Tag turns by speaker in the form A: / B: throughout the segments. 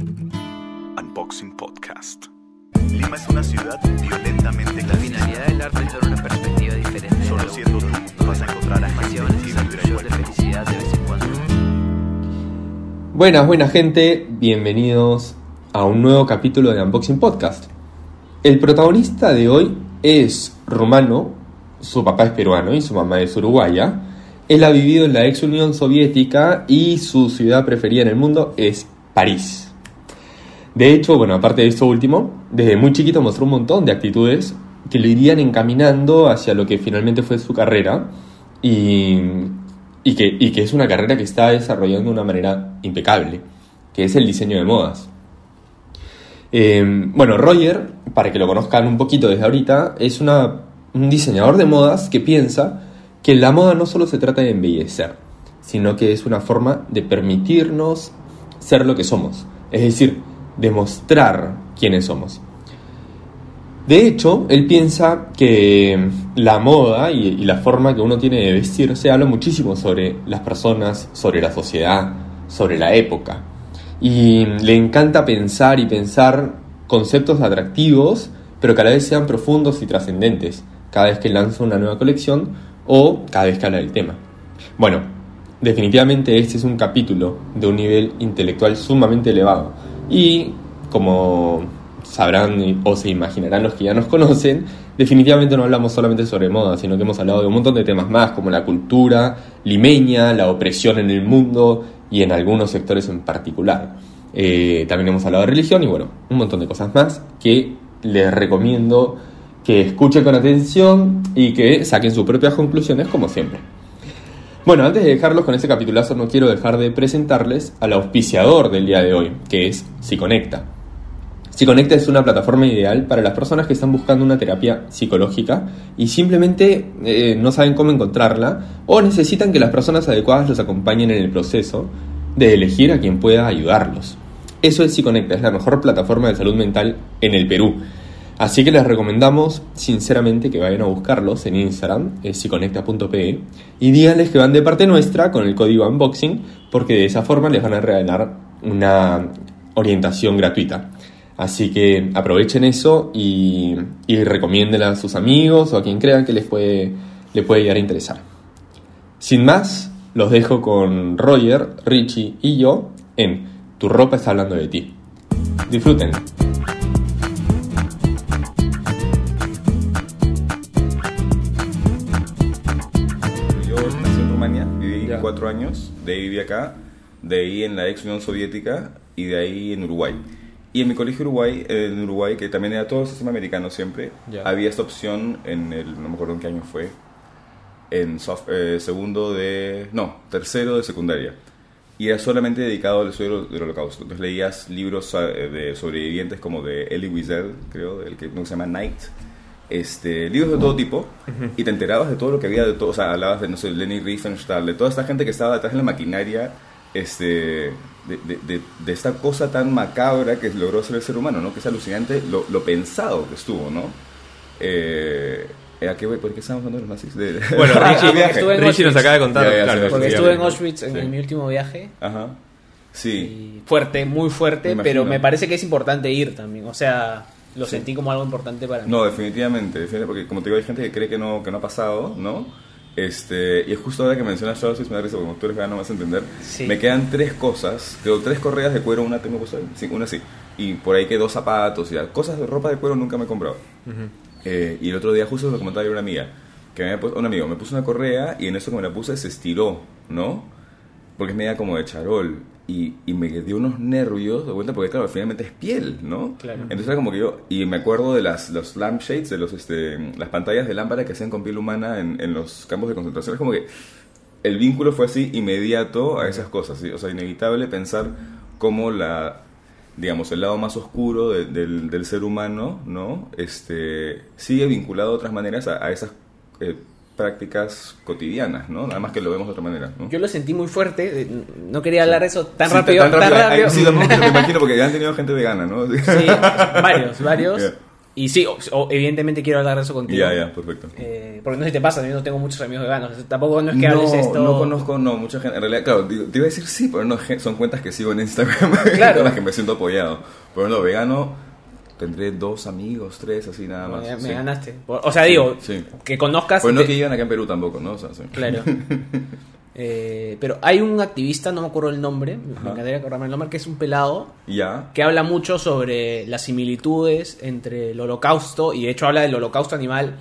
A: Unboxing Podcast. Lima es una ciudad violentamente
B: La finalidad del arte es dar una perspectiva diferente.
A: Solo siendo tú vas a encontrar a
B: de felicidad de vez en cuando.
C: Buenas, buenas gente, bienvenidos a un nuevo capítulo de Unboxing Podcast. El protagonista de hoy es rumano, su papá es peruano y su mamá es uruguaya. Él ha vivido en la ex Unión Soviética y su ciudad preferida en el mundo es París. De hecho, bueno, aparte de esto último, desde muy chiquito mostró un montón de actitudes que lo irían encaminando hacia lo que finalmente fue su carrera y, y que, y que es una carrera que está desarrollando de una manera impecable, que es el diseño de modas. Eh, bueno, Roger, para que lo conozcan un poquito desde ahorita, es una, un diseñador de modas que piensa que la moda no solo se trata de embellecer, sino que es una forma de permitirnos ser lo que somos, es decir, demostrar quiénes somos. De hecho, él piensa que la moda y, la forma que uno tiene de vestirse habla muchísimo sobre las personas, sobre la sociedad, sobre la época. Y le encanta pensar y pensar conceptos atractivos, pero que a la vez sean profundos y trascendentes, cada vez que lanza una nueva colección o cada vez que habla del tema. Bueno, definitivamente este es un capítulo de un nivel intelectual sumamente elevado. Y como sabrán o se imaginarán los que ya nos conocen, definitivamente no hablamos solamente sobre moda, sino que hemos hablado de un montón de temas más, como la cultura limeña, la opresión en el mundo y en algunos sectores en particular. Eh, también hemos hablado de religión y bueno, un montón de cosas más que les recomiendo que escuchen con atención y que saquen sus propias conclusiones como siempre. Bueno, antes de dejarlos con este capitulazo, no quiero dejar de presentarles al auspiciador del día de hoy, que es Psiconecta. Psiconecta es una plataforma ideal para las personas que están buscando una terapia psicológica y simplemente eh, no saben cómo encontrarla o necesitan que las personas adecuadas los acompañen en el proceso de elegir a quien pueda ayudarlos. Eso es Psiconecta, es la mejor plataforma de salud mental en el Perú. Así que les recomendamos sinceramente que vayan a buscarlos en Instagram, es psiconecta.pe, y díganles que van de parte nuestra con el código unboxing, porque de esa forma les van a regalar una orientación gratuita. Así que aprovechen eso y, y a sus amigos o a quien crean que les puede, le puede llegar a interesar. Sin más, los dejo con Roger, Richie y yo en Tu ropa está hablando de ti. Disfruten.
D: Cuatro años, de ahí viví acá, de ahí en la ex Unión Soviética y de ahí en Uruguay. Y en mi colegio Uruguay, en Uruguay, que también era todo el sistema americano siempre,
C: Ya.
D: había esta opción en el, no me acuerdo en qué año fue, en sof- eh, segundo de, no, tercero de secundaria. Y era solamente dedicado al estudio del holocausto. Entonces leías libros eh, de sobrevivientes como de Elie Wiesel, creo, el que se llama Night. Este, libros de todo tipo y te enterabas de todo lo que había de todo, o sea, hablabas de, no sé, Lenny Riefenstahl, de toda esta gente que estaba detrás de la maquinaria, este, de, de, de- de esta cosa tan macabra que logró ser el ser humano, ¿no? Que es alucinante lo, lo pensado que estuvo, ¿no? Eh, ¿a qué, ¿Por qué estamos hablando de los nazis? De-
C: Bueno, Richie,
D: viaje.
E: estuve en
C: Richie nos acaba de contar.
D: Ya, ya,
C: claro,
E: Porque estuve en Auschwitz en
D: Sí.
E: mi último viaje.
D: Ajá. Sí.
E: Y fuerte, muy fuerte,
D: Me
E: pero me parece que es importante ir también. O sea, lo
D: Sí.
E: sentí como algo importante para mí.
D: No, definitivamente, definitivamente, porque como te digo, hay gente que cree que no, que no ha pasado, ¿no? Este, y justo ahora que mencionas Auschwitz me da risa, porque como tú eres vegano vas a entender.
E: Sí.
D: Me quedan tres cosas, tengo tres correas de cuero, una tengo puesta sí, una sí. Y por ahí que dos zapatos y ya. Cosas de ropa de cuero nunca me he comprado. Eh, y el otro día justo me comentaba yo una amiga, que me puesto- un amigo me puso una correa y en eso que me la puse se estiró, ¿no? Porque es media como de charol. Y, y me dio unos nervios de vuelta porque claro, finalmente es piel, ¿no?
E: Claro.
D: Entonces era como que yo, y me acuerdo de las los lampshades, de los, este, las pantallas de lámpara que hacían con piel humana en, en los campos de concentración. Es como que el vínculo fue así inmediato a esas cosas, ¿sí? o sea, inevitable pensar cómo la, digamos, el lado más oscuro de- del, del ser humano, ¿no? Este, sigue vinculado de otras maneras a, a esas eh, prácticas cotidianas, ¿no? Nada más que lo vemos de otra manera, ¿no?
E: Yo lo sentí muy fuerte. eh, No quería hablar de eso tan
D: Sí,
E: rápido. Tan rápido.
D: Ay, Sí, tampoco me imagino porque ya han tenido gente vegana, ¿no?
E: Sí, varios, varios.
D: Yeah.
E: Y sí, o- o- evidentemente quiero hablar de eso contigo.
D: Ya, ya, perfecto.
E: Eh, porque no sé si te pasa, yo no tengo muchos amigos veganos. Tampoco no es que hables
D: no,
E: esto.
D: no conozco, no, mucha gente. En realidad, claro, digo, te iba a decir sí, pero no, son cuentas que sigo en Instagram
E: Claro.
D: con las que me siento apoyado. Pero no, vegano, tendré dos amigos, tres, así nada más.
E: Me, me
D: sí.
E: ganaste. O sea, digo,
D: sí.
E: que conozcas.
D: Pues no
E: de-
D: que llegan acá en Perú tampoco, ¿no? O sea, sí.
E: Claro. Eh, pero hay un activista, no me acuerdo el nombre, me
D: Ajá.
E: encantaría acordarme el nombre, que es un pelado
D: Ya.
E: que habla mucho sobre las similitudes entre el holocausto y de hecho habla del holocausto animal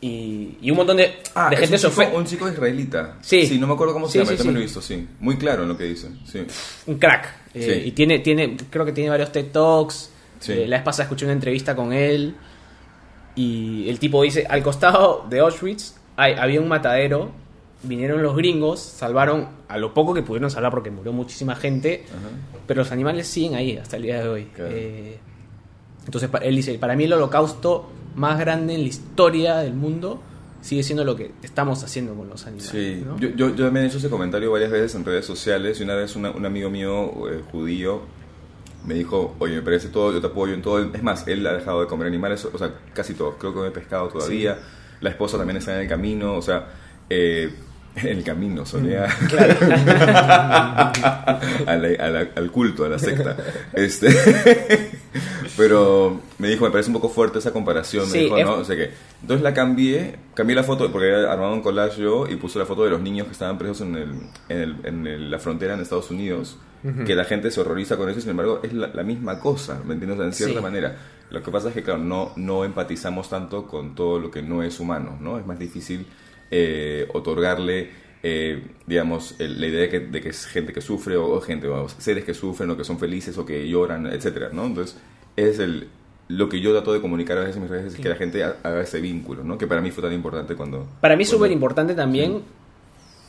E: y, y un montón de,
D: Ah,
E: de
D: es
E: gente
D: un chico, un chico israelita.
E: Sí.
D: Sí, no me acuerdo cómo se
E: Sí,
D: llama,
E: sí,
D: también lo he visto, sí. Muy claro en lo que dice, sí.
E: Un crack. Eh,
D: Sí.
E: Y tiene, tiene, creo que tiene varios TED Talks.
D: Sí.
E: Eh, la vez pasada escuché una entrevista con él y el tipo dice, al costado de Auschwitz hay- había un matadero, vinieron los gringos, salvaron a lo poco que pudieron salvar porque murió muchísima gente,
D: Ajá.
E: pero los animales siguen ahí hasta el día de hoy.
D: Claro.
E: Eh, entonces él dice, para mí el holocausto más grande en la historia del mundo sigue siendo lo que estamos haciendo con los animales.
D: Sí,
E: ¿no?
D: yo, yo, yo también he hecho ese comentario varias veces en redes sociales y una vez una- un amigo mío eh, judío me dijo, oye, me parece todo, yo te apoyo en todo. Es más, él ha dejado de comer animales, o sea, casi todos, creo que come pescado todavía. La esposa también está en el camino, o sea, eh, en el camino, sonía a la- a la- al culto, a la secta. Este, pero me dijo, me parece un poco fuerte esa comparación. Me
E: Sí,
D: dijo,
E: es-
D: ¿no? O sea que, entonces la cambié, cambié la foto porque había armado un collage yo y puse la foto de los niños que estaban presos en, el, en, el- en el- la frontera en Estados Unidos, que la gente se horroriza con eso, sin embargo es la, la misma cosa, ¿me entiendes? O sea, en cierta
E: Sí.
D: manera. Lo que pasa es que, claro, no, no empatizamos tanto con todo lo que no es humano, ¿no? Es más difícil eh, otorgarle, eh, digamos, el- la idea de que, de que es gente que sufre o, o gente, o seres que sufren o que son felices o que lloran, etcétera, ¿no? Entonces, es el, lo que yo trato de comunicar a veces en mis redes es que la gente ha- haga ese vínculo, ¿no? Que para mí fue tan importante cuando...
E: Para mí es súper importante también,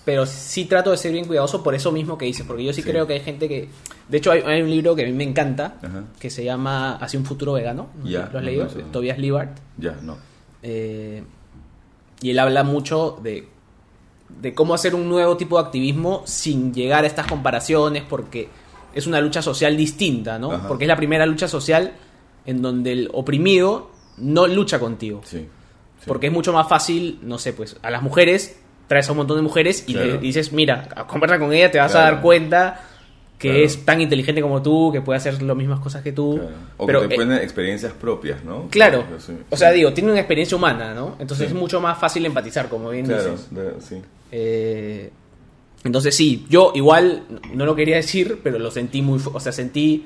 E: pero sí trato de ser bien cuidadoso por eso mismo que dices, porque yo sí,
D: Sí.
E: creo que hay gente que... De hecho, hay, hay un libro que a mí me encanta,
D: Ajá.
E: que se llama Hacia un futuro vegano, ¿no?
D: Ya,
E: ¿lo has leído?
D: no, eso no.
E: Tobias Libart.
D: Ya, no.
E: Eh, y él habla mucho de, de cómo hacer un nuevo tipo de activismo sin llegar a estas comparaciones, porque es una lucha social distinta, ¿no?
D: Ajá.
E: Porque es la primera lucha social en donde el oprimido no lucha contigo.
D: Sí. sí.
E: Porque es mucho más fácil, no sé, pues a las mujeres, traes a un montón de mujeres y
D: Claro.
E: le dices, mira, conversa con ella, te vas a dar cuenta que
D: Claro.
E: es tan inteligente como tú, que puede hacer las mismas cosas que tú.
D: O
E: Pero,
D: que te
E: eh,
D: experiencias propias, ¿no?
E: claro,
D: Sí,
E: o sea, digo, tiene una experiencia humana, ¿no? Entonces
D: Sí.
E: es mucho más fácil empatizar, como bien
D: Claro,
E: dices.
D: sí.
E: Eh, entonces sí, yo igual no lo quería decir, pero lo sentí muy, o sea, sentí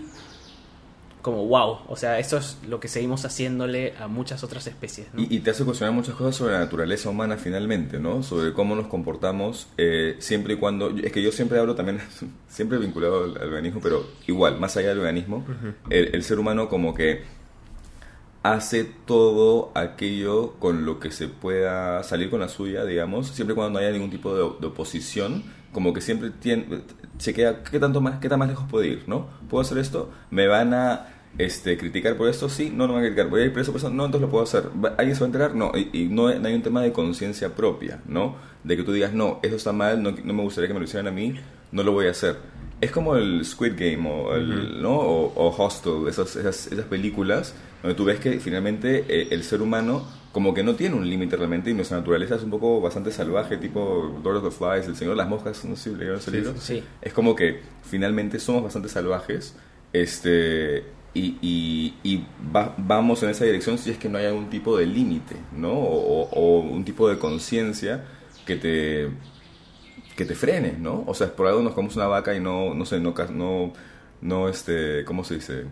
E: como wow, o sea, esto es lo que seguimos haciéndole a muchas otras especies, ¿no?
D: Y, y te hace cuestionar muchas cosas sobre la naturaleza humana finalmente, ¿no? Sobre cómo nos comportamos eh, siempre y cuando... Es que yo siempre hablo también, siempre vinculado al, al veganismo, pero igual, más allá del veganismo, el, el ser humano como que hace todo aquello con lo que se pueda salir con la suya, digamos, siempre y cuando no haya ningún tipo de, de oposición, como que siempre tiene, chequea qué tanto más, qué tan más lejos puedo ir, ¿no? ¿Puedo hacer esto? ¿Me van a este, criticar por esto? Sí, no, no me van a criticar. ¿Voy a ir preso por eso? No, entonces lo puedo hacer. ¿Va- ¿Alguien se va a enterar? No, y, y no, hay un tema de conciencia propia, ¿no? De que tú digas, no, eso está mal, no, no me gustaría que me lo hicieran a mí, no lo voy a hacer. Es como el Squid Game o, el, ¿no? o, o Hostel, esas, esas, esas películas donde tú ves que finalmente eh, el ser humano como que no tiene un límite realmente y nuestra naturaleza es un poco bastante salvaje, tipo Lord of the Flies, El Señor de las Moscas, no sé si leyeron ese
E: Sí,
D: libro.
E: sí.
D: Es como que finalmente somos bastante salvajes este, y, y- y va- vamos en esa dirección si es que no hay algún tipo de límite, ¿no? O, o- un tipo de conciencia que te, que te frene, ¿no? O sea, por algo nos comemos una vaca y no, no sé, no, no, no este, ¿cómo se dice?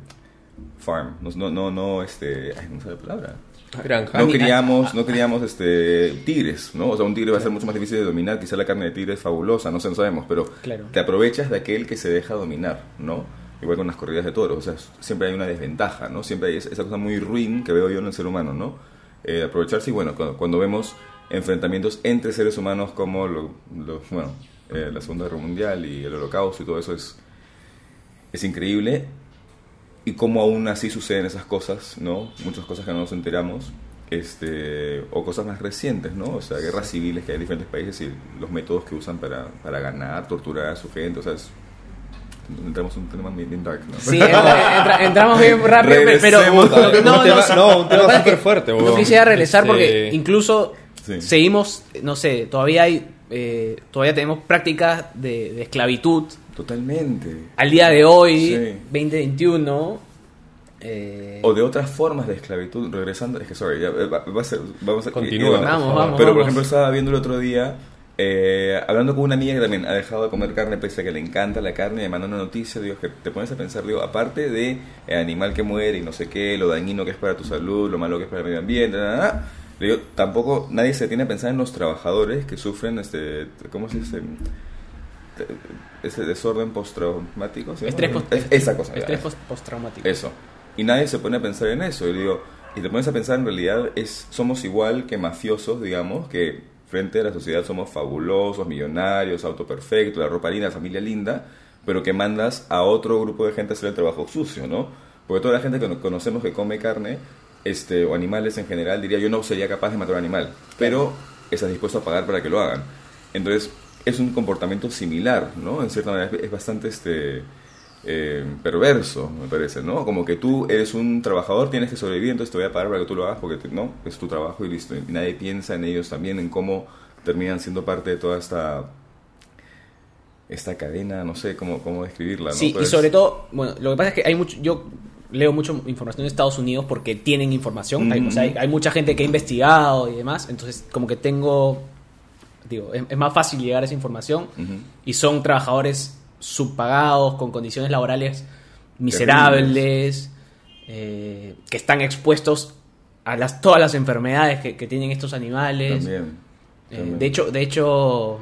D: Farm, no, no, no, no, este, ay, no sé la palabra.
F: Granja.
D: No criamos, no criamos este, tigres, ¿no? O sea, un tigre va a ser mucho más difícil de dominar. Quizá la carne de tigre es fabulosa, no sé, no sabemos, pero
E: Claro.
D: te aprovechas de aquel que se deja dominar, ¿no? Igual con las corridas de toros, o sea, siempre hay una desventaja, ¿no? Siempre hay esa esa cosa muy ruin que veo yo en el ser humano, ¿no? Eh, aprovecharse y bueno, cuando, cuando vemos enfrentamientos entre seres humanos como lo, lo- bueno, eh, la Segunda Guerra Mundial y el Holocausto y todo eso es, es increíble y cómo aún así suceden esas cosas, ¿no? Muchas cosas que no nos enteramos, este, o cosas más recientes, ¿no? O sea, guerras civiles que hay en diferentes países y los métodos que usan para, para ganar, torturar a su gente, o sea, es entramos en un tema bien bien dark, ¿no?
E: Sí, entra- entra- entramos bien rápido, pero que-
F: un tema- no, un tema súper fuerte,
E: No quisiera regresar
F: Este-
E: porque incluso
D: Sí.
E: seguimos, no sé, todavía hay, eh, todavía tenemos prácticas de, de esclavitud
D: Totalmente.
E: al día de hoy,
D: Sí.
E: 2021. eh,
D: O de otras formas de esclavitud, regresando, es que, sorry, ya, eh, va, va a ser, vamos a
F: Continúa,
D: eh,
E: Vamos, vamos.
D: Pero, por ejemplo, estaba viendo el otro día, eh, hablando con una amiga que también ha dejado de comer carne, pese a que le encanta la carne, me mandó una noticia, digo, que te pones a pensar, digo, aparte de el animal que muere y no sé qué, lo dañino que es para tu salud, lo malo que es para el medio ambiente, nada, nada, le digo, tampoco nadie se tiene a pensar en los trabajadores que sufren, este, ¿cómo se dice? Ese desorden postraumático. ¿sí?
E: Estrés post-
D: Es- Esa cosa.
E: estrés post- postraumático.
D: Eso. Y nadie se pone a pensar en eso. Y digo, y te pones a pensar en realidad es somos igual que mafiosos, digamos, que frente a la sociedad somos fabulosos, millonarios, auto perfecto, la ropa linda, la familia linda, pero que mandas a otro grupo de gente a hacer el trabajo sucio, ¿no? Porque toda la gente que no- conocemos que come carne, este, o animales en general, diría yo no sería capaz de matar un animal, pero estás dispuesto a pagar para que lo hagan. Entonces, es un comportamiento similar, ¿no? En cierta manera es- bastante este eh, perverso, me parece, ¿no? Como que tú eres un trabajador, tienes que sobrevivir, entonces te voy a pagar para que tú lo hagas porque te- no, es tu trabajo y listo. Y nadie piensa en ellos también, en cómo terminan siendo parte de toda esta esta cadena, no sé cómo, cómo describirla, ¿no?
E: Sí,
D: Pero
E: y
D: es-
E: sobre todo, bueno, lo que pasa es que hay mucho, yo leo mucho información de Estados Unidos porque tienen información, hay, o sea, hay, hay mucha gente que ha investigado y demás, entonces como que tengo, digo, es, es más fácil llegar a esa información y son trabajadores subpagados, con condiciones laborales miserables, eh, que están expuestos a las, todas las enfermedades que, que tienen estos animales.
D: También.
E: Eh,
D: también.
E: de hecho, de hecho,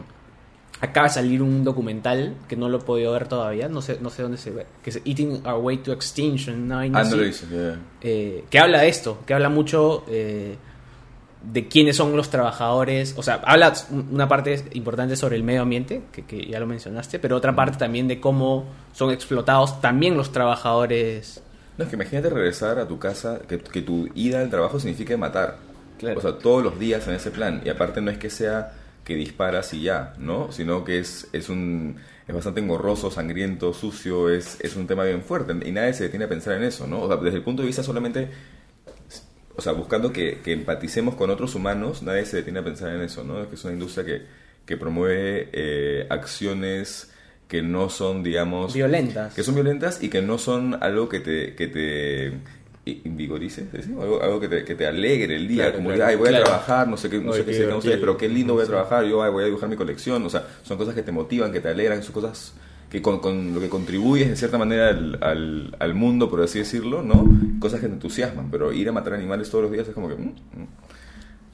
E: acaba de salir un documental que no lo he podido ver todavía, no sé, no sé dónde se ve, que es Eating Our Way to Extinction,
D: Ah, no
E: así,
D: lo hice, ya.
E: eh, que habla de esto, que habla mucho eh, de quiénes son los trabajadores, o sea, habla una parte importante sobre el medio ambiente, que, que ya lo mencionaste, pero otra parte también de cómo son explotados también los trabajadores.
D: No, es que imagínate regresar a tu casa, que, que tu ida al trabajo signifique matar.
E: Claro.
D: O sea, todos los días en ese plan. Y aparte no es que sea que disparas y ya, ¿no? Sino que es, es un es bastante engorroso, sangriento, sucio, es, es un tema bien fuerte. Y nadie se detiene a pensar en eso, ¿no? O sea, desde el punto de vista solamente, o sea, buscando que, que empaticemos con otros humanos, nadie se detiene a pensar en eso, ¿no? Es que es una industria que, que promueve eh, acciones que no son, digamos...
E: Violentas.
D: Que son violentas y que no son algo que te, que te invigorice, ¿sí? algo, algo que, te, que te alegre el día,
F: Claro,
D: como
F: claro.
D: ay, voy a trabajar, no sé qué, no sé qué
F: qué
D: ustedes,
F: divertido.
D: pero qué lindo voy a trabajar, yo ay, voy a dibujar mi colección, o sea, son cosas que te motivan, que te alegran, son cosas que con, con lo que contribuyes de cierta manera al, al, al mundo, por así decirlo, ¿no? Cosas que te entusiasman, pero ir a matar animales todos los días es como que... mm, mm,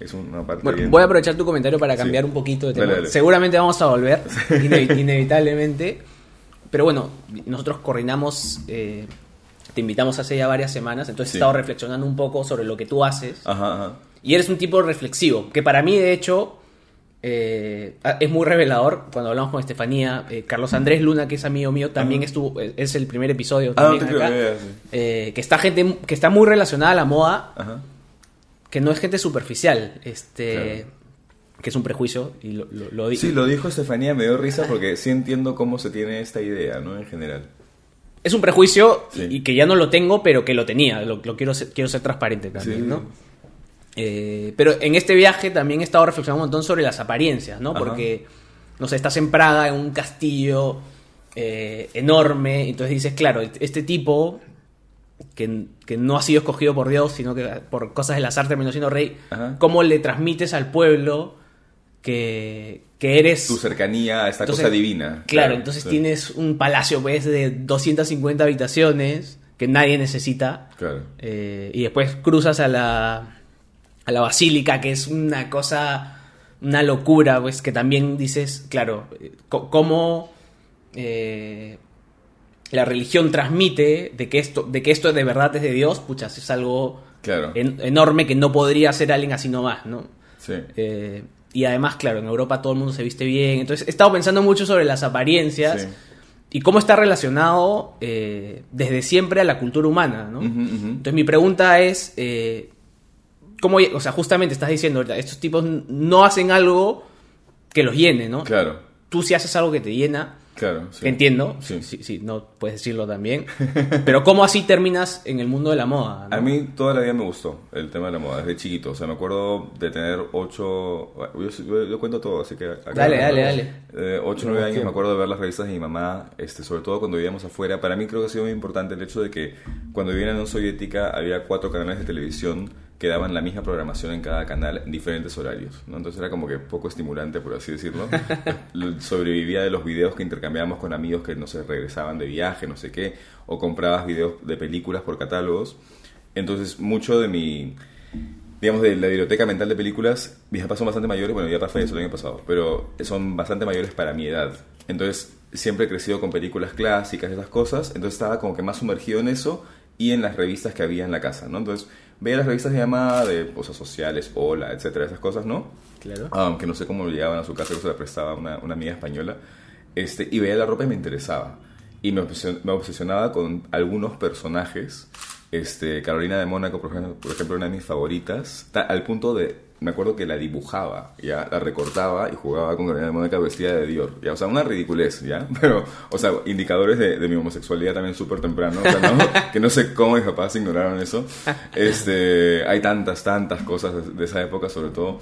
D: es una parte
E: Bueno,
D: bien-
E: voy a aprovechar tu comentario para cambiar
D: Sí.
E: un poquito de tema.
D: dale.
E: Seguramente vamos a volver, inevi- inevitablemente. Pero bueno, nosotros coordinamos, eh, te invitamos hace ya varias semanas, entonces
D: Sí.
E: he estado reflexionando un poco sobre lo que tú haces.
D: Ajá, ajá.
E: Y eres un tipo reflexivo, que para mí, de hecho, eh, es muy revelador. Cuando hablamos con Estefanía, eh, Carlos Andrés Luna, que es amigo mío, también
D: Ajá.
E: estuvo, es el primer episodio
D: Ah, no
E: también
D: te creo,
E: acá.
D: sí.
E: Eh, que está gente que está muy relacionada a la moda, que no es gente superficial, este,
D: Claro.
E: que es un prejuicio y lo, lo, lo di-
D: Sí, lo dijo Estefanía, me dio risa porque sí entiendo cómo se tiene esta idea, ¿no? En general.
E: Es un prejuicio
D: Sí.
E: y, que ya no lo tengo, pero que lo tenía. Lo, lo quiero ser, quiero ser transparente también,
D: Sí.
E: ¿no? Eh, pero en este viaje también he estado reflexionando un montón sobre las apariencias, ¿no?
D: Ajá.
E: Porque, no sé, estás en Praga, en un castillo eh, enorme, entonces dices, claro, este tipo que, que no ha sido escogido por Dios, sino que por cosas del azar terminó siendo rey,
D: Ajá.
E: ¿cómo le transmites al pueblo que, que eres...
D: Tu cercanía a esta
E: Entonces,
D: cosa divina.
E: Claro, entonces tienes un palacio pues, de 250 habitaciones que nadie necesita.
D: Claro.
E: Eh, y después cruzas a la, a la basílica, que es una cosa, una locura, pues que también dices, claro, eh, cómo eh, la religión transmite de que, esto, de que esto de verdad es de Dios, puchas, es algo
D: Claro.
E: en- enorme que no podría hacer alguien así nomás, ¿no?
D: Sí.
E: Eh, y además, claro, en Europa todo el mundo se viste bien. Entonces, he estado pensando mucho sobre las apariencias
D: Sí.
E: y cómo está relacionado eh, desde siempre a la cultura humana, ¿no? Entonces, mi pregunta es, eh, ¿cómo, o sea, justamente estás diciendo, ahorita, estos tipos no hacen algo que los llene, ¿no?
D: Claro.
E: Tú si haces algo que te llena,
D: Claro, sí.
E: Que entiendo,
D: Sí.
E: sí. Sí, no puedes decirlo también. Pero ¿cómo así terminas en el mundo de la moda? no?
D: A mí toda la vida me gustó el tema de la moda, desde chiquito. O sea, me acuerdo de tener ocho... Yo, yo- yo cuento todo, así que... acá-
E: Dale, dale, dale.
D: Eh, ocho, nueve años me acuerdo de ver las revistas de mi mamá, este, sobre todo cuando vivíamos afuera. Para mí creo que ha sido muy importante el hecho de que cuando vivía en la Unión Soviética había cuatro canales de televisión que daban la misma programación en cada canal en diferentes horarios. ¿no? Entonces era como que poco estimulante, por así decirlo. Lo- Sobrevivía de los videos que intercambiábamos con amigos que no se regresaban de viaje, no sé qué, o comprabas videos de películas por catálogos. Entonces mucho de mi digamos, de la biblioteca mental de películas, mis papás son bastante mayores, bueno, mi papá falleció el año pasado, pero son bastante mayores para mi edad. Entonces, siempre he crecido con películas clásicas, esas cosas, entonces estaba como que más sumergido en eso y en las revistas que había en la casa, ¿no? Entonces, veía las revistas de llamada, de cosas sociales, hola, etcétera, esas cosas, ¿no?
E: Claro.
D: Um, que no sé cómo llegaban a su casa, se la prestaba una, una amiga española, este, y veía la ropa y me interesaba. Y me, obsesion- me obsesionaba con algunos personajes. Este, Carolina de Mónaco, por ejemplo, por ejemplo, una de mis favoritas, ta- al punto de, me acuerdo que la dibujaba, ya, la recortaba y jugaba con Carolina de Mónaco vestida de Dior, ya, o sea, una ridiculez, ya, pero, o sea, indicadores de, de mi homosexualidad también súper temprano, que no sé cómo mis papás ignoraron eso, este, hay tantas, tantas cosas de esa época, sobre todo,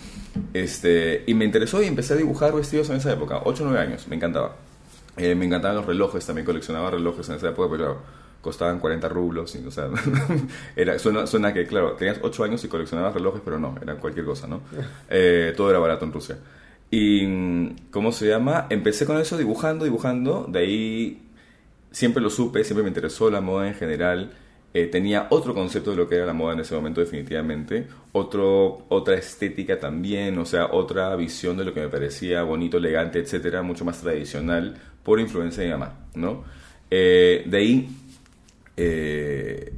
D: este, y me interesó y empecé a dibujar vestidos en esa época, 8 o 9 años, me encantaba. Eh, me encantaban los relojes, también coleccionaba relojes en esa época, pero claro, costaban 40 rublos. y, o sea, era, suena, suena que, claro, tenías 8 años y coleccionabas relojes, pero no, era cualquier cosa, ¿no? Eh, todo era barato en Rusia. Y, ¿cómo se llama? Empecé con eso dibujando, dibujando, de ahí siempre lo supe, siempre me interesó la moda en general. Eh, tenía otro concepto de lo que era la moda en ese momento definitivamente, otro, otra estética también, o sea, otra visión de lo que me parecía bonito, elegante, etcétera, mucho más tradicional, por influencia de mi mamá, ¿no? Eh, de ahí, eh,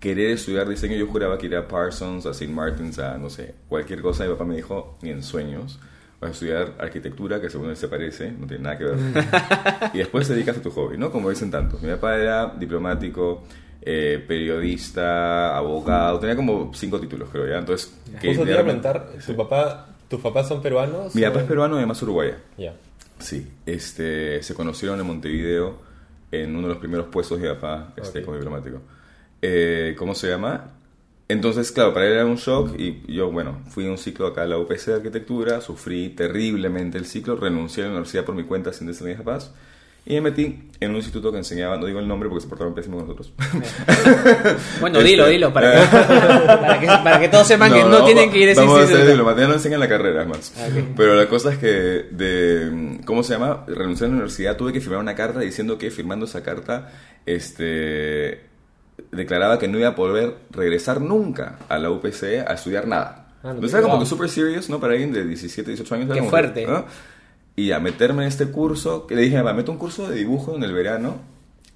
D: querer estudiar diseño, yo juraba que ir a Parsons, a St. Martin's, a no sé, cualquier cosa, mi papá me dijo, ni en sueños, vas a estudiar arquitectura, que según él se parece, no tiene nada que ver, y después te dedicas a tu hobby, ¿no? Como dicen tantos. Mi papá era diplomático, eh, periodista, abogado, tenía como cinco títulos, creo, ¿ya? Entonces, que
C: te iba a preguntar, ¿tu papá, ¿tus papás son peruanos?
D: Mi
C: o-
D: papá es peruano y además uruguaya.
C: Ya.
D: Sí, este, se conocieron en Montevideo en uno de los primeros puestos de papá este,
C: Ok.
D: como diplomático. Eh, ¿Cómo se llama? Entonces, claro, para él era un shock y yo, bueno, fui a un ciclo acá a la UPC de arquitectura, sufrí terriblemente el ciclo, renuncié a la universidad por mi cuenta sin decirle a mis papás y me metí en un instituto que enseñaba, no digo el nombre porque se portaron pésimo con nosotros.
E: Bueno,
D: Este,
E: dilo, dilo, para que, para que, para que todos sepan que no
D: vamos-
E: tienen que ir a ese
D: Vamos a hacer
E: instituto.
D: diplomacia, no enseñan la carrera, es más.
E: Ah, ok.
D: Pero la cosa es que, de, ¿cómo se llama? Renuncié a la universidad, tuve que firmar una carta diciendo que firmando esa carta, este, declaraba que no iba a poder regresar nunca a la UPC a estudiar nada.
C: Ah, no,
D: Entonces era como que super serious, ¿no? Para alguien de 17, 18 años.
E: Qué fuerte.
D: ¿no? Y a meterme en este curso, que le dije, va, meto un curso de dibujo en el verano.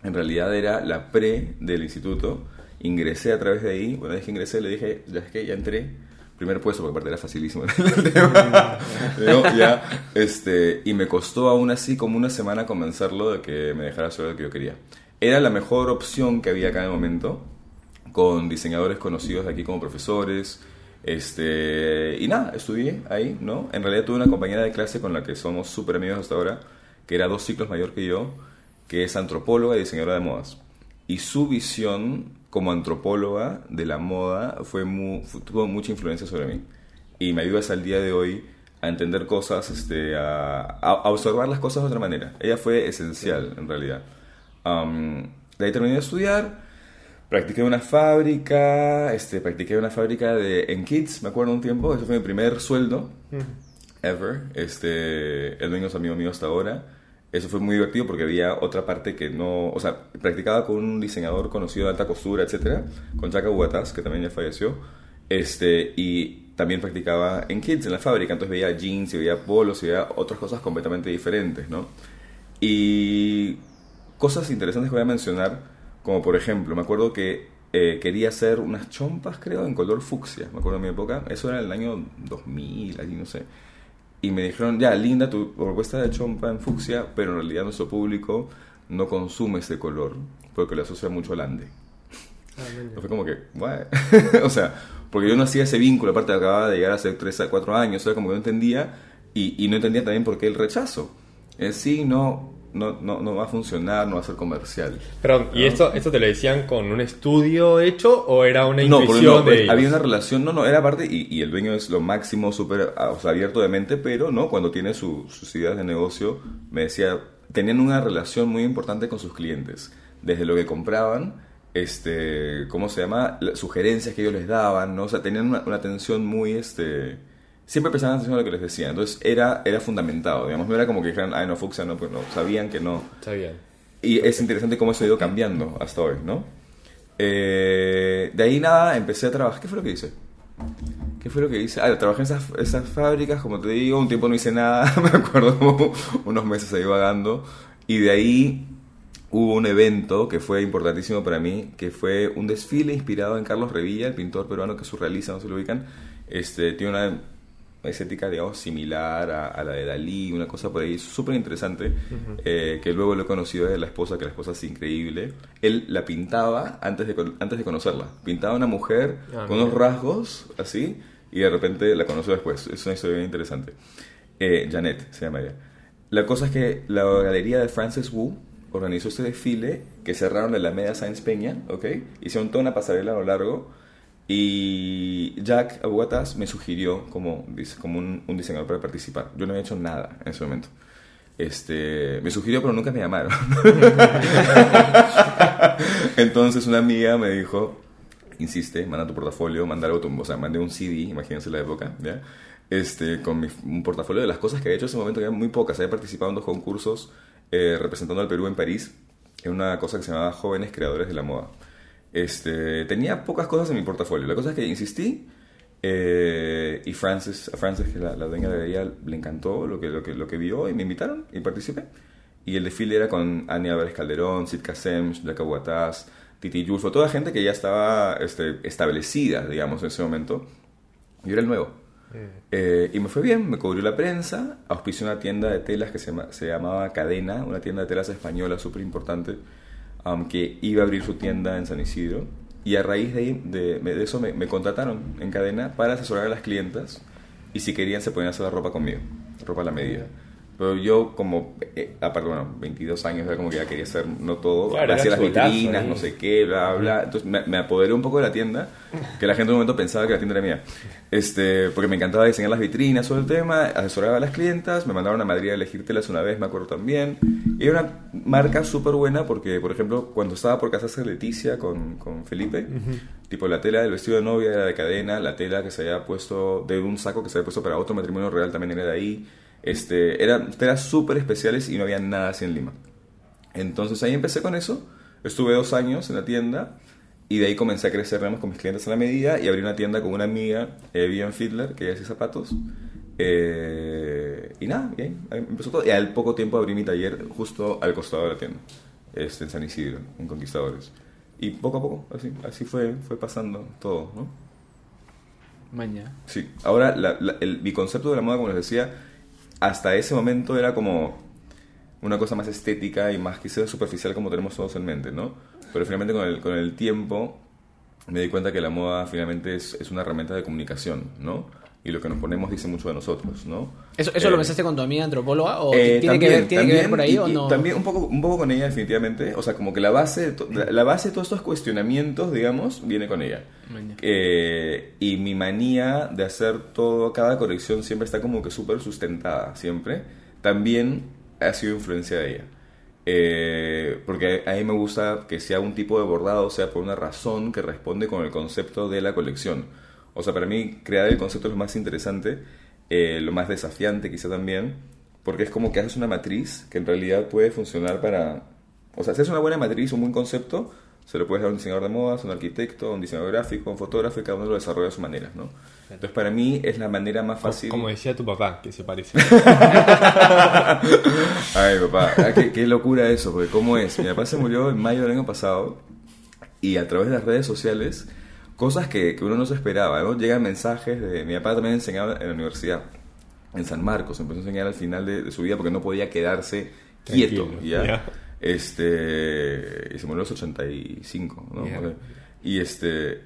D: En realidad era la pre del instituto. Ingresé a través de ahí. Una vez que ingresé, le dije, ya es que ya entré. Primer puesto, porque aparte era facilísimo el tema. ya, este, y me costó aún así como una semana convencerlo de que me dejara hacer lo que yo quería. Era la mejor opción que había acá en el momento, con diseñadores conocidos de aquí como profesores. Este, y nada, estudié ahí, ¿no? En realidad tuve una compañera de clase con la que somos súper amigos hasta ahora, que era dos ciclos mayor que yo, que es antropóloga y diseñadora de modas. Y su visión como antropóloga de la moda fue tuvo mucha influencia sobre mí. Y me ayuda hasta el día de hoy a entender cosas, este, a, a- observar las cosas de otra manera. Ella fue esencial, en realidad. Am, de ahí de estudiar, practiqué en una fábrica, este, practiqué en una fábrica de, en Kids, me acuerdo un tiempo, ese fue mi primer sueldo ever. Este, el dueño es amigo mío hasta ahora. Eso fue muy divertido porque había otra parte que no, o sea, practicaba con un diseñador conocido de alta costura, etcétera, con Chaka Huatas, que también ya falleció. Este, y también practicaba en Kids, en la fábrica, entonces veía jeans y veía polos y veía otras cosas completamente diferentes, ¿no? Y cosas interesantes que voy a mencionar, como por ejemplo, me acuerdo que eh, quería hacer unas chompas, creo, en color fucsia, me acuerdo de mi época, eso era el año 2000, allí no sé. Y me dijeron, ya, linda tu propuesta de chompa en fucsia, pero en realidad nuestro público no consume ese color porque le asocia mucho al ande. Fue como que, o sea, porque yo no hacía ese vínculo, aparte acababa de llegar hace 3 a 4 años, o sea, como que no entendía, y, y no entendía también por qué el rechazo. Eh, sí, no, no, no, no va a funcionar, no va a ser comercial.
C: Perdón, ¿y esto, esto te lo decían con un estudio hecho o era una
D: No, porque
C: intuición
D: no,
C: de ellos?
D: había una relación, no, no, era parte, y, y el dueño es lo máximo, súper o sea, abierto de mente, pero no, cuando tiene su- sus ideas de negocio, me decía, tenían una relación muy importante con sus clientes, desde lo que compraban, este, ¿cómo se llama? Las sugerencias que ellos les daban, ¿no? O sea, tenían una, una atención muy, este, siempre prestaban atención a lo que les decía, entonces era, era fundamentado, digamos, no era como que dijeran, ay, no, Fuxia, no, pues no, sabían que no.
C: Bien.
D: Y es interesante cómo eso ha ido cambiando hasta hoy, ¿no? Eh, de ahí nada, empecé a trabajar. ¿Qué fue lo que hice? ¿Qué fue lo que hice? Ah, trabajé en esas, esas fábricas, como te digo, un tiempo no hice nada, me acuerdo unos meses ahí vagando. Y de ahí hubo un evento que fue importantísimo para mí, que fue un desfile inspirado en Carlos Revilla, el pintor peruano que surrealiza, no se lo ubican. Este, tiene una estética, digamos, similar a, a la de Dalí, una cosa por ahí súper interesante, eh, que luego lo he conocido de la esposa, que la esposa es increíble. Él la pintaba antes de, antes de conocerla. Pintaba a una mujer
C: Ah,
D: con unos rasgos así, y de repente la conoció después. Es una historia bien interesante. Eh, Janet se llama ella. La cosa es que la galería de Frances Wu organizó este desfile que cerraron en la Media Sáenz Peña, ¿ok? Hicieron toda una pasarela a lo largo y Jack Abugatas me sugirió como, como un, diseñador para participar. Yo no había hecho nada en ese momento. Este, me sugirió, pero nunca me llamaron. Entonces una amiga me dijo, insiste, manda tu portafolio, manda algo, tu- o sea, un CD, imagínense la época. Este, con mi, un portafolio de las cosas que había hecho en ese momento, que eran muy pocas. Había participado en dos concursos eh, representando al Perú en París, en una cosa que se llamaba Jóvenes Creadores de la Moda. Este, tenía pocas cosas en mi portafolio. La cosa es que insistí eh, y Frances, a Frances, que la, la dueña de la galería, le encantó lo que, lo, que, lo que vio y me invitaron y participé. Y el desfile era con Ania Álvarez Calderón, Sid Kassem, Jack Aguataz, Titi Yulfo, toda gente que ya estaba este, establecida, digamos, en ese momento. Yo era el nuevo. Eh, y me fue bien, me cubrió la prensa, auspició una tienda de telas que se, se llamaba Cadena, una tienda de telas española súper importante, um, que iba a abrir su tienda en San Isidro. Y a raíz de, de eso me, me contrataron en Cadena para asesorar a las clientas y si querían se podían hacer la ropa conmigo, ropa a la medida. Pero yo como, eh, aparte, bueno, 22 años, era como que ya quería hacer, no todo,
C: Claro,
D: hacía las vitrinas, no sé qué, bla, bla. Entonces me, me apoderé un poco de la tienda, que la gente en un momento pensaba que la tienda era mía. Este, porque me encantaba diseñar las vitrinas sobre el tema, asesoraba a las clientas, me mandaron a Madrid a elegir telas una vez, me acuerdo también. Y era una marca súper buena porque, por ejemplo, cuando estaba por casarse Leticia con, con Felipe, tipo la tela del vestido de novia era de cadena, la tela que se había puesto de un saco que se había puesto para otro matrimonio real también era de ahí. Este, eran telas súper especiales y no había nada así en Lima. Entonces ahí empecé con eso. Estuve dos años en la tienda y de ahí comencé a crecer digamos, con mis clientes a la medida y abrí una tienda con una amiga, eh, Vivian Fiedler, que ella hacía zapatos. Eh, y nada, y ahí empezó todo. Y al poco tiempo abrí mi taller justo al costado de la tienda, este, en San Isidro, en Conquistadores. Y poco a poco, así, así fue, fue pasando todo, ¿no?
E: Maña.
D: Sí, ahora la- la- el- mi concepto de la moda, como les decía, hasta ese momento era como una cosa más estética y más quizás superficial como tenemos todos en mente, ¿no? Pero finalmente con el, con el tiempo me di cuenta que la moda finalmente es, es una herramienta de comunicación, ¿no? Y lo que nos ponemos dice mucho de nosotros, ¿no?
E: ¿Eso, eso
D: Eh,
E: lo pensaste con tu amiga antropóloga? ¿O
D: eh,
E: tiene, que, ver, tiene que ver por ahí
D: y-
E: o no?
D: También un poco, un poco con ella, definitivamente. O sea, como que la base, la, la base de todos estos cuestionamientos, digamos, viene con ella. Eh, y mi manía de hacer todo, cada colección siempre está como que súper sustentada, siempre. También ha sido influencia de ella. Eh, porque a mí me gusta que sea un tipo de bordado, sea por una razón que responde con el concepto de la colección. O sea, para mí crear el concepto es lo más interesante, eh, lo más desafiante quizá también, porque es como que haces una matriz que en realidad puede funcionar para... O sea, si haces una buena matriz, un buen concepto, se lo puedes dar a un diseñador de modas, a un arquitecto, a un diseñador gráfico, a un fotógrafo, y cada uno lo desarrolla a su manera, ¿no? Entonces, para mí es la manera más fácil...
C: Como decía tu papá, que se parece.
D: Ay, papá, ah, qué, qué locura eso, porque ¿cómo es? Mi papá se murió en mayo del año pasado y a través de las redes sociales, cosas que, que uno no se esperaba, ¿no? Llegan mensajes de... Mi papá también enseñaba en la universidad, en San Marcos, empezó a enseñar al final de, de su vida porque no podía quedarse quieto, ¿ya? Este... Y se murió a los 85, ¿no?
C: Mierda.
D: Y este...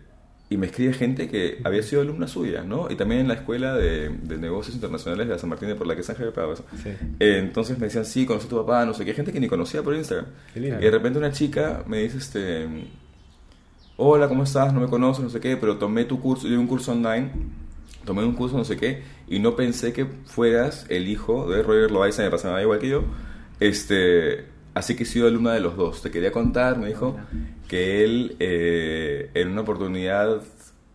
D: y me escribe gente que había sido alumna suya, ¿no? Y también en la escuela de, de negocios internacionales de San Martín de por la que San Javier Pablo.
C: Sí.
D: Eh, entonces me decían, sí, conocí a tu papá, no sé qué, gente que ni conocía por Instagram.
C: Qué lindo.
D: Y de repente una chica me dice, este, hola, ¿cómo estás? No me conoces, no sé qué, pero tomé tu curso, yo un curso online, tomé un curso, no sé qué, y no pensé que fueras el hijo de Roger Loaiza, me pasaba igual que yo, este, así que he sido alumna de los dos. Te quería contar, me dijo, que él eh, en una oportunidad,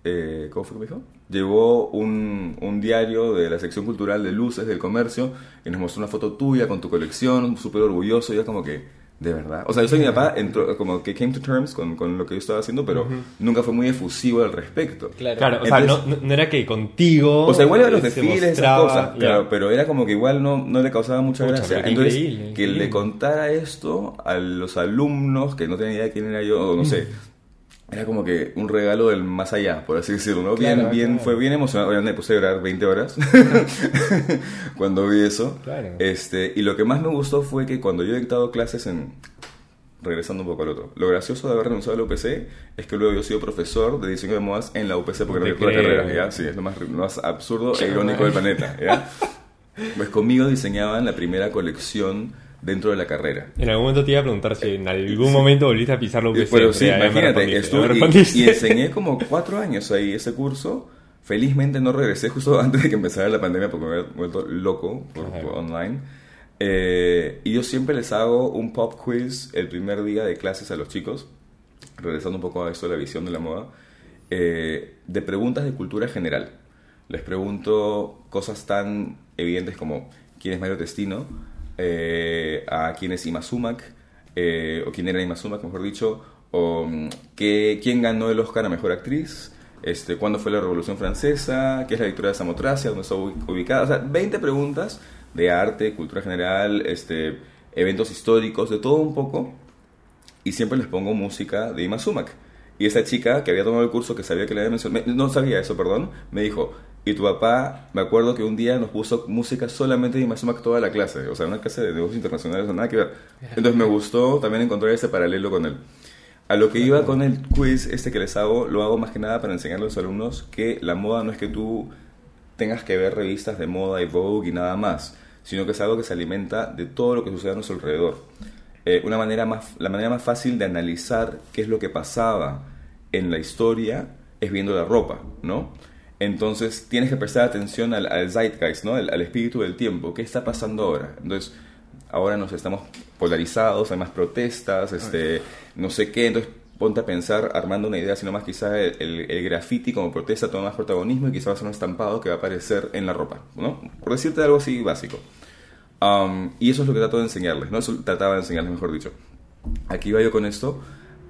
D: eh, ¿cómo fue que me dijo? Llevó un, un diario de la sección cultural de luces del comercio y nos mostró una foto tuya con tu colección, súper orgulloso, y como que, de verdad. O sea, yo soy mi papá, entró, como que came to terms con, con lo que yo estaba haciendo, pero nunca fue muy efusivo al respecto.
E: Claro.
C: Claro, o sea,
D: Entonces-
C: no, no- no era que contigo.
D: O sea, igual iba a los desfiles, esas
C: mostraba,
D: cosas,
C: ya.
D: claro, pero era como que igual no, no le causaba mucha
C: Pucha,
D: gracia. Entonces,
C: increíble,
D: que le contara esto a los alumnos que no tenían idea de quién era yo, o no sé, era como que un regalo del más allá, por así decirlo, ¿no? Bien,
E: Claro,
D: bien,
E: claro.
D: fue bien emocionante. Obviamente me puse a llorar 20 horas cuando vi eso.
C: Claro.
D: Este, y lo que más me gustó fue que cuando yo he dictado clases en, regresando un poco al otro. Lo gracioso de haber renunciado a la UPC es que luego yo he sido profesor de diseño de modas en la UPC porque no la carrera, ¿ya? Sí, es lo más, lo más absurdo e irónico del planeta, ¿ya? Pues conmigo diseñaban la primera colección dentro de la carrera.
C: En algún momento te iba a preguntar si en algún momento volviste a pisar la UPC.
D: Pero sí, imagínate, estuve y- y, enseñé como cuatro años ahí ese curso. Felizmente no regresé justo antes de que empezara la pandemia porque me había vuelto loco por, por online. Eh, y yo siempre les hago un pop quiz el primer día de clases a los chicos, regresando un poco a eso de la visión de la moda, eh, de preguntas de cultura general. Les pregunto cosas tan evidentes como quién es Mario Testino, eh, a quién es Ima Sumac, eh, o quién era Ima Sumac, mejor dicho, o mm, qué- quién ganó el Oscar a Mejor Actriz, este, cuándo fue la Revolución Francesa, qué es la victoria de Samotracia, dónde está ubi- ubicada, o sea, 20 preguntas de arte, cultura general, este, eventos históricos, de todo un poco, y siempre les pongo música de Ima Sumac. Y esa chica que había tomado el curso, que sabía que le había mencionado, me- no sabía eso, perdón, me dijo, y tu papá, me acuerdo que un día nos puso música solamente de Ima Sumac toda la clase, o sea, una clase de negocios internacionales, nada que ver. Entonces me gustó también encontrar ese paralelo con él. A lo que iba con el quiz este que les hago, lo hago más que nada para enseñar a los alumnos que la moda no es que tú tengas que ver revistas de moda y Vogue y nada más, sino que es algo que se alimenta de todo lo que sucede a nuestro alrededor. Eh, una manera más, la manera más fácil de analizar qué es lo que pasaba en la historia es viendo la ropa, ¿no? Entonces tienes que prestar atención al, al zeitgeist, ¿no? Al, al espíritu del tiempo. ¿Qué está pasando ahora? Entonces, ahora nos estamos polarizados, hay más protestas, este, no sé qué. Entonces, ponte a pensar, armando una idea, sino más quizás el, el, el graffiti como protesta toma más protagonismo y quizás va a ser un estampado que va a aparecer en la ropa, ¿no? Por decirte algo así básico. Um, y eso es lo que trato de enseñarles, ¿no? Eso trataba de enseñarles, mejor dicho. Aquí iba yo con esto,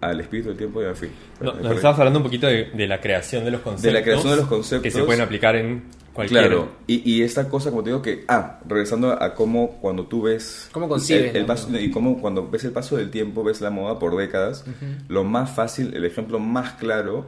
D: al espíritu del tiempo ya fui.
C: No,
D: Me
C: nos estabas hablando un poquito de, de la creación de los conceptos.
D: De la creación de los conceptos.
C: Que se pueden aplicar en cualquier.
D: Claro, y, y esta cosa, como te digo, que, ah, regresando a cómo cuando tú ves...
E: ¿Cómo concibes
D: el, el paso- Y cómo cuando ves el paso del tiempo, ves la moda por décadas, lo más fácil, el ejemplo más claro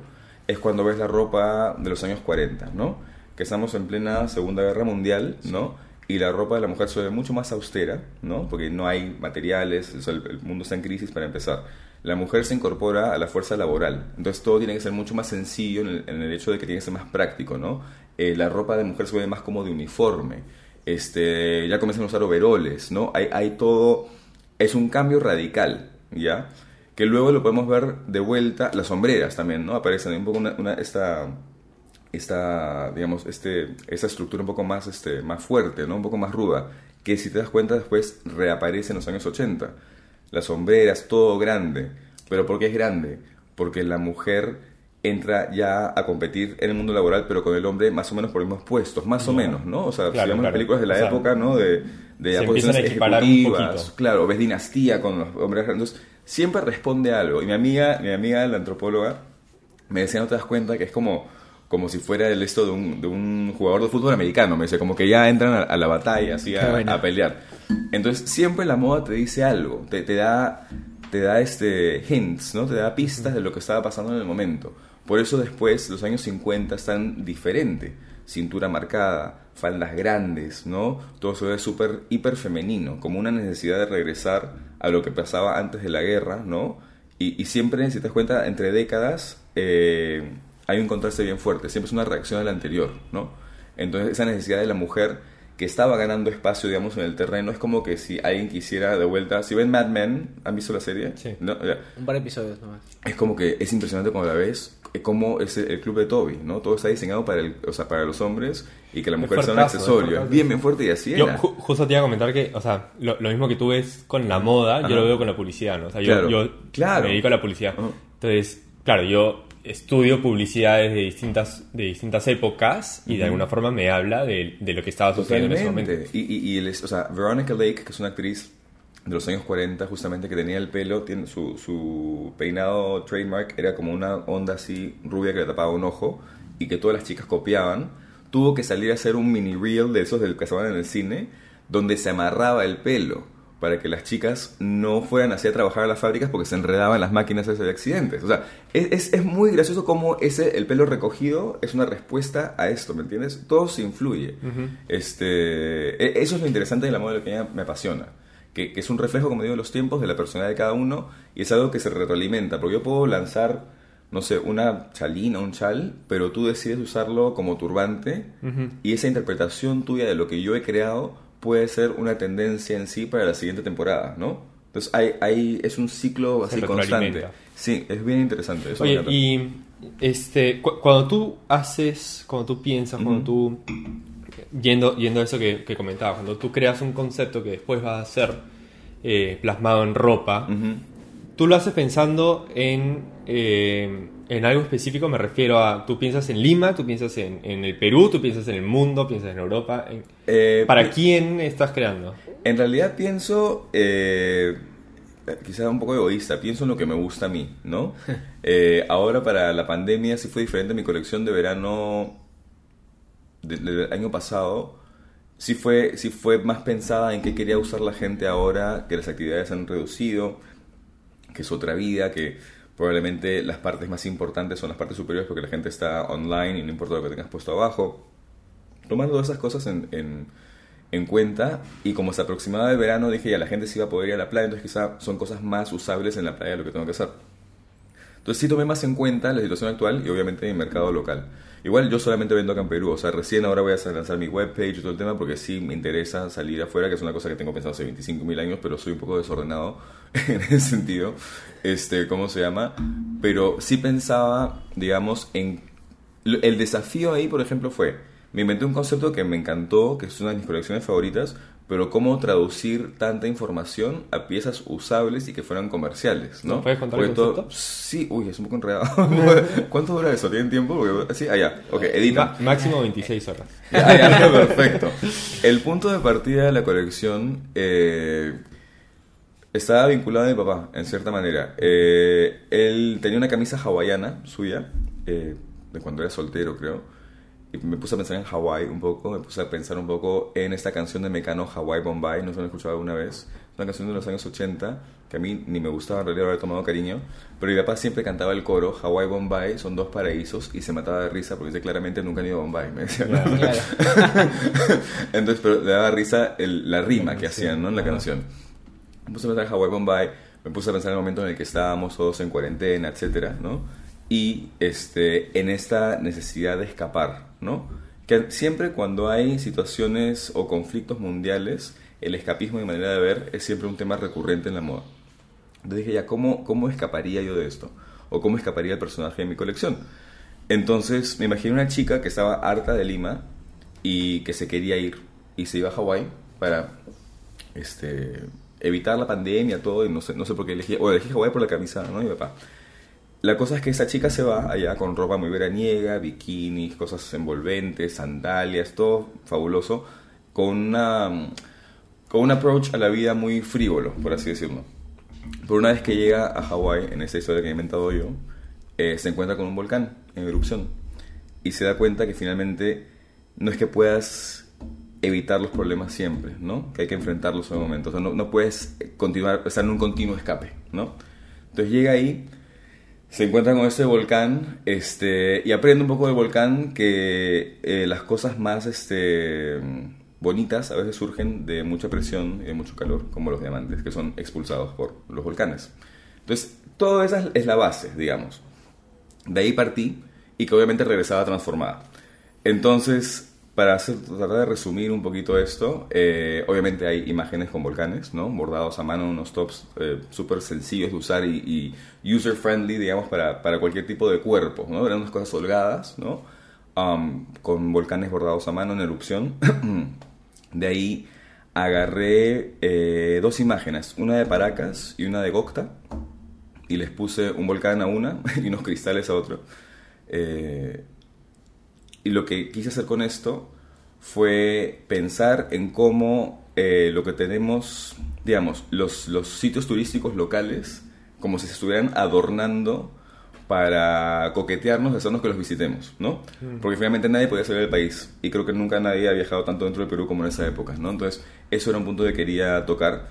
D: es cuando ves la ropa de los años 40, ¿no? Que estamos en plena Segunda Guerra Mundial, ¿no? Y la ropa de la mujer se ve mucho más austera, ¿no? Porque no hay materiales, o sea, el, el mundo está en crisis para empezar. La mujer se incorpora a la fuerza laboral, entonces todo tiene que ser mucho más sencillo en el, hecho de que tiene que ser más práctico, ¿no? Eh, la ropa de mujer se ve más como de uniforme, este, ya comienzan a usar overoles, ¿no? Hay, hay todo, es un cambio radical, ¿ya? Que luego lo podemos ver de vuelta, las sombreras también, ¿no? Aparecen un poco una- esta, esta, digamos, este, esta estructura un poco más, este, más fuerte, ¿no? Un poco más ruda, que si te das cuenta después reaparece en los años 80. Las sombreras, todo grande. ¿Pero por qué es grande? Porque la mujer entra ya a competir en el mundo laboral, pero con el hombre más o menos por los mismos puestos, más o menos, ¿no? O sea,
C: Claro,
D: si vemos
C: claro.
D: películas de la
C: O sea,
D: época, ¿no? De, de
C: se
D: posiciones
C: equiparar
D: ejecutivas, claro, ves dinastía con los hombres. Entonces, siempre responde algo. Y mi amiga, mi amiga, la antropóloga, me decía, no te das cuenta que es como, como si fuera el esto de un, de un jugador de fútbol americano. Me dice, como que ya entran a, a la batalla, así, a,
E: bueno.
D: a pelear. Entonces, siempre la moda te dice algo, te, te da, te da este hints, ¿no? Te da pistas de lo que estaba pasando en el momento. Por eso después, los años 50 están diferente. Cintura marcada, faldas grandes, ¿no? Todo se ve súper, hiper femenino, como una necesidad de regresar a lo que pasaba antes de la guerra, ¿no? Y, y siempre, si te das cuenta, entre décadas, eh, hay un contraste bien fuerte, siempre es una reacción a la anterior, ¿no? Entonces esa necesidad de la mujer que estaba ganando espacio, digamos, en el terreno, es como que si alguien quisiera de vuelta, si ven Mad Men, ¿han visto la serie?
C: Sí.
D: ¿No? Ya.
E: Un par de episodios nomás.
D: Es como que es impresionante cuando la ves, eh, como es el, club de Toby, ¿no? Todo está diseñado para, el, o sea, para los hombres y que la mujer sea un
C: es
D: accesorio. bien, bien fuerte y así
C: Yo
D: era.
C: ju- justo te iba a comentar que, o sea, lo, lo mismo que tú ves con la moda,
D: Ajá.
C: yo lo veo con la publicidad, ¿no? O sea, yo,
D: Claro,
C: yo
D: claro.
C: me dedico a la publicidad.
D: Ajá.
C: Entonces, claro, yo estudio publicidades de distintas, de distintas épocas y de alguna forma me habla de, de lo que estaba sucediendo en ese momento.
D: Y, y, y el- o sea, Veronica Lake, que es una actriz de los años 40, justamente que tenía el pelo, tiene su, su peinado trademark era como una onda así rubia que le tapaba un ojo y que todas las chicas copiaban. Tuvo que salir a hacer un mini reel de esos del que se van en el cine, donde se amarraba el pelo para que las chicas no fueran así a trabajar a las fábricas porque se enredaban las máquinas esas de accidentes. O sea, es, es, es muy gracioso cómo ese, el pelo recogido es una respuesta a esto, ¿me entiendes? Todo se influye. este, e- eso es lo interesante de la moda, lo que a me apasiona. Que, que es un reflejo, como digo, de los tiempos, de la personalidad de cada uno, y es algo que se retroalimenta. Porque yo puedo lanzar, no sé, una chalina, un chal, pero tú decides usarlo como turbante, y esa interpretación tuya de lo que yo he creado puede ser una tendencia en sí para la siguiente temporada, ¿no? Entonces, hay, hay, es un ciclo así constante. Sí, es bien interesante. Eso
C: Oye, y este, cu- cuando tú haces, cuando tú piensas, cuando tú, yendo, yendo a eso que, que comentabas, cuando tú creas un concepto que después va a ser eh, plasmado en ropa, tú lo haces pensando en, eh, en algo específico, me refiero a, tú piensas en Lima, tú piensas en, en el Perú, tú piensas en el mundo, piensas en Europa. en-
D: Eh,
C: ¿Para quién estás creando?
D: En realidad pienso, eh, quizá un poco egoísta, pienso en lo que me gusta a mí, ¿no? Eh, ahora para la pandemia sí fue diferente mi colección de verano de- del año pasado. Sí fue, sí fue más pensada en qué quería usar la gente ahora, que las actividades han reducido, que es otra vida, que probablemente las partes más importantes son las partes superiores porque la gente está online y no importa lo que tengas puesto abajo. Tomando todas esas cosas en, en, en cuenta y como se aproximaba el verano dije ya la gente sí iba a poder ir a la playa entonces quizá son cosas más usables en la playa lo que tengo que hacer. Entonces sí tomé más en cuenta la situación actual y obviamente mi mercado local igual yo solamente vendo acá en Perú o sea recién ahora voy a lanzar mi webpage y todo el tema porque sí me interesa salir afuera que es una cosa que tengo pensado hace 25 mil años pero soy un poco desordenado en ese sentido este cómo se llama pero sí pensaba digamos en el desafío ahí, por ejemplo, fue, me inventé un concepto que me encantó, que es una de mis colecciones favoritas, pero cómo traducir tanta información a piezas usables y que fueran comerciales, ¿no?
C: ¿Nos puedes contar
D: Porque
C: el
D: todo-
C: concepto?
D: Sí, uy, es un poco enredado. ¿Cuánto dura eso? ¿Tienen tiempo? Porque, sí, allá. ok, edita.
C: Máximo 26 horas.
D: Ya, ya, perfecto. El punto de partida de la colección eh, estaba vinculado a mi papá, en cierta manera. Eh, él tenía una camisa hawaiana suya, eh, de cuando era soltero, creo. Y me puse a pensar en Hawái un poco, me puse a pensar un poco en esta canción de Mecano, Hawaii Bombay, no si lo han escuchado alguna vez. Es una canción de los años 80, que a mí ni me gustaba en realidad haber tomado cariño, pero mi papá siempre cantaba el coro, Hawaii Bombay son dos paraísos, y se mataba de risa porque dice claramente nunca han ido a Bombay, me decía. ¿no?
E: Claro.
D: Entonces, pero le daba risa el- la rima que hacían, ¿no? En la canción. Me puse a pensar en Hawaii Bombay, me puse a pensar en el momento en el que estábamos todos en cuarentena, etcétera, ¿no? Y este, en esta necesidad de escapar, Que siempre cuando hay situaciones o conflictos mundiales, el escapismo y manera de ver es siempre un tema recurrente en la moda. Entonces dije, ya, ¿cómo, ¿cómo escaparía yo de esto? ¿O cómo escaparía el personaje de mi colección? Entonces me imaginé una chica que estaba harta de Lima y que se quería ir y se iba a Hawái para este, evitar la pandemia, todo, y no sé, no sé por qué elegí, o elegí Hawái por la camisa, ¿no? Mi papá. La cosa es que esa chica se va allá con ropa muy veraniega, bikinis, cosas envolventes, sandalias, todo fabuloso, con una con un approach a la vida muy frívolo, por así decirlo. Pero una vez que llega a Hawái, en esa historia que he inventado yo, eh, se encuentra con un volcán en erupción y se da cuenta que finalmente no es que puedas evitar los problemas siempre, ¿no? Que hay que enfrentarlos en un momento. O sea, no, no puedes continuar, estar en un continuo escape, ¿no? Entonces llega ahí, se encuentra con ese volcán este, y aprende un poco del volcán que eh, las cosas más este, bonitas a veces surgen de mucha presión y de mucho calor, como los diamantes, que son expulsados por los volcanes. Entonces, todo esa es la base, digamos. De ahí partí y que obviamente regresaba transformada. Entonces, para hacer, tratar de resumir un poquito esto, eh, obviamente hay imágenes con volcanes, ¿no? Bordados a mano, unos tops eh, súper sencillos de usar y, user-friendly, digamos, para, para, cualquier tipo de cuerpo, ¿no? Eran unas cosas holgadas, ¿no? Um, con volcanes bordados a mano en erupción. de ahí agarré eh, dos imágenes, una de Paracas y una de Gocta, y les puse un volcán a una y unos cristales a otro. Y lo que quise hacer con esto fue pensar en cómo eh, lo que tenemos, digamos, los, los sitios turísticos locales, como si se estuvieran adornando para coquetearnos, hacernos que los visitemos, ¿no? Porque finalmente nadie podía salir del país y creo que nunca nadie ha viajado tanto dentro de Perú como en esa época, ¿no? Entonces, eso era un punto que quería tocar,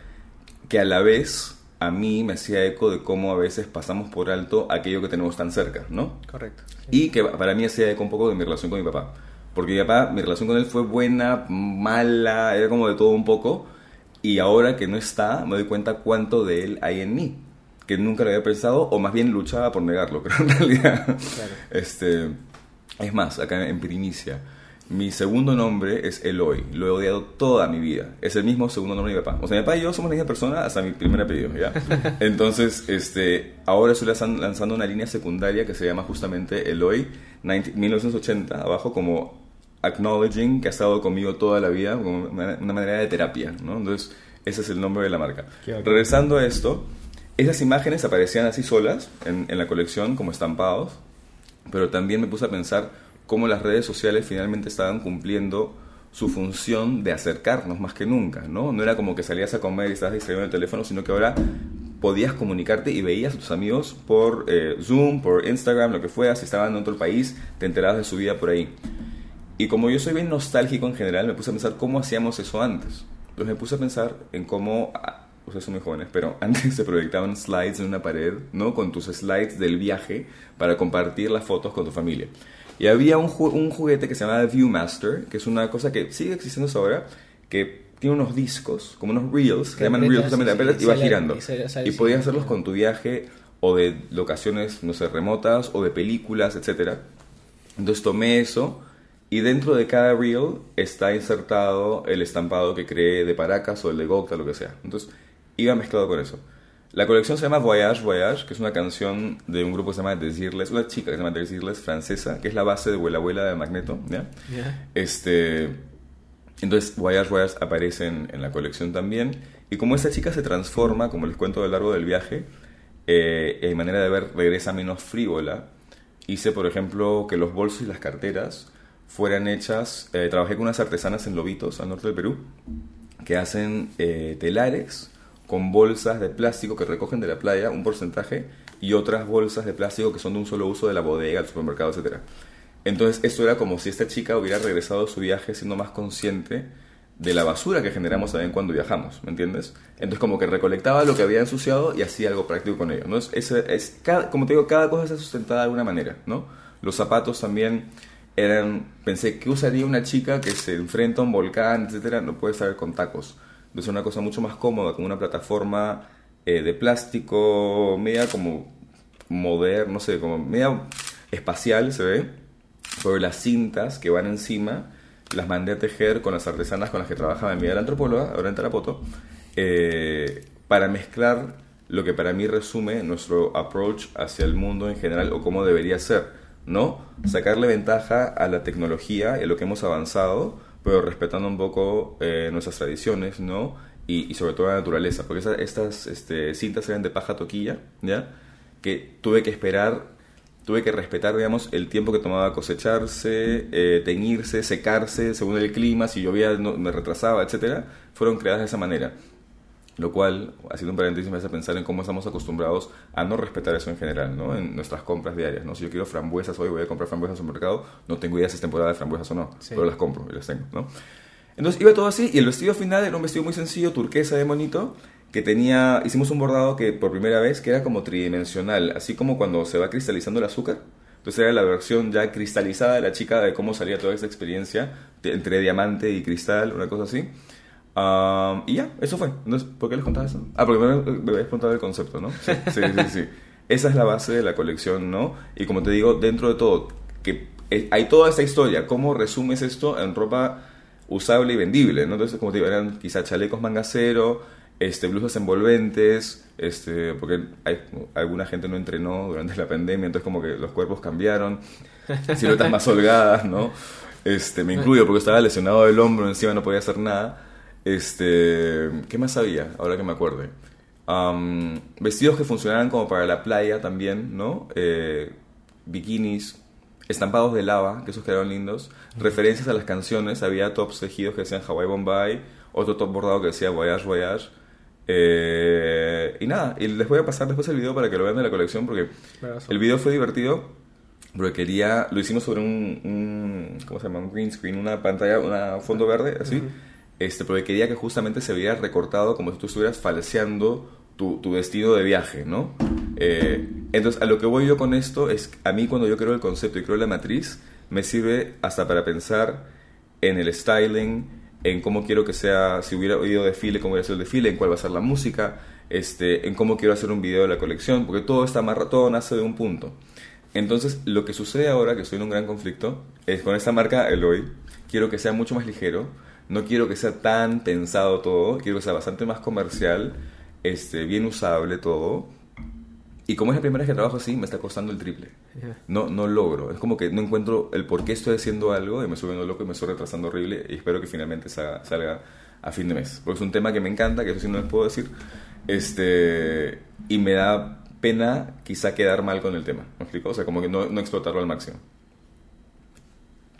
D: que a la vez a mí me hacía eco de cómo a veces pasamos por alto aquello que tenemos tan cerca, ¿no?
E: Correcto.
D: Y que para mí hacía eco un poco de mi relación con mi papá. Porque mi papá, mi relación con él fue buena, mala, era como de todo un poco. Y ahora que no está, me doy cuenta cuánto de él hay en mí. Que nunca lo había pensado, o más bien luchaba por negarlo, pero en realidad. Este, es más, acá en primicia mi segundo nombre es Eloy. Lo he odiado toda mi vida. Es el mismo segundo nombre de mi papá. O sea, mi papá y yo somos la misma persona hasta mi primer apellido, ¿ya? Entonces, este, ahora estoy lanzando una línea secundaria que se llama justamente Eloy 1980, abajo como acknowledging que ha estado conmigo toda la vida, como una manera de terapia, ¿no? Entonces, ese es el nombre de la marca. Regresando a esto, esas imágenes aparecían así solas en, en la colección como estampados, pero también me puse a pensar cómo las redes sociales finalmente estaban cumpliendo su función de acercarnos más que nunca, ¿no? No era como que salías a comer y estabas distraído en el teléfono, sino que ahora podías comunicarte y veías a tus amigos por eh, Zoom, por Instagram, lo que fuera, si estaban en otro país, te enterabas de su vida por ahí. Y como yo soy bien nostálgico en general, me puse a pensar cómo hacíamos eso antes. Entonces me puse a pensar en cómo, ah, ustedes son muy jóvenes, pero antes se proyectaban slides en una pared, ¿no? Con tus slides del viaje para compartir las fotos con tu familia. Y había un, un juguete que se llamaba Viewmaster, que es una cosa que sigue existiendo ahora, que tiene unos discos, como unos reels, que llaman reels justamente, y va girando. Y, podías hacerlos con tu viaje o de locaciones, no sé, remotas o de películas, etc. Entonces tomé eso y dentro de cada reel está insertado el estampado que creé de Paracas o el de Gocta, lo que sea. Entonces iba mezclado con eso. La colección se llama Voyage Voyage, que es una canción de un grupo que se llama Desirles, una chica que se llama Desirles, francesa, que es la base de Abuela Abuela de Magneto. ¿ya? Este, entonces, Voyage Voyage aparece en, la colección también. Y como esta chica se transforma, como les cuento a lo largo del viaje, eh, en manera de ver regresa menos frívola, hice, por ejemplo, que los bolsos y las carteras fueran hechas. Eh, trabajé con unas artesanas en Lobitos, al norte del Perú, que hacen eh, telares con bolsas de plástico que recogen de la playa un porcentaje y otras bolsas de plástico que son de un solo uso de la bodega, del supermercado, etc. Entonces esto era como si esta chica hubiera regresado a su viaje siendo más consciente de la basura que generamos también cuando viajamos, ¿me entiendes? Entonces como que recolectaba lo que había ensuciado y hacía algo práctico con ello, ¿no? Es, es, cada, como te digo, cada cosa está sustentada de alguna manera, ¿no? Los zapatos también eran, pensé, ¿qué usaría una chica que se enfrenta a un volcán, etcétera? No puede saber con tacos es una cosa mucho más cómoda, con una plataforma eh, de plástico, media como moderna, no sé, como media espacial se ve, pero las cintas que van encima las mandé a tejer con las artesanas con las que trabajaba mi antropóloga, ahora en Tarapoto, eh, para mezclar lo que para mí resume nuestro approach hacia el mundo en general o cómo debería ser, ¿no? Sacarle ventaja a la tecnología y a lo que hemos avanzado, pero respetando un poco eh, nuestras tradiciones, ¿no? Y, sobre todo la naturaleza, porque estas este, cintas eran de paja toquilla, ¿ya? Que tuve que esperar, tuve que respetar, digamos, el tiempo que tomaba cosecharse, eh, teñirse, secarse, según el clima, si llovía no, me retrasaba, etcétera, fueron creadas de esa manera. Lo cual, haciendo un paréntesis, me hace pensar en cómo estamos acostumbrados a no respetar eso en general, ¿no? En nuestras compras diarias, ¿no? Si yo quiero frambuesas hoy, voy a comprar frambuesas en un mercado, no tengo idea si es temporada de frambuesas o no, pero las compro y las tengo, ¿no? Entonces iba todo así y el vestido final era un vestido muy sencillo, turquesa de monito, que tenía, hicimos un bordado que por primera vez que era como tridimensional, así como cuando se va cristalizando el azúcar. Entonces era la versión ya cristalizada de la chica de cómo salía toda esta experiencia entre diamante y cristal, una cosa así y ya, eso fue. Entonces, ¿por qué les contaba eso? Ah, porque me, me habías contado el concepto, ¿no? Sí, sí, sí, sí, Esa es la base de la colección, ¿no? Y como te digo, dentro de todo, que eh, hay toda esta historia. ¿Cómo resumes esto en ropa usable y vendible? ¿no? Entonces, como te digo, eran quizá chalecos mangacero, este, blusas envolventes, este, porque hay, alguna gente no entrenó durante la pandemia, entonces como que los cuerpos cambiaron, siluetas más holgadas, ¿no? Este, me incluyo porque estaba lesionado del hombro, encima no podía hacer nada. Este, ¿qué más había? Ahora que me acuerde. Vestidos que funcionaran como para la playa también, ¿no? Eh, bikinis, estampados de lava, que esos quedaron lindos. Referencias a las canciones, había tops tejidos que decían Hawaii Bombay, otro top bordado que decía Voyage Voyage. Eh, y nada, y les voy a pasar después el video para que lo vean de la colección porque el video fue divertido porque quería, lo hicimos sobre un, un ¿cómo se llama? Un green screen, una pantalla, un fondo verde, así, este, porque quería que justamente se viera recortado como si tú estuvieras falseando tu, tu destino de viaje, ¿no? Eh, entonces, a lo que voy yo con esto es, a mí cuando yo creo el concepto y creo la matriz, me sirve hasta para pensar en el styling, en cómo quiero que sea, si hubiera oído desfile, cómo hubiera sido el desfile, en cuál va a ser la música, este, en cómo quiero hacer un video de la colección, porque todo está amarrado, todo nace de un punto. Entonces, lo que sucede ahora, que estoy en un gran conflicto, es con esta marca Eloy, quiero que sea mucho más ligero, no quiero que sea tan pensado todo, quiero que sea bastante más comercial, este, bien usable todo. Y como es la primera vez que trabajo así, me está costando el triple. No, no logro. Es como que no encuentro el por qué estoy haciendo algo y me estoy viendo loco y me estoy retrasando horrible y espero que finalmente salga, salga a fin de mes. Porque es un tema que me encanta, que eso sí no les puedo decir. Este, y me da pena quizá quedar mal con el tema. ¿Me explico? O sea, como que no, no explotarlo al máximo.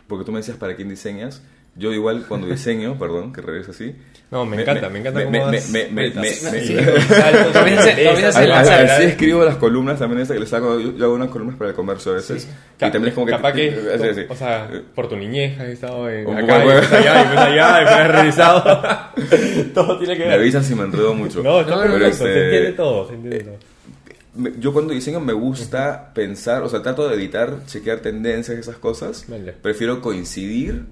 D: Porque tú me decías para quién diseñas. Yo igual cuando diseño, perdón, que regrese así.
C: No, me encanta, me encanta
D: me-
C: cómo
D: me-
C: das
D: me- me-
C: metas.
D: me- me-
E: Sí, lanzar.
D: Así escribo las columnas también esa que les hago. Yo, yo hago unas columnas para el comercio a veces. Y también es como que.
C: Capaz que,
D: así, así.
C: o sea, por tu niñez has estado en,
D: Un
C: acá, y
D: poco-
C: después allá, y después allá, y después has revisado. todo tiene que
D: Me
C: ver.
D: avisan si me enredo mucho.
C: No, está
E: No, no,
C: perfecto,
D: pero
C: se
D: este-
C: entiende todo, se entiende todo.
D: Me- Yo cuando diseño me gusta pensar, o sea, trato de editar, chequear tendencias, esas cosas.
C: Vale.
D: Prefiero coincidir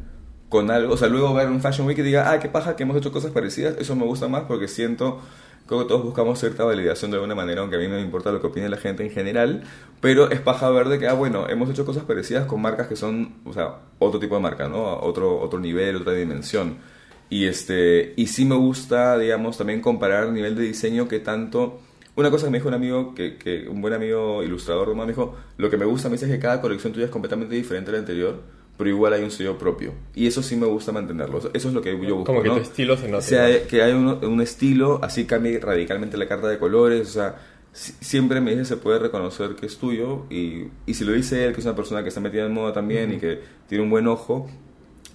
D: con algo, o sea, luego ver un Fashion Week y diga, ah, qué paja que hemos hecho cosas parecidas, eso me gusta más porque siento, creo que todos buscamos cierta validación de alguna manera, aunque a mí no me importa lo que opine la gente en general, pero es paja ver de que, ah, bueno, hemos hecho cosas parecidas con marcas que son, o sea, otro tipo de marca, ¿no? Otro, otro nivel, otra dimensión. Y, este, y sí me gusta, digamos, también comparar el nivel de diseño que tanto... Una cosa que me dijo un amigo, que, que un buen amigo ilustrador me dijo, lo que me gusta a mí es que cada colección tuya es completamente diferente a la anterior, pero igual hay un sello propio. Y eso sí me gusta mantenerlo. Eso es lo que yo busco,
C: Como que
D: ¿no?
C: tu estilo se nota.
D: O sea, que hay un, un estilo, así cambie radicalmente la carta de colores, o sea, si- siempre me dice se puede reconocer que es tuyo y, y si lo dice él, que es una persona que está metida en moda también y que tiene un buen ojo,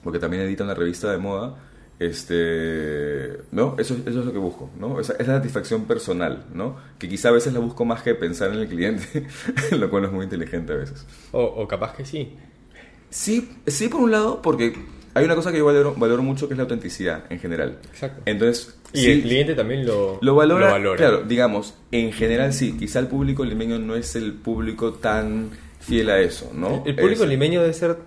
D: porque también edita una revista de moda, este, ¿no? Eso, eso es lo que busco, ¿no? Esa, esa satisfacción personal, ¿no? Que quizá a veces la busco más que pensar en el cliente, lo cual es muy inteligente a veces.
C: O, o capaz que sí.
D: Sí, sí por un lado, porque hay una cosa que yo valoro, valoro mucho que es la autenticidad en general.
C: Exacto.
D: Entonces,
C: Y
D: sí,
C: el cliente también lo,
D: lo valora,
C: lo valora.
D: Claro, digamos, en general sí, quizá el público limeño no es el público tan fiel a eso, ¿no?
C: El público
D: es,
C: limeño debe ser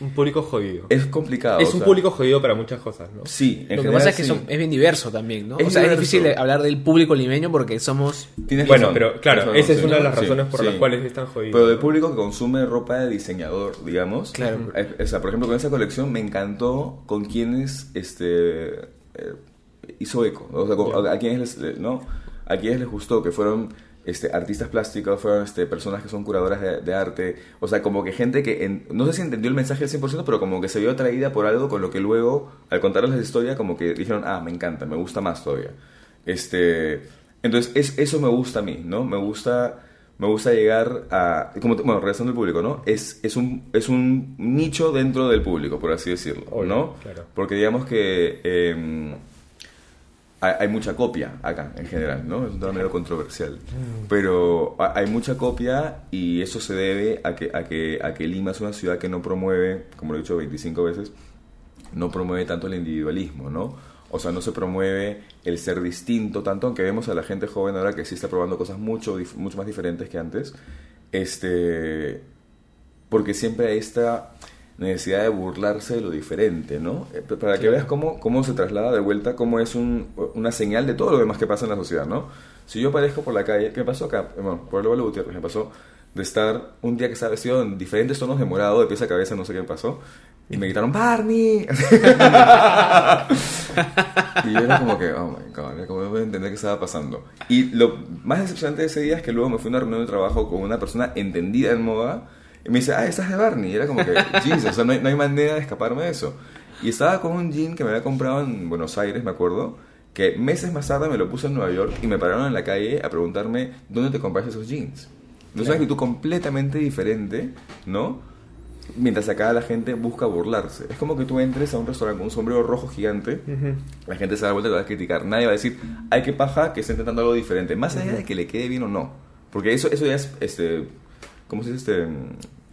C: un público jodido.
D: es complicado.
C: Es
D: o
C: un
D: sea,
C: público jodido para muchas cosas, ¿no?
D: Sí, en
E: Lo que pasa es que
D: sí.
E: son- es bien diverso también, ¿no?
D: Es
E: o sea, es
D: diverso.
E: difícil hablar del público limeño porque somos...
D: Tienes
C: Bueno,
D: razón,
C: pero claro,
D: tienes
C: esa es una de las
D: sí,
C: razones por las cuales están jodidos.
D: Pero del público que consume ropa de diseñador, digamos.
E: Claro.
D: Eh, O sea, por ejemplo, con esa colección me encantó con quienes este, eh, hizo eco. O sea, con- a, a quienes les, ¿no? a quienes les gustó, que fueron este, artistas plásticos, fueron este, personas que son curadoras de, de arte. O sea, como que gente que, en- no sé si entendió el mensaje al 100%, pero como que se vio atraída por algo con lo que luego, al contarles la historia, como que dijeron, ah, me encanta, me gusta más todavía. Este, entonces, es, eso me gusta a mí, ¿no? Me gusta me gusta llegar a como bueno regresando al público no es, es un es un nicho dentro del público por así decirlo no
C: claro.
D: porque digamos que eh, hay, mucha copia acá en general no es un tema medio controversial. Pero ha- hay mucha copia y eso se debe a que a que a que Lima es una ciudad que no promueve como lo he dicho 25 veces no promueve tanto el individualismo, ¿no? O sea, no se promueve el ser distinto tanto, aunque vemos a la gente joven ahora que sí está probando cosas mucho, mucho más diferentes que antes, este, porque siempre hay esta necesidad de burlarse de lo diferente, ¿no? Eh, Para que veas cómo, cómo se traslada de vuelta, cómo es un- una señal de todo lo demás que pasa en la sociedad, ¿no? Si yo aparezco por la calle, ¿qué pasó acá? Bueno, por el Gutiérrez me pasó, de estar un día que estaba vestido en diferentes tonos de morado, de pies a cabeza, no sé qué me pasó. Y me gritaron, ¡Barney! y yo era como que, oh my god, como voy a entender qué estaba pasando. Y lo más decepcionante de ese día es que luego me fui a una reunión de trabajo con una persona entendida en moda. Y me dice, ah, estás de Barney. Y era como que, jeez, o sea, no hay, no hay manera de escaparme de eso. Y estaba con un jean que me había comprado en Buenos Aires, me acuerdo, que meses más tarde me lo puse en Nueva York y me pararon en la calle a preguntarme, ¿dónde te compraste esos jeans? No es una actitud completamente diferente, ¿no? Mientras acá la gente busca burlarse. Es como que tú entres a un restaurante con un sombrero rojo gigante, la gente se da vuelta y te va a criticar. Nadie va a decir, ay, qué paja que esté intentando algo diferente. Más allá de que le quede bien o no. Porque eso, eso ya es, este, ¿cómo se dice?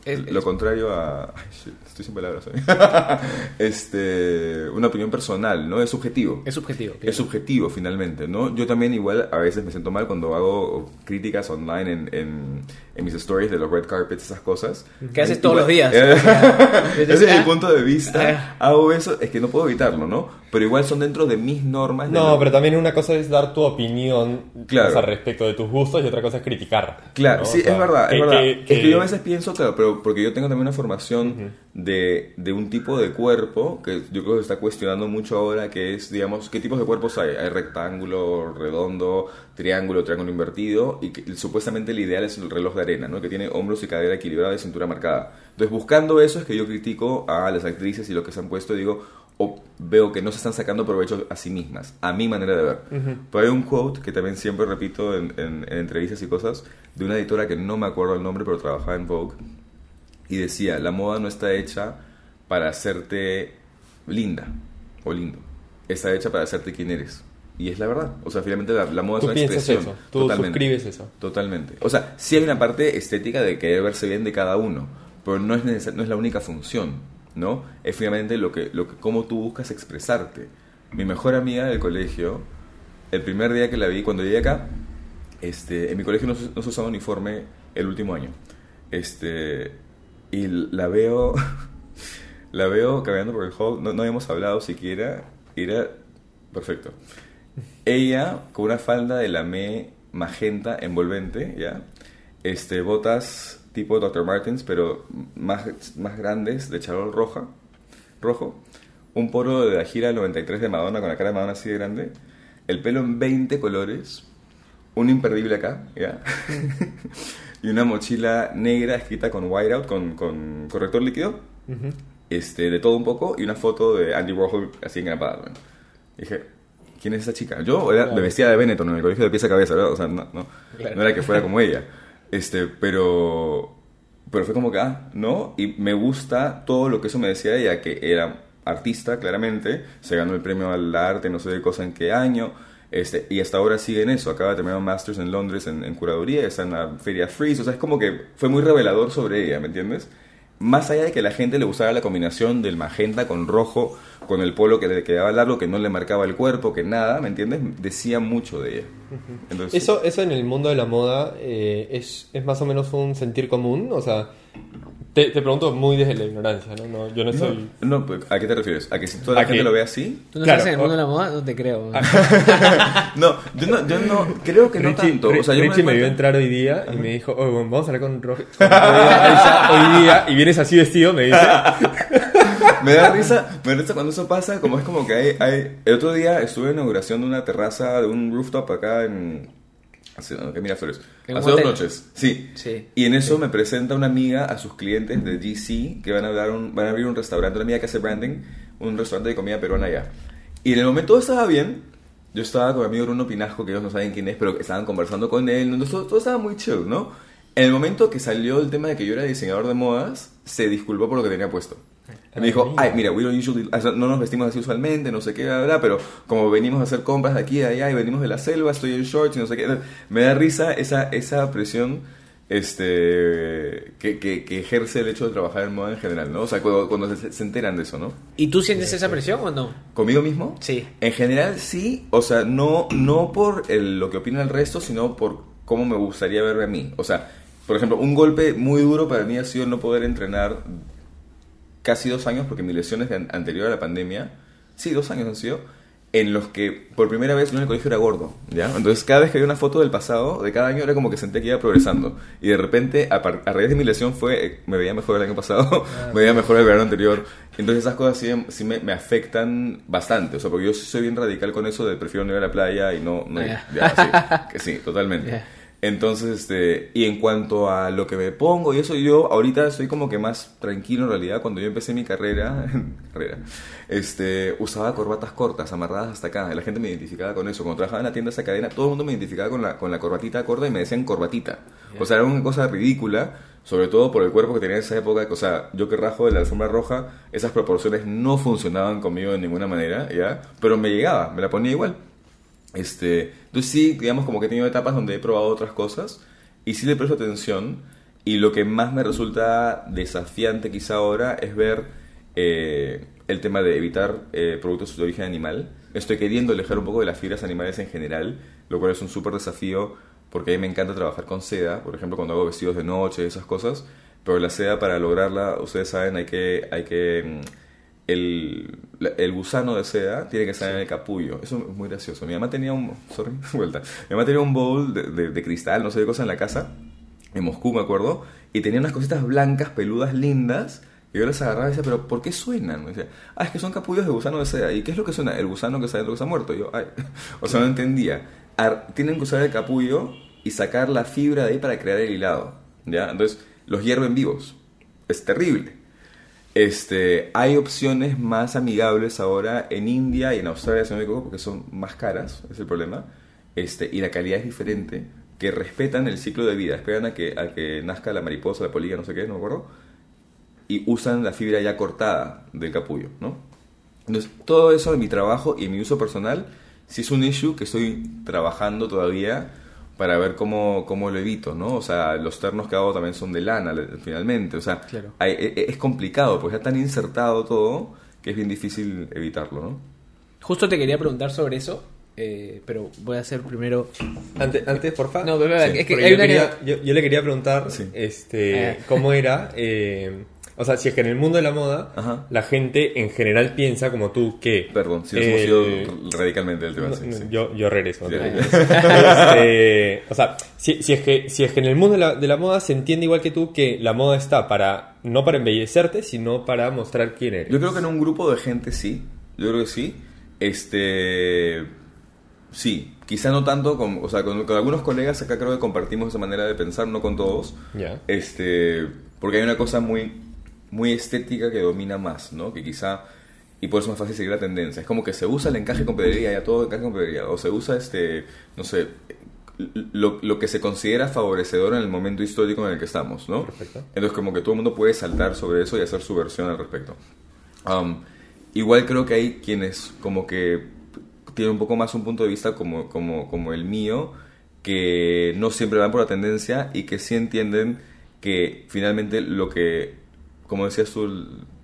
D: Este,
E: Es-
D: lo contrario a... Ay, shit, estoy sin palabras hoy. este, una opinión personal, ¿no? Es subjetivo.
E: Es subjetivo.
D: Es subjetivo finalmente, ¿no? Yo también igual a veces me siento mal cuando hago críticas online en, en, en mis stories de los red carpets, esas cosas.
E: Que haces todos
D: igual-
E: los días.
D: Ese es mi punto de vista.
E: Ah.
D: Hago eso, es que no puedo evitarlo, ¿no? Pero igual son dentro de mis normas.
C: No, pero también una cosa es dar tu opinión
D: Claro.
C: o sea, respecto de tus gustos y otra cosa es criticar.
D: Claro,
C: ¿no?
D: sí,
C: O sea,
D: es verdad,
C: que-
D: es verdad.
C: que-
D: Es que yo a veces pienso, claro, pero porque yo tengo también una formación de, de un tipo de cuerpo que yo creo que se está cuestionando mucho ahora, que es, digamos, ¿qué tipos de cuerpos hay? Hay rectángulo, redondo, triángulo, triángulo invertido, y que supuestamente el ideal es el reloj de arena, ¿no? Que tiene hombros y cadera equilibrada y cintura marcada. Entonces, buscando eso es que yo critico a las actrices y lo que se han puesto, digo, o veo que no se están sacando provecho a sí mismas, a mi manera de ver. Pero hay un quote que también siempre repito en, en- en entrevistas y cosas, de una editora que no me acuerdo el nombre, pero trabajaba en Vogue, y decía, la moda no está hecha para hacerte linda o lindo, está hecha para hacerte quien eres. Y es la verdad. O sea, finalmente la, la moda
C: Tú
D: es una expresión.
C: eso, tú suscribes eso.
D: Totalmente. O sea, sí hay una parte estética de querer verse bien de cada uno, pero no es, no es la única función, ¿no? Es finalmente lo que, lo que, cómo tú buscas expresarte. Mi mejor amiga del colegio, el primer día que la vi, cuando llegué acá, este, en mi colegio no, no se usaba uniforme el último año. Este, y la veo, la veo caminando por el hall, no, no habíamos hablado siquiera, era perfecto. Ella con una falda de lamé magenta envolvente, ¿ya? Este, botas tipo Dr. Martens, pero más, más grandes, de charol roja, rojo. Un poro de la gira del 93 de Madonna, con la cara de Madonna así de grande. El pelo en 20 colores. Un imperdible acá, ¿ya? y una mochila negra escrita con whiteout, con, con corrector líquido. este, de todo un poco. Y una foto de Andy Warhol así engrapada. ¿no? Dije, ¿quién es esa chica? Yo era, me vestía de Benetton en el colegio de pies a cabeza, ¿verdad? O sea, no, no,
E: Claro.
D: no era que fuera como ella. Este, pero, pero fue como que, ah, ¿no? Y me gusta todo lo que eso me decía de ella, que era artista, claramente, se ganó el premio al arte, no sé de cosa en qué año, este, y hasta ahora sigue en eso, acaba de terminar un Masters en Londres en, en curaduría, está en la feria Freeze, o sea, es como que fue muy revelador sobre ella, ¿me entiendes? Más allá de que la gente le gustara la combinación del magenta con rojo, con el polo que le quedaba largo, que no le marcaba el cuerpo, que nada, ¿me entiendes? Decía mucho de ella. Entonces,
C: Eso, eso en el mundo de la moda eh, es, es más o menos un sentir común. O sea, te, te pregunto muy desde la ignorancia, ¿no? No, yo no
D: No,
C: soy.
D: no, pues, ¿a qué te refieres? ¿A que si toda la
C: ¿A
D: gente
C: qué?
D: lo ve así?
E: ¿Tú no
C: Claro,
E: estás en el mundo de la moda? No te creo.
D: No, yo no, yo no creo que no
C: Richie,
D: tanto. O sea, yo
C: Richie me,
D: doy
C: vio entrar hoy día y me dijo, "Oye, bueno, vamos a hablar con Roge con Aisha hoy día y vienes así vestido, me dice.
D: Me da risa, me da risa cuando eso pasa, como es como que hay, hay... El otro día estuve en inauguración de una terraza, de un rooftop acá en... Hace, Miraflores.
E: ¿En un
D: Hace dos noches, sí.
E: Sí.
D: Y en eso me presenta una amiga a sus clientes de GC que van a, dar un, van a abrir un restaurante, una amiga que hace branding, un restaurante de comida peruana allá. Y en el momento todo estaba bien. Yo estaba con mi amigo Bruno Pinasco, que ellos no saben quién es, pero que estaban conversando con él. Entonces todo, todo estaba muy chill, ¿no? En el momento que salió el tema de que yo era diseñador de modas, se disculpó por lo que tenía puesto. Y me dijo, ay, mira, we don't usually, no nos vestimos así usualmente, no sé qué, bla, bla, bla, pero como venimos a hacer compras de aquí y de allá y venimos de la selva, estoy en shorts y no sé qué. Me da risa esa, esa presión este, que, que, que ejerce el hecho de trabajar en moda en general, ¿no? O sea, cuando, cuando se, se enteran de eso, ¿no?
E: ¿Y tú sientes esa presión o no?
D: ¿Conmigo mismo?
E: Sí.
D: En general sí, o sea, no, no por el- lo que opina el resto, sino por cómo me gustaría verme a mí. O sea, por ejemplo, un golpe muy duro para mí ha sido no poder entrenar casi dos años, porque mis lesiones de an- anterior a la pandemia, sí, dos años han sido, en los que por primera vez yo en el colegio era gordo, ¿ya? Entonces cada vez que había una foto del pasado, de cada año, era como que sentía que iba progresando. Y de repente, a, a raíz de mi lesión fue, eh, me veía mejor el año pasado, me veía mejor el verano anterior. Entonces esas cosas sí, sí me, me afectan bastante, o sea, porque yo sí soy bien radical con eso de prefiero no ir a la playa y no... no ir.
E: Ya.
D: Ya, sí, que sí, totalmente. Entonces, este, y en cuanto a lo que me pongo y eso, yo ahorita estoy como que más tranquilo en realidad. Cuando yo empecé mi carrera, carrera este, usaba corbatas cortas, amarradas hasta acá. La gente me identificaba con eso. Cuando trabajaba en la tienda esa cadena, todo el mundo me identificaba con la, con la corbatita corta y me decían corbatita. O sea, era una cosa ridícula, sobre todo por el cuerpo que tenía en esa época. O sea, yo que rajo de la alfombra roja, esas proporciones no funcionaban conmigo de ninguna manera, ¿ya? Pero me llegaba, me la ponía igual. Este, entonces sí, digamos como que he tenido etapas donde he probado otras cosas y sí le presto atención y lo que más me resulta desafiante quizá ahora es ver eh, el tema de evitar eh, productos de origen animal. Estoy queriendo alejar un poco de las fibras animales en general, lo cual es un súper desafío porque a mí me encanta trabajar con seda, por ejemplo cuando hago vestidos de noche y esas cosas, pero la seda para lograrla, ustedes saben, hay que... Hay que mm, el, el gusano de seda tiene que estar en el capullo. Eso es muy gracioso. Mi mamá tenía un... Sorry, vuelta. Mi mamá tenía un bowl de, de- de cristal, no sé de cosa en la casa, en Moscú me acuerdo, y tenía unas cositas blancas, peludas, lindas, y yo las agarraba y decía, pero ¿por qué suenan? Me decía, ah, es que son capullos de gusano de seda. ¿Y qué es lo que suena? El gusano que está dentro que está muerto. Y yo, ay, o sea, no entendía. Ar- tienen que usar el capullo y sacar la fibra de ahí para crear el hilado, ¿ya? Entonces, los hierven vivos. Es terrible. Este, hay opciones más amigables ahora en India y en Australia, si me porque son más caras, es el problema, este, y la calidad es diferente, que respetan el ciclo de vida, esperan a que, a que nazca la mariposa, la polilla, no sé qué, no me acuerdo, y usan la fibra ya cortada del capullo, ¿no? Entonces, todo eso en mi trabajo y mi uso personal, sí es un issue que estoy trabajando todavía para ver cómo, cómo lo evito, ¿no? O sea, los ternos que hago también son de lana, finalmente. O sea,
E: Claro.
D: hay- e- e- es complicado, porque está tan insertado todo que es bien difícil evitarlo, ¿no?
E: Justo te quería preguntar sobre eso, eh, pero voy a hacer primero.
C: Antes, antes porfa.
E: No, pero,
D: Sí,
E: es que
C: yo,
E: una que-
C: quería- yo- yo le quería preguntar
D: Sí.
C: este,
E: Ah.
C: cómo era. eh, o sea, si es que en el mundo de la moda,
D: Ajá.
C: la gente en general piensa como tú que.
D: Perdón, si nos hemos ido radicalmente del tema.
C: No,
D: sí, sí.
C: Yo, yo regreso.
D: Sí.
C: Este, o sea, si, si es que, si es que en el mundo de la, de la moda se entiende igual que tú que la moda está para no para embellecerte, sino para mostrar quién eres.
D: Yo creo que en un grupo de gente sí. Yo creo que sí. Este. Sí, quizá no tanto con, o sea, con, con algunos colegas acá creo que compartimos esa manera de pensar, no con todos.
C: Ya.
D: Este, porque hay una cosa muy, muy estética que domina más, ¿no? Que quizá, y por eso es más fácil seguir la tendencia. Es como que se usa el encaje con pedrería, ya todo encaje con pedrería. O se usa, este, no sé, lo, lo que se considera favorecedor en el momento histórico en el que estamos, ¿no?
C: Perfecto.
D: Entonces como que todo el mundo puede saltar sobre eso y hacer su versión al respecto. Um, igual creo que hay quienes como que tienen un poco más un punto de vista como, como, como el mío, que no siempre van por la tendencia y que sí entienden que finalmente lo que, como decías tú,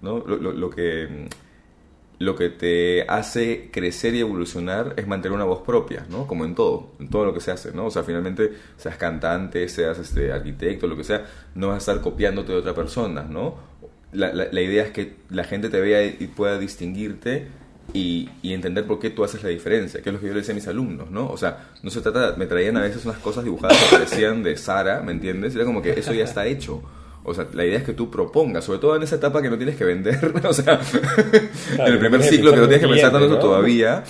D: ¿no? lo, lo- lo que, lo que te hace crecer y evolucionar es mantener una voz propia, ¿no? Como en todo, en todo lo que se hace, ¿no? O sea, finalmente, seas cantante, seas este, arquitecto, lo que sea, no vas a estar copiándote de otra persona, ¿no? La, la- idea es que la gente te vea y pueda distinguirte y, y entender por qué tú haces la diferencia, que es lo que yo le decía a mis alumnos, ¿no? O sea, no se trata, me traían a veces unas cosas dibujadas que parecían de Sara, ¿me entiendes? Era como que eso ya está hecho. O sea, la idea es que tú propongas, sobre todo en esa etapa que no tienes que vender, o sea, en el primer ciclo que no tienes que pensar tanto
C: ¿no?
D: todavía,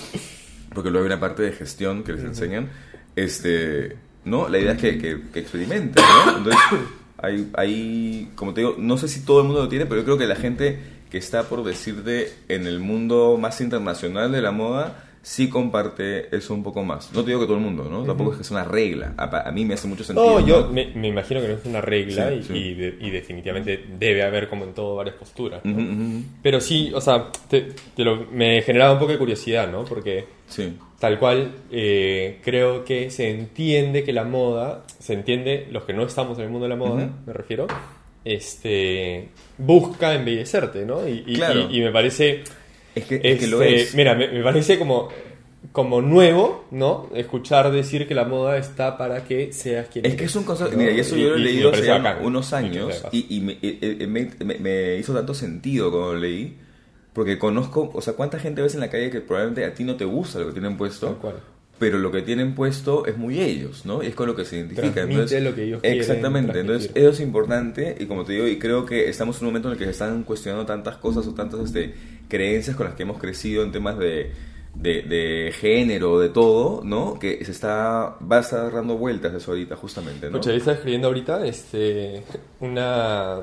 D: porque luego hay una parte de gestión que les enseñan, este, ¿no? La idea es que, que, que experimenten, ¿no? Entonces, hay, hay, como te digo, no sé si todo el mundo lo tiene, pero yo creo que la gente que está, por decirte, en el mundo más internacional de la moda, sí comparte eso un poco más. No te digo que todo el mundo, ¿no? Tampoco es que es una regla. A, a mí me hace mucho sentido.
C: No, yo
D: ¿no?
C: me, me imagino que no es una regla
D: Sí,
C: y,
D: sí.
C: y de- y definitivamente debe haber, como en todo, varias posturas. Pero sí, o sea, te- te lo- me generaba un poco de curiosidad, ¿no? Porque
D: Sí.
C: tal cual eh, creo que se entiende que la moda, se entiende los que no estamos en el mundo de la moda, me refiero, este, busca embellecerte, ¿no? Y, y-
D: Claro.
C: y me parece...
D: Es que, es que lo
C: este,
D: es.
C: Mira, me, me parece como, como nuevo, ¿no? Escuchar decir que la moda está para que seas quien
D: Es
C: eres,
D: que es un concepto,
C: ¿no?
D: mira, y eso yo lo he leído hace unos años y, y me, me- me- me hizo tanto sentido cuando lo leí Porque conozco, o sea, ¿cuánta gente ves en la calle que probablemente a ti no te gusta lo que tienen puesto?
C: Tal cual.
D: Pero lo que tienen puesto es muy ellos, ¿no? Y es con lo que se identifica.
C: Transmite lo que ellos
D: Exactamente. Entonces, eso es importante. Y como te digo, y creo que estamos en un momento en el que se están cuestionando tantas cosas o tantas este, creencias con las que hemos crecido en temas de, de, de género, de todo, ¿no? Que se está, va a estar dando vueltas eso ahorita, justamente, ¿no?
C: Yo estaba escribiendo ahorita este, una...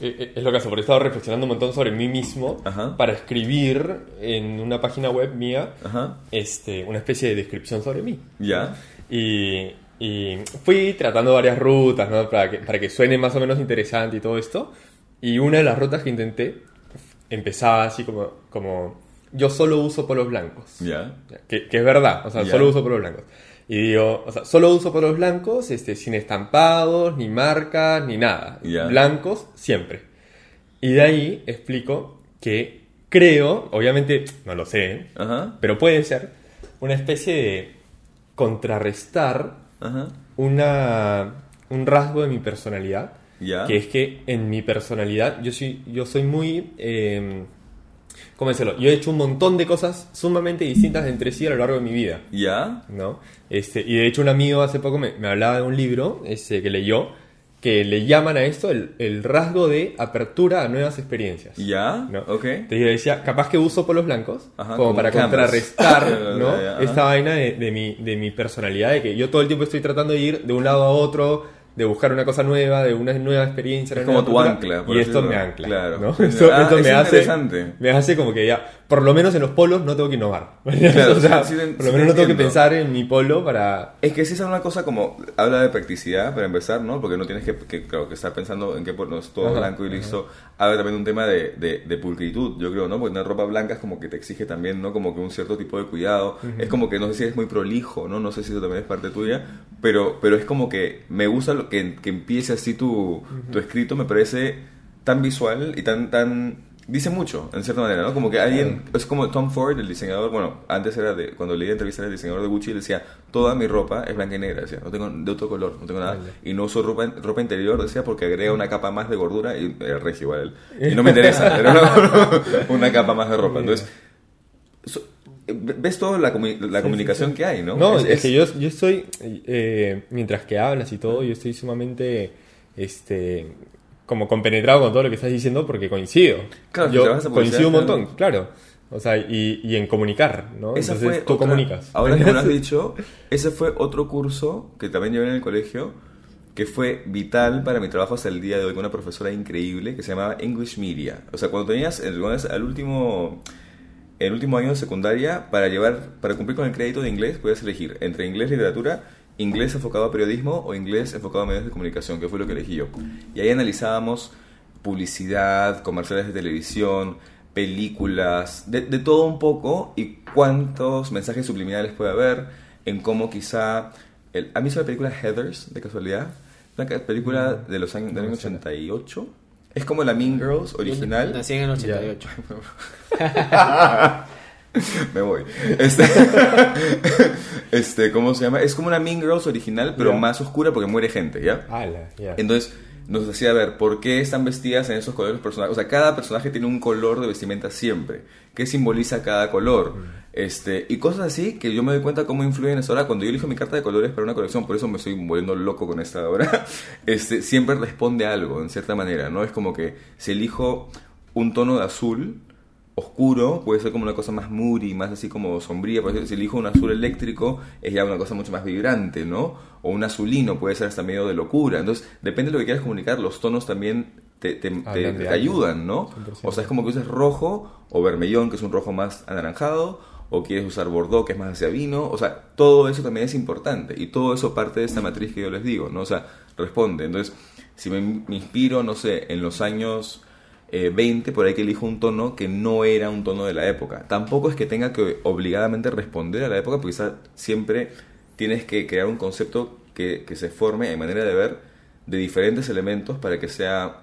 C: eh, eh, Es lo que hace, porque he estado reflexionando un montón sobre mí mismo
D: Ajá.
C: para escribir en una página web mía
D: Ajá.
C: este, una especie de descripción sobre mí.
D: ¿Ya?
C: Y, y fui tratando varias rutas ¿no? para, que, para que suene más o menos interesante y todo esto. Y una de las rutas que intenté empezaba así como, como yo solo uso polos blancos.
D: ¿Ya?
C: Que, que es verdad, o sea,
D: Ya.
C: solo uso polos blancos. Y digo, o sea, solo uso polos blancos, este, sin estampados, ni marcas, ni nada. Blancos siempre. Y de ahí explico que creo, obviamente no lo sé, pero puede ser una especie de contrarrestar una, un rasgo de mi personalidad,
D: ¿Ya?
C: que es que en mi personalidad yo soy, yo soy muy... eh, ¿Cómo decirlo? Yo he hecho un montón de cosas sumamente distintas entre sí a lo largo de mi vida.
D: ¿Ya?
C: ¿no? Este, y de hecho un amigo hace poco me, me hablaba de un libro este, que leyó que le llaman a esto el, el rasgo de apertura a nuevas experiencias.
D: ¿Ya?
C: ¿no?
D: Ok.
C: Entonces yo decía, capaz que uso polos blancos
D: Ajá,
C: como,
D: como
C: para contrarrestar ¿no?
D: Ajá.
C: esta vaina de, de mi, de mi personalidad, de que yo todo el tiempo estoy tratando de ir de un lado a otro, de buscar una cosa nueva, de una nueva experiencia.
D: Es
C: una
D: como tu ancla, por
C: Y esto me ancla.
D: Claro. Ah,
C: esto
D: es
C: me, hace, me hace como que ya, por lo menos en los polos no tengo que innovar.
D: Claro,
C: o sea,
D: sí, sí,
C: por lo menos no tengo que pensar en mi polo para...
D: Es que sí es una cosa como, habla de practicidad para empezar, ¿no? Porque no tienes que, que, claro, que estar pensando en que pues, no es todo
C: Ajá,
D: blanco y listo. Habla también un tema de, de, de pulcritud, yo creo, ¿no? Porque tener ropa blanca es como que te exige también, ¿no? Como que un cierto tipo de cuidado. Es como que no sé si eres muy prolijo, ¿no? No sé si eso también es parte tuya, pero, pero es como que me gusta lo que, que empiece así tu, tu escrito, me parece tan visual y tan, tan, dice mucho, en cierta manera, ¿no? Como que alguien, es como Tom Ford, el diseñador, bueno, antes era de, cuando leía entrevistas del diseñador de Gucci, decía, toda mi ropa es blanca y negra, decía, no tengo de otro color, no tengo nada, y no uso ropa, ropa interior, decía, porque agrega una capa más de gordura, y el regio igual, él. y no me interesa, era una, una capa más de ropa, entonces, so- ves toda la, comu- la comunicación que hay, ¿no?
C: No, es, que yo, yo estoy, eh, mientras que hablas y todo, yo estoy sumamente, este, como compenetrado con todo lo que estás diciendo porque coincido.
D: Claro,
C: yo coincido un montón, claro. O sea, y, y en comunicar, ¿no?
D: Esa
C: Entonces
D: fue
C: tú
D: otra-
C: comunicas.
D: Ahora que me lo has dicho, ese fue otro curso que también llevé en el colegio, que fue vital para mi trabajo hasta el día de hoy con una profesora increíble que se llamaba English Media. O sea, cuando tenías el, al último el último año de secundaria para llevar para cumplir con el crédito de inglés podías elegir entre inglés literatura inglés enfocado a periodismo o inglés enfocado a medios de comunicación que fue lo que elegí yo. Y ahí analizábamos publicidad comerciales de televisión películas de, de todo un poco y cuántos mensajes subliminales puede haber en cómo quizá el, ¿han visto la película Heathers de casualidad? una película de los años del año 88 es como la Mean Girls original.
E: Nací en el 88.
D: Me voy. Este, este, ¿cómo se llama? Es como una Mean Girls original, pero más oscura porque muere gente, ¿ya?
C: Ala.
D: Entonces nos hacía ver por qué están vestidas en esos colores personajes. O sea, cada personaje tiene un color de vestimenta siempre. ¿Qué simboliza cada color? Este, y cosas así que yo me doy cuenta cómo influyen eso. Ahora, cuando yo elijo mi carta de colores para una colección, por eso me estoy volviendo loco con esta ahora, este, siempre responde a algo, en cierta manera, ¿no? Es como que si elijo un tono de azul, oscuro, puede ser como una cosa más moody, más así como sombría. Por ejemplo, si elijo un azul eléctrico, es ya una cosa mucho más vibrante, ¿no? O un azulino puede ser hasta medio de locura. Entonces, depende de lo que quieras comunicar, los tonos también te, te- te-
C: de
D: te
C: algo.
D: ayudan, ¿no?
C: 100%.
D: O sea, es como que uses rojo o vermellón, que es un rojo más anaranjado, o quieres usar bordeaux, que es más hacia vino. O sea, todo eso también es importante. Y todo eso parte de esta matriz que yo les digo, ¿no? O sea, responde. Entonces, si me, me inspiro, no sé, en los años eh, 20, por ahí que elijo un tono que no era un tono de la época. Tampoco es que tenga que obligadamente responder a la época, porque quizá siempre tienes que crear un concepto que, que se forme en manera de ver de diferentes elementos para que sea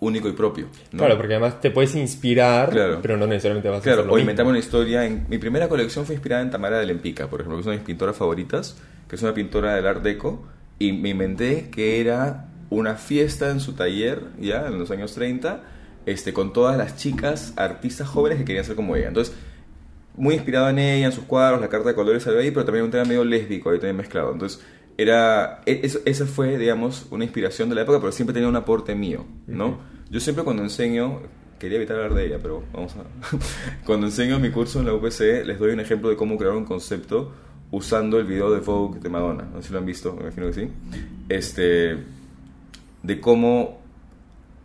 D: único y propio. ¿no?
C: Claro, porque además te puedes inspirar,
D: Claro.
C: pero no necesariamente vas a
D: Claro,
C: hacer lo
D: o inventarme una historia. En, mi primera colección fue inspirada en Tamara de Lempica, por ejemplo, que es una de mis pintoras favoritas, que es una pintora del Art Deco, y me inventé que era una fiesta en su taller, ya, en los años 30, este, con todas las chicas artistas jóvenes que querían ser como ella. Entonces, muy inspirado en ella, en sus cuadros, la carta de colores salió ahí, pero también un tema medio lésbico ahí también mezclado. Entonces, era, e- eso- esa fue, digamos, una inspiración de la época, pero siempre tenía un aporte mío, ¿no? Yo siempre cuando enseño, quería evitar hablar de ella, pero vamos a... cuando enseño mi curso en la UPC, les doy un ejemplo de cómo crear un concepto usando el video de Vogue de Madonna. No sé si lo han visto, me imagino que sí. Este, de cómo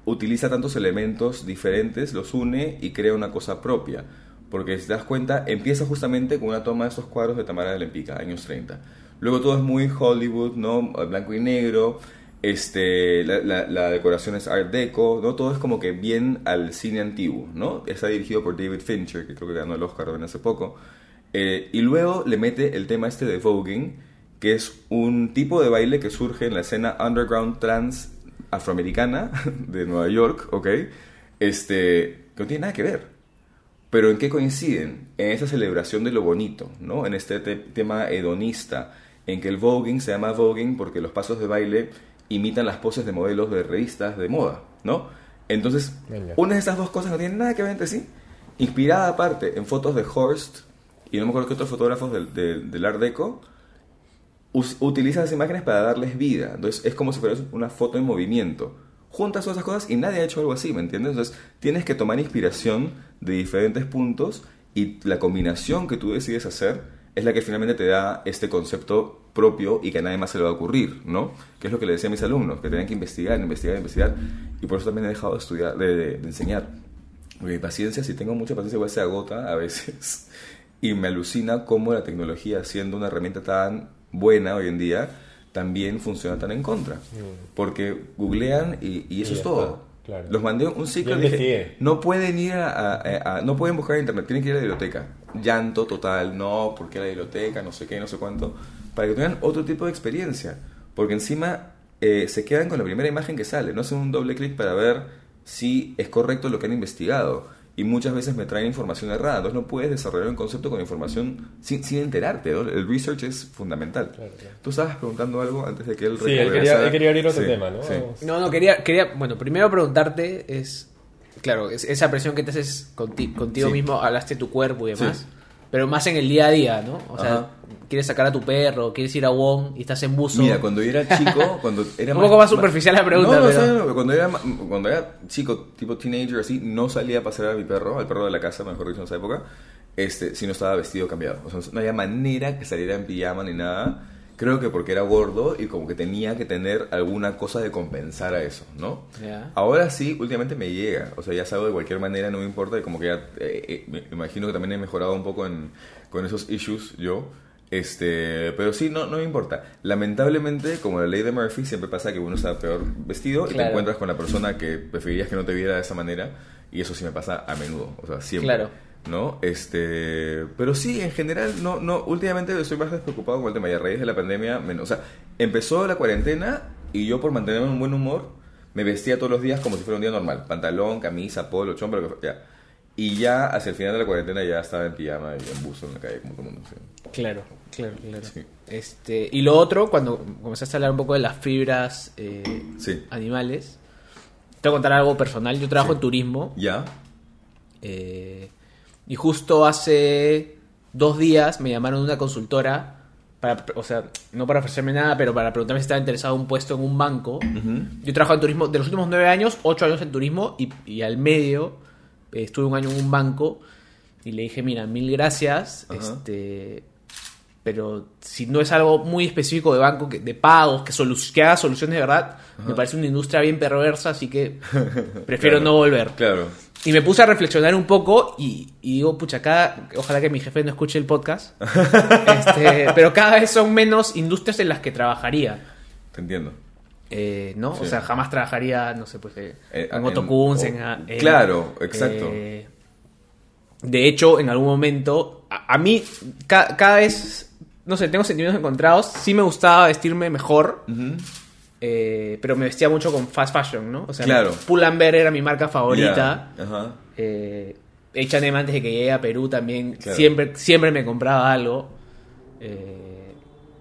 D: utiliza tantos elementos diferentes, los une y crea una cosa propia. Porque si te das cuenta, empieza justamente con una toma de esos cuadros de Tamara de Lempica, años 30. Luego todo es muy Hollywood, ¿no? Blanco y negro. Este, la, la- la decoración es Art Deco, ¿no? Todo es como que bien al cine antiguo, ¿no? Está dirigido por David Fincher, que creo que ganó el Oscar hace poco. Eh, y luego le mete el tema este de voguing, que es un tipo de baile que surge en la escena underground trans afroamericana de Nueva York, ¿ok? Este, que no tiene nada que ver. Pero ¿en qué coinciden? En esa celebración de lo bonito, ¿no? En este te- tema hedonista, en que el voguing se llama voguing porque los pasos de baile imitan las poses de modelos de revistas de moda, ¿no? Entonces,
C: Venga.
D: una de esas dos cosas no tienen nada que ver entre sí. Inspirada aparte en fotos de Horst y no me acuerdo qué otros fotógrafos del, del, del Art Deco, utilizan esas imágenes para darles vida. Entonces es como si fuera una foto en movimiento. Juntas todas esas cosas y nadie ha hecho algo así, ¿me entiendes? Entonces tienes que tomar inspiración de diferentes puntos y la combinación que tú decides hacer es la que finalmente te da este concepto propio y que a nadie más se le va a ocurrir, ¿no? Que es lo que le decía a mis alumnos, que tenían que investigar, investigar, investigar. Y por eso también he dejado de estudiar, de, enseñar. Mi paciencia, si tengo mucha paciencia, igual se agota a veces. Y me alucina cómo la tecnología, siendo una herramienta tan buena hoy en día, también funciona tan en contra. Porque googlean y, y eso
C: Y
D: es todo.
C: está, claro.
D: Los mandé un ciclo y dije, no pueden ir a, a- a- no pueden buscar en internet, tienen que ir a la biblioteca. Llanto total, no, porque la biblioteca, no sé qué, no sé cuánto, para que tengan otro tipo de experiencia. Porque encima eh, se quedan con la primera imagen que sale, no hacen un doble clic para ver si es correcto lo que han investigado. Y muchas veces me traen información errada, entonces no puedes desarrollar un concepto con información sin, sin enterarte. ¿no? El research es fundamental.
C: Claro, claro.
D: Tú estabas preguntando algo antes de que él
C: Sí, él quería,
D: regresara?
C: él quería abrir otro
D: Sí,
C: tema, ¿no?
D: sí.
E: No, no, quería, quería, bueno, primero preguntarte es, claro, es- esa presión que te haces conti- contigo
D: Sí.
E: mismo, hablaste de tu cuerpo y demás,
D: Sí.
E: Pero más en el día a día, ¿no? O sea,
D: Ajá.
E: quieres sacar a tu perro, quieres ir a Wong y estás en buzo.
D: Mira, cuando yo era chico, cuando era
E: Un poco más superficial la pregunta,
D: No, no,
E: pero-
D: no, no, cuando era cuando era chico, tipo teenager así, no salía a pasear a mi perro, al perro de la casa, mejor dicho en esa época, este, si no estaba vestido cambiado. O sea, no había manera que saliera en pijama ni nada. Creo que porque era gordo y como que tenía que tener alguna cosa de compensar a eso, ¿no? Ahora sí, últimamente me llega. O sea, ya salgo de cualquier manera, no me importa. y Como que ya, eh, eh, me imagino que también he mejorado un poco en, con esos issues yo. Este, pero sí, no, no me importa. Lamentablemente, como la ley de Murphy, siempre pasa que uno está peor vestido y te encuentras con la persona que preferirías que no te viera de esa manera. Y eso sí me pasa a menudo. O sea, siempre.
E: Claro.
D: ¿No? Este, pero sí, en general, no, no, últimamente estoy más despreocupado con el tema y a raíz de la pandemia, menos, o sea, empezó la cuarentena y yo por mantenerme en un buen humor me vestía todos los días como si fuera un día normal, pantalón, camisa, polo, chompa, lo que ya. Y ya hacia el final de la cuarentena ya estaba en pijama y en buzo en la calle como todo el mundo. sí.
E: Claro, claro, claro.
D: Sí.
E: Este, y lo otro, cuando comenzaste a hablar un poco de las fibras eh,
D: Sí.
E: animales, te voy a contar algo personal. Yo trabajo en turismo
D: ¿Ya?
E: eh, y justo hace dos días me llamaron de una consultora, para, o sea, no para ofrecerme nada, pero para preguntarme si estaba interesado en un puesto en un banco.
D: Ujú.
E: Yo trabajo en turismo de los últimos nueve años, ocho años en turismo y, y al medio eh, estuve un año en un banco y le dije, mira, mil gracias, este, pero si no es algo muy específico de banco, que, de pagos, que, solu- que haga soluciones de verdad, me parece una industria bien perversa, así que prefiero
D: Claro.
E: no volver.
D: Claro.
E: Y me puse a reflexionar un poco y, y digo, pucha, cada, ojalá que mi jefe no escuche el podcast, este, pero cada vez son menos industrias en las que trabajaría.
D: Te entiendo.
E: Eh, ¿no?
D: Sí.
E: O sea, jamás trabajaría, no sé, pues eh,
D: Eh,
E: en Otokuns, en, en-
D: claro, exacto.
E: eh, de hecho, en algún momento, a, a mí, ca- cada vez, no sé, tengo sentimientos encontrados. Sí me gustaba vestirme mejor,
D: Ujú.
E: Eh, pero me vestía mucho con fast fashion, ¿no? O sea,
D: Claro.
E: Pull&Bear era mi marca favorita.
D: Ya. Ajá.
E: Eh, H&M antes de que llegue a Perú también
D: Claro.
E: siempre, siempre me compraba algo. Eh,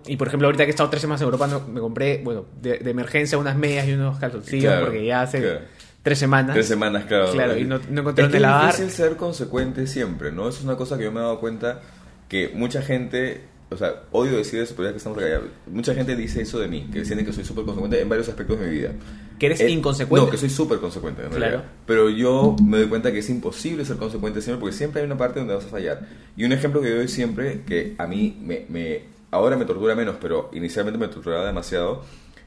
E: y por ejemplo, ahorita que he estado tres semanas en Europa, no- me compré, bueno, de, de emergencia unas medias y unos calzoncillos
D: Claro,
E: porque ya hace
D: claro.
E: tres semanas.
D: Tres semanas, claro.
E: Claro, y no, no encontraron
D: es que
E: de lavar.
D: Es difícil ser consecuente siempre, ¿no? Eso es una cosa que yo me he dado cuenta que mucha gente, o sea, odio decir eso, pero ya que estamos acá, mucha gente dice eso de mí, que sienten que soy súper consecuente en varios aspectos de mi vida.
E: Que eres
D: Eh,
E: inconsecuente.
D: No, que soy súper consecuente, en
E: Claro.
D: Pero yo me doy cuenta que es imposible ser consecuente siempre, porque siempre hay una parte donde vas a fallar. Y un ejemplo que yo doy siempre, que a mí me, me- ahora me tortura menos, pero inicialmente me torturaba demasiado,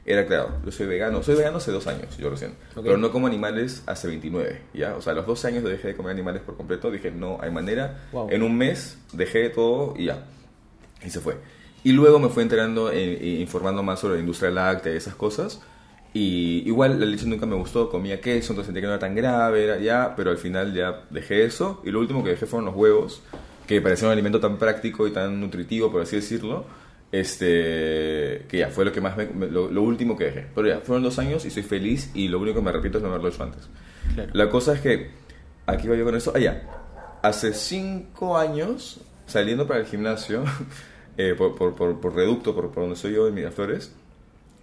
D: era claro, yo soy vegano. Soy vegano hace dos años, yo recién.
E: Ok.
D: Pero no como animales hace 29, ¿ya? O sea, a los 12 años dejé de comer animales por completo. Dije, no hay manera.
E: Wow.
D: En un mes dejé todo y ya. Y se fue. Y luego me fui enterando e, e informando más sobre la industria láctea y esas cosas. Y igual la leche nunca me gustó, comía queso, entonces sentía que no era tan grave, era ya, pero al final ya dejé eso. Y lo último que dejé fueron los huevos, que parecía un alimento tan práctico y tan nutritivo, por así decirlo. Este, que ya fue lo que más me- me- lo, lo último que dejé. Pero ya, fueron dos años y soy feliz y lo único que me repito es no haberlo hecho antes.
E: Claro.
D: La cosa es que, aquí voy yo con eso, allá, hace cinco años, saliendo para el gimnasio, eh, por, por, por, por Reducto, por, donde soy yo, en Miraflores,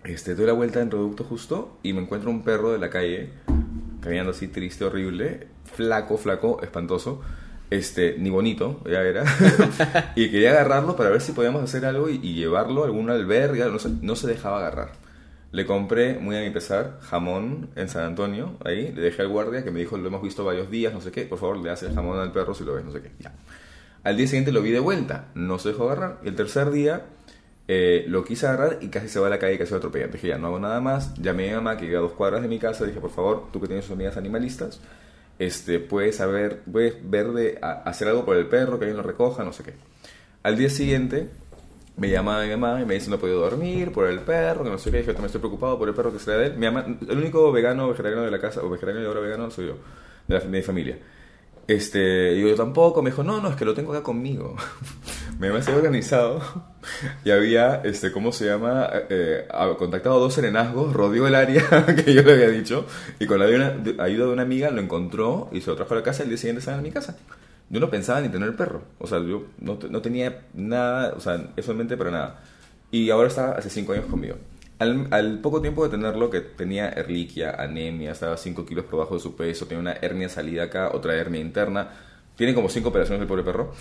D: este, doy la vuelta en Reducto justo y me encuentro un perro de la calle, caminando así triste, horrible, flaco, flaco, espantoso, este, ni bonito, ya era, y quería agarrarlo para ver si podíamos hacer algo y, llevarlo a algún albergue, no se, no se dejaba agarrar. Le compré, muy a mi pesar, jamón en San Antonio, ahí, le dejé al guardia que me dijo, lo hemos visto varios días, no sé qué, por favor, le haces el jamón al perro si lo ves, no sé qué, ya. Al día siguiente lo vi de vuelta, no se dejó agarrar. Y el tercer día eh, lo quise agarrar y casi se va a la calle y casi lo atropella. Dije, ya no hago nada más. Llamé a mi mamá que vive a dos cuadras de mi casa. Dije, por favor, tú que tienes sus animalistas, este, puedes, saber, puedes ver de a- hacer algo por el perro, que alguien lo recoja, no sé qué. Al día siguiente me llama mi mamá y me dice no he podido dormir por el perro, que no sé qué. Dije, también estoy preocupado por el perro que será de él. Mi mamá, el único vegano vegetariano de la casa, o vegetariano y ahora vegano soy yo, de, la, de mi familia. Este, yo, tampoco, me dijo, no, no, es que lo tengo acá conmigo. me había organizado y había, este, ¿cómo se llama? Eh, eh, contactado a dos serenazgos, rodeó el área que yo le había dicho y con la ayuda de, una amiga lo encontró y se lo trajo a la casa y el día siguiente estaba en mi casa. Yo no pensaba ni tener perro, o sea, yo no, no tenía nada, o sea, eso en mente para nada. Y ahora está hace cinco años conmigo. Al, al poco tiempo de tenerlo, que tenía erliquia, anemia, estaba 5 kilos por debajo de su peso, tenía una hernia salida acá, otra hernia interna, tiene como cinco operaciones el pobre perro,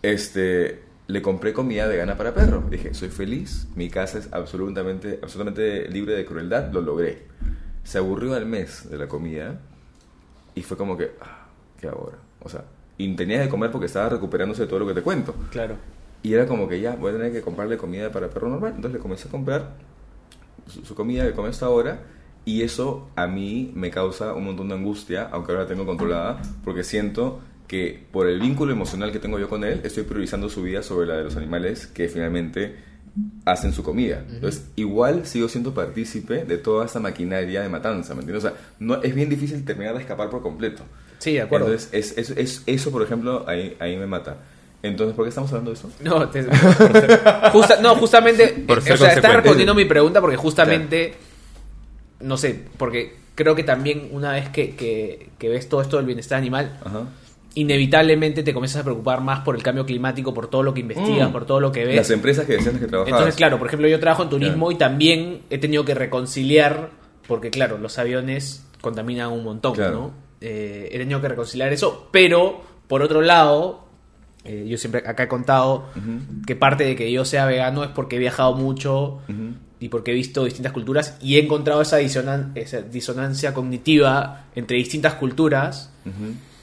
D: este, le compré comida vegana para perro. Dije, soy feliz, mi casa es absolutamente, absolutamente libre de crueldad, lo logré. Se aburrió al mes de la comida y fue como que, ah, ¿qué ahora? O sea, y tenía que comer porque estaba recuperándose de todo lo que te cuento.
E: Claro.
D: Y era como que ya, voy a tener que comprarle comida para perro normal. Entonces le comencé a comprar su, su comida que come hasta ahora. Y eso a mí me causa un montón de angustia, aunque ahora la tengo controlada, porque siento que por el vínculo emocional que tengo yo con él, estoy priorizando su vida sobre la de los animales que finalmente hacen su comida. Entonces, igual sigo siendo partícipe de toda esta maquinaria de matanza, ¿me entiendes? O sea, no, es bien difícil terminar de escapar por completo.
E: Sí, de acuerdo.
D: Entonces, es, es- es- eso, por ejemplo, ahí, ahí me mata. Entonces, ¿por qué estamos hablando de eso?
E: No, te- justa- no, justamente.
C: Por ser
E: o sea, estás respondiendo mi pregunta porque justamente. No sé, porque creo que también una vez que, que- que ves todo esto del bienestar animal,
D: Ajá.
E: inevitablemente te comienzas a preocupar más por el cambio climático, por todo lo que investigas,
D: Mm.
E: por todo lo que ves.
D: Las empresas que decían que trabajabas.
E: Entonces, claro, por ejemplo, yo trabajo en turismo
D: Claro.
E: y también he tenido que reconciliar, porque claro, los aviones contaminan un montón,
D: Claro.
E: ¿no? Eh, he tenido que reconciliar eso, pero por otro lado, eh, yo siempre acá he contado que parte de que yo sea vegano es porque he viajado mucho y porque he visto distintas culturas y he encontrado esa, disonan- esa disonancia cognitiva entre distintas culturas.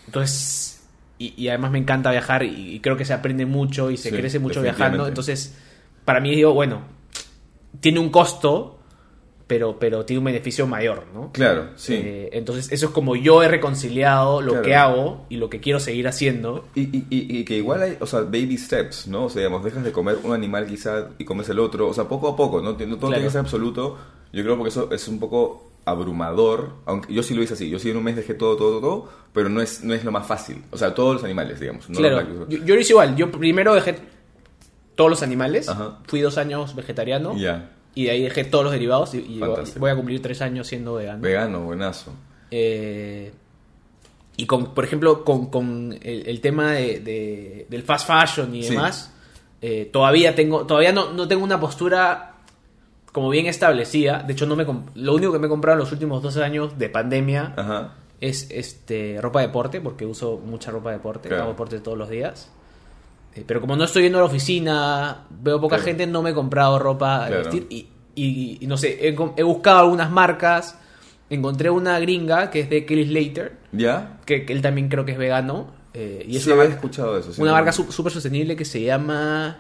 E: Entonces, y, y además me encanta viajar y, y creo que se aprende mucho y se
D: Sí,
E: crece mucho viajando. Entonces, para mí digo, bueno, tiene un costo, pero, pero tiene un beneficio mayor, ¿no?
D: Claro, sí.
E: Eh, entonces, eso es como yo he reconciliado lo
D: Claro.
E: que hago y lo que quiero seguir haciendo.
D: Y, y, y, y que igual hay, o sea, baby steps, ¿no? O sea, digamos, dejas de comer un animal quizá y comes el otro. O sea, poco a poco, ¿no? No todo
E: Claro.
D: tiene que ser absoluto. Yo creo porque eso es un poco abrumador. Aunque yo sí lo hice así. Yo sí en un mes dejé todo, todo, todo. Pero no es, no es lo más fácil. O sea, todos los animales, digamos. No
E: claro,
D: los
E: yo, yo lo hice igual. Yo primero dejé todos los animales.
D: Ajá.
E: Fui dos años vegetariano.
D: Ya.
E: Y de ahí dejé todos los derivados. Y, voy a cumplir tres años siendo vegano.
D: Vegano, buenazo.
E: Eh, y con, por ejemplo, con, con el, el tema de, de- del fast fashion y
D: Sí.
E: demás, eh, todavía tengo, todavía no, no tengo una postura como bien establecida. De hecho, no me lo único que me he comprado en los últimos dos años de pandemia
D: Ajá.
E: es este ropa de deporte, porque uso mucha ropa de deporte,
D: Claro.
E: hago deporte todos los días. Eh, Pero como no estoy yendo a la oficina, veo poca
D: Claro.
E: gente, no me he comprado ropa
D: Claro.
E: vestir y, y- y no sé, he, buscado algunas marcas, encontré una gringa que es de Kelly Slater,
D: ¿Ya?
E: que, que él también creo que es vegano. eh, y es
D: sí,
E: una, marca,
D: escuchado eso. sí,
E: una
D: no-
E: marca súper sostenible que se llama...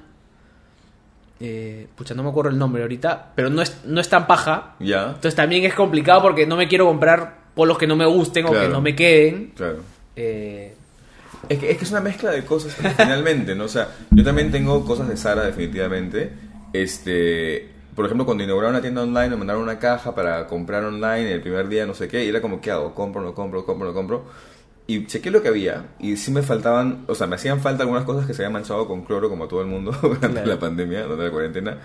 E: eh, pucha, no me acuerdo el nombre ahorita, pero no es, no es tan paja.
D: ¿Ya?
E: Entonces también es complicado porque no me quiero comprar polos que no me gusten o que no me queden.
D: Claro.
E: Eh,
D: Es que, es que es una mezcla de cosas finalmente, ¿no? O sea, yo también tengo cosas de Sara definitivamente. Este, por ejemplo, cuando inauguraron una tienda online me mandaron una caja para comprar online el primer día, no sé qué, y era como, ¿qué hago? Compro, no compro, compro, no compro. Y chequé lo que había y sí me faltaban, o sea, me hacían falta algunas cosas que se habían manchado con cloro como todo el mundo durante
E: Claro.
D: la pandemia, durante la cuarentena.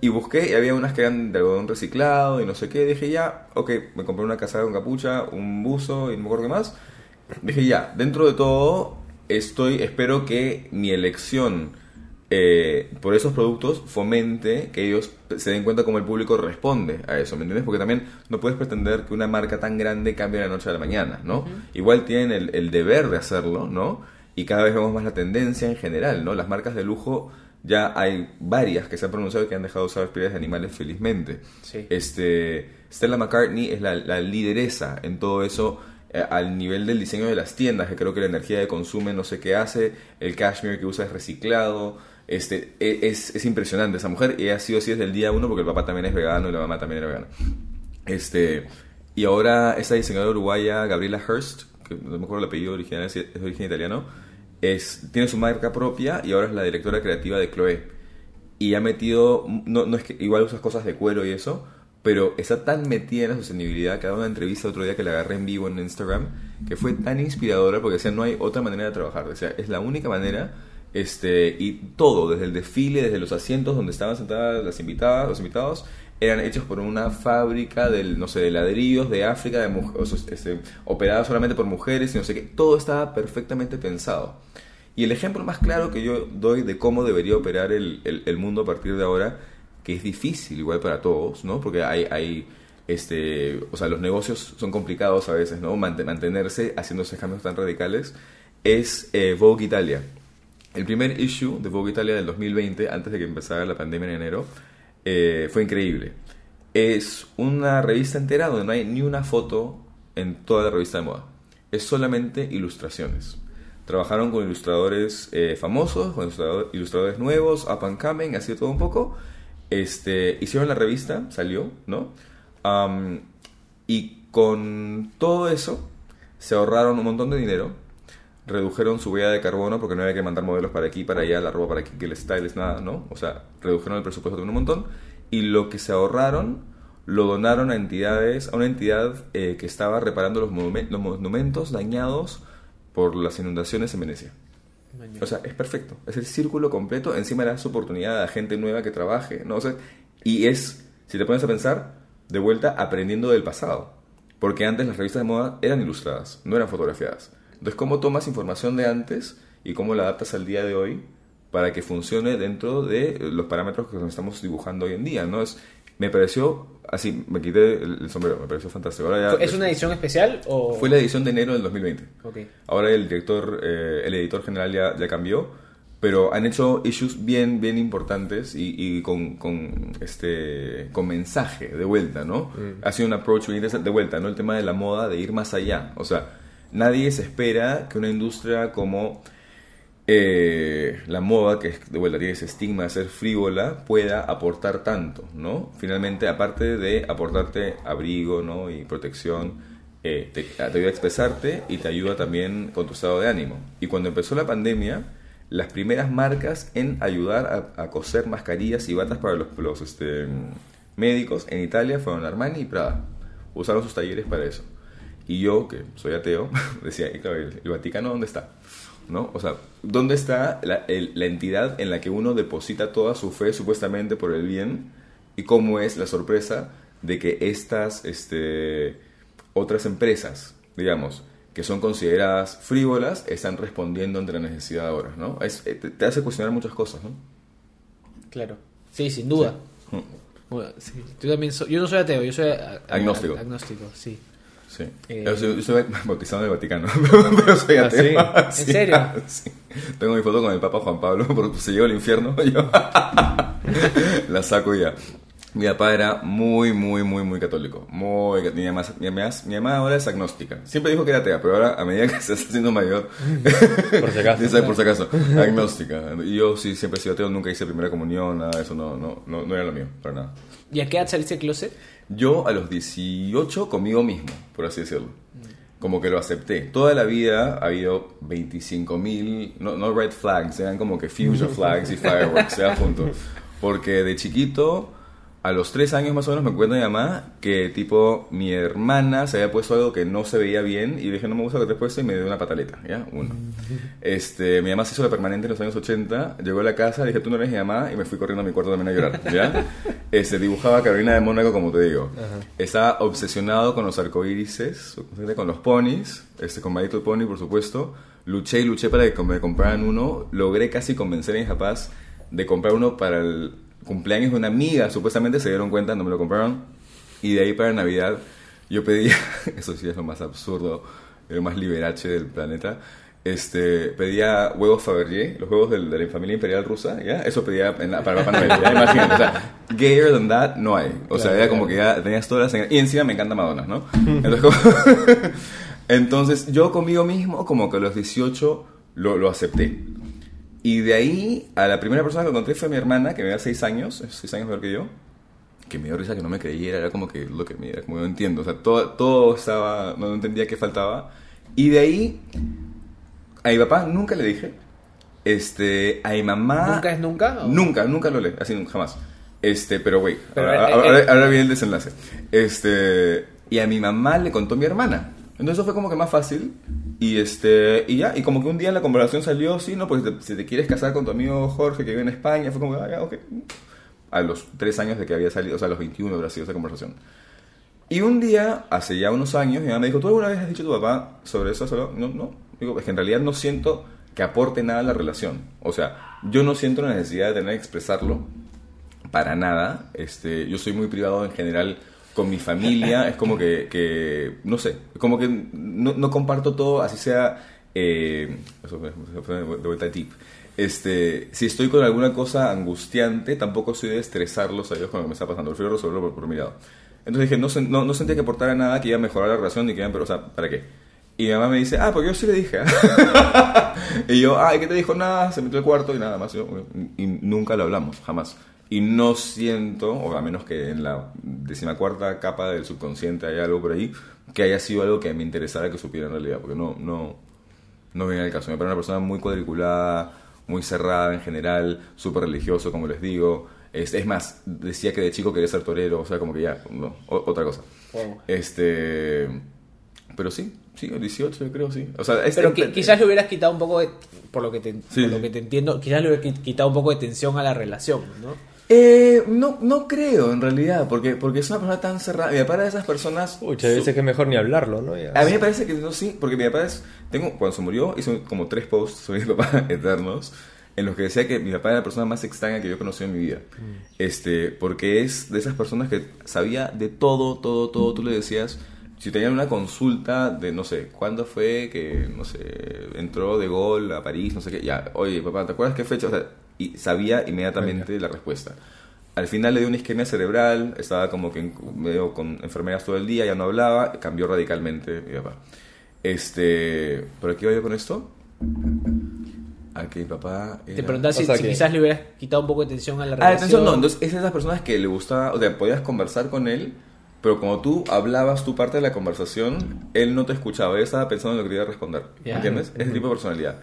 D: Y busqué y había unas que eran de algodón reciclado y no sé qué. Dije, ya, ok, me compré una casaca con capucha, un buzo y no me acuerdo qué más. Dije, ya, dentro de todo, estoy, espero que mi elección eh, por esos productos fomente que ellos se den cuenta cómo el público responde a eso, ¿me entiendes? Porque también no puedes pretender que una marca tan grande cambie de la noche a la mañana, ¿no? Igual tienen el, el deber de hacerlo, ¿no? Y cada vez vemos más la tendencia en general, ¿no? Las marcas de lujo, ya hay varias que se han pronunciado que han dejado de usar pieles de animales felizmente.
E: Sí.
D: Este, Stella McCartney es la, la lideresa en todo eso al nivel del diseño de las tiendas, que creo que la energía de consumo no sé qué hace, el cashmere que usa es reciclado, este, e- es, es impresionante esa mujer y ha sido así desde el día uno porque el papá también es vegano y la mamá también era vegana. Este, y ahora esta diseñadora uruguaya, Gabriela Hearst, que no me acuerdo el apellido original, es de origen italiano, es, tiene su marca propia y ahora es la directora creativa de Chloé. Y ha metido, no, no es que igual usas cosas de cuero y eso, pero está tan metida en la sostenibilidad que dado una entrevista otro día que la agarré en vivo en Instagram, que fue tan inspiradora porque decía, no hay otra manera de trabajar, o sea, es la única manera, este, y todo, desde el desfile, desde los asientos donde estaban sentadas las invitadas, los invitados, eran hechos por una fábrica del, no sé, de ladrillos de África, de este, operada solamente por mujeres y no sé qué, todo estaba perfectamente pensado. Y el ejemplo más claro que yo doy de cómo debería operar el- el mundo a partir de ahora, que es difícil igual para todos, ¿no? Porque hay, hay este, o sea, los negocios son complicados a veces, ¿no? Mant- mantenerse haciendo esos cambios tan radicales, es eh, Vogue Italia. El primer issue de Vogue Italia del 2020, antes de que empezara la pandemia en enero, eh, fue increíble. Es una revista entera donde no hay ni una foto en toda la revista de moda. Es solamente ilustraciones. Trabajaron con ilustradores eh, famosos, con ilustrador- ilustradores nuevos, up and coming, así de todo un poco. Este, hicieron la revista, salió, ¿no? Y con todo eso se ahorraron un montón de dinero, redujeron su huella de carbono porque no había que mandar modelos para aquí, para allá, la ropa para aquí, que el style es nada, ¿no? O sea, redujeron el presupuesto de un montón y lo que se ahorraron lo donaron a entidades, a una entidad eh, que estaba reparando los monumentos dañados por las inundaciones en Venecia. O sea, es perfecto. Es el círculo completo. Encima le das oportunidad a gente nueva que trabaje, ¿no? O sea, y es, si te pones a pensar, de vuelta aprendiendo del pasado. Porque antes las revistas de moda eran ilustradas, no eran fotografiadas. Entonces, ¿cómo tomas información de antes y cómo la adaptas al día de hoy para que funcione dentro de los parámetros que nos estamos dibujando hoy en día, ¿no? Es, me pareció, así, me quité el, el sombrero, me pareció fantástico. Ahora ya-
E: ¿Es una edición especial o...?
D: Fue la edición de enero del 2020.
E: Ok.
D: Ahora el director, eh, el editor general ya, ya cambió, pero han hecho issues bien, bien importantes y, y con, con, este, con mensaje de vuelta, ¿no? Ha sido un approach bien interesante de vuelta, ¿no? El tema de la moda, de ir más allá. O sea, nadie se espera que una industria como eh, la moda, que de vuelta tiene ese estigma de ser frívola, pueda aportar tanto, ¿no? Finalmente, aparte de aportarte abrigo, ¿no? Y protección, eh, te, te ayuda a expresarte y te ayuda también con tu estado de ánimo. Y cuando empezó la pandemia, las primeras marcas en ayudar a, a coser mascarillas y batas para los, los, este, médicos en Italia fueron Armani y Prada. Usaron sus talleres para eso. Y yo, que soy ateo, decía, claro, ¿el, el Vaticano dónde está? ¿No? O sea, ¿dónde está la, el- la entidad en la que uno deposita toda su fe supuestamente por el bien? ¿Y cómo es la sorpresa de que estas este, otras empresas, digamos, que son consideradas frívolas, están respondiendo ante la necesidad ahora, ¿no? Es- eh, te, hace cuestionar muchas cosas, ¿no?
E: Claro. Sí, sin duda. Bueno, sí. Yo también soy, yo no soy ateo, yo soy
D: Agnóstico.
E: agnóstico, sí.
D: Sí.
E: Eh,
D: yo, soy, yo soy bautizado en el Vaticano, pero soy
C: ¿Ah,
D: ateo.
E: ¿En serio?
D: sí. Tengo mi foto con el Papa Juan Pablo, porque se llegó al infierno. Yo la saco ya. Mi papá era muy, muy, muy, muy católico. Muy, mi, mamá, mi, mamá, mi mamá ahora es agnóstica. Siempre dijo que era atea, pero ahora, a medida que se está haciendo mayor,
C: Por si acaso.
D: dice, por si acaso, agnóstica. Y yo sí, siempre he sido ateo, nunca hice primera comunión, nada eso, no, no, no, no era lo mío, para nada.
E: ¿Y a qué edad saliste del closet?
D: Yo a los 18 conmigo mismo, por así decirlo. Como que lo acepté. Toda la vida ha habido 25 mil, no, no red flags, eran como que fusion flags y fireworks, ya juntos. Porque de chiquito, a los 3 años más o menos, me cuenta mi mamá que tipo mi hermana se había puesto algo que no se veía bien y dije no me gusta lo que te has puesto y me dio una pataleta, ¿ya? Uno. Este, mi mamá se hizo la permanente en los años 80, llegó a la casa, dije tú no eres mi mamá y me fui corriendo a mi cuarto también a llorar, ¿ya? Este, dibujaba a Carolina de Mónaco como te digo. Estaba obsesionado con los arcoírises, con los ponis, este, con My Little Pony por supuesto. Luché y luché para que me compraran uno. Logré casi convencer a mis papás de comprar uno para el cumpleaños de una amiga. Supuestamente se dieron cuenta, no me lo compraron. Y de ahí para Navidad yo pedía, eso sí es lo más absurdo, lo más liberache del planeta. Este, pedía huevos Fabergé, los huevos del- de, la familia imperial rusa, ¿ya? Eso pedía en la- para Papá Noel, ¿ya? Imagínate, o sea, gayer than that no hay. O sea, era como que ya tenías todas las... Y encima me encanta Madonna, ¿no? Entonces, como- Entonces, yo conmigo mismo, como que a los 18 lo, lo acepté. Y de ahí, a la primera persona que encontré fue mi hermana, que me da 6 años, 6 años mayor que yo, que me dio risa que no me creyera, era como que lo que me era, como no entiendo, o sea, todo, todo estaba, no entendía qué faltaba. Y de ahí, a mi papá nunca le dije, este, a mi mamá...
E: ¿Nunca es nunca? o-
D: Nunca, nunca lo leí, así nunca, jamás. Este, pero güey, ahora,
E: eh,
D: ahora-
E: eh,
D: ahora viene el desenlace. Este, y a mi mamá le contó mi hermana. Entonces eso fue como que más fácil. Y este, y ya, y como que un día en la conversación salió, sí, no, pues te- si te quieres casar con tu amigo Jorge que vive en España, fue como, ah, ya, ok. A los tres años de que había salido, o sea, a los 21 habrá sido esa conversación. Y un día, hace ya unos años, mi mamá me dijo, ¿tú alguna vez has dicho a tu papá sobre eso? Solo? No, no. Digo, es que en realidad no siento que aporte nada a la relación. O sea, yo no siento la necesidad de tener que expresarlo para nada. Este, yo soy muy privado en general con mi familia. es como que, que, no sé, como que no, no comparto todo, así sea, eh, de vuelta deep. Este, si estoy con alguna cosa angustiante, tampoco soy de estresarlos a ellos con lo que me está pasando. Prefiero resolverlo por, por mi lado. Entonces dije, no, no, no sentía que aportara nada, que iba a mejorar la relación, ni que iba pero, o sea, ¿para qué? Y mi mamá me dice, ah, porque yo sí le dije. ¿ah?". y yo, ah, ¿y qué te dijo? Nada, se metió al cuarto y nada más. Yo, y nunca lo hablamos, jamás. Y no siento, o a menos que en la decimacuarta capa del subconsciente haya algo por ahí, que haya sido algo que me interesara que supiera en realidad, porque no, no, no viene al caso. Me parece una persona muy cuadriculada, muy cerrada en general, súper religioso, como les digo. Es, es más, decía que de chico quería ser torero, o sea, como que ya, no, otra cosa. Este. Pero sí, sí, 18 yo creo, sí. O sea, este-
E: Pero qui- quizás le hubieras quitado un poco de, por lo que te,
D: Sí.
E: por lo que te entiendo, quizás le hubieras qui- quitado un poco de tensión a la relación, ¿no?
D: Eh, no, no creo, en realidad, porque, porque es una persona tan cerrada. Mi papá era de esas personas...
C: Muchas veces que es mejor ni hablarlo, ¿no? Ya.
D: A mí me parece que no, sí, porque mi papá es. Tengo, cuando se murió, hizo como tres posts sobre mi papá eternos, en los que decía que mi papá era la persona más extraña que yo he conocido en mi vida. Este, porque es de esas personas que sabía de todo, todo, todo. Tú le decías, si tenían una consulta de, no sé, ¿cuándo fue que, no sé, entró de gol a París, no sé qué? Ya, oye, papá, ¿te acuerdas qué fecha? O sea, y sabía inmediatamente la respuesta. Al final le dio una isquemia cerebral, estaba como que medio con enfermeras todo el día, ya no hablaba, cambió radicalmente mi papá. Este, ¿Pero qué iba yo con esto? A que mi papá...
E: Te
D: era-
E: preguntaba si,
C: o sea
E: si
C: que-
E: quizás le hubieras quitado un poco de tensión a la
D: Ah,
E: relación.
D: atención, no, entonces es de esas personas que le gustaba, o sea, podías conversar con él, pero como tú hablabas tu parte de la conversación, él no te escuchaba, él estaba pensando en lo que te iba a responder,
E: Ya.
D: ¿entiendes? Ese tipo de personalidad.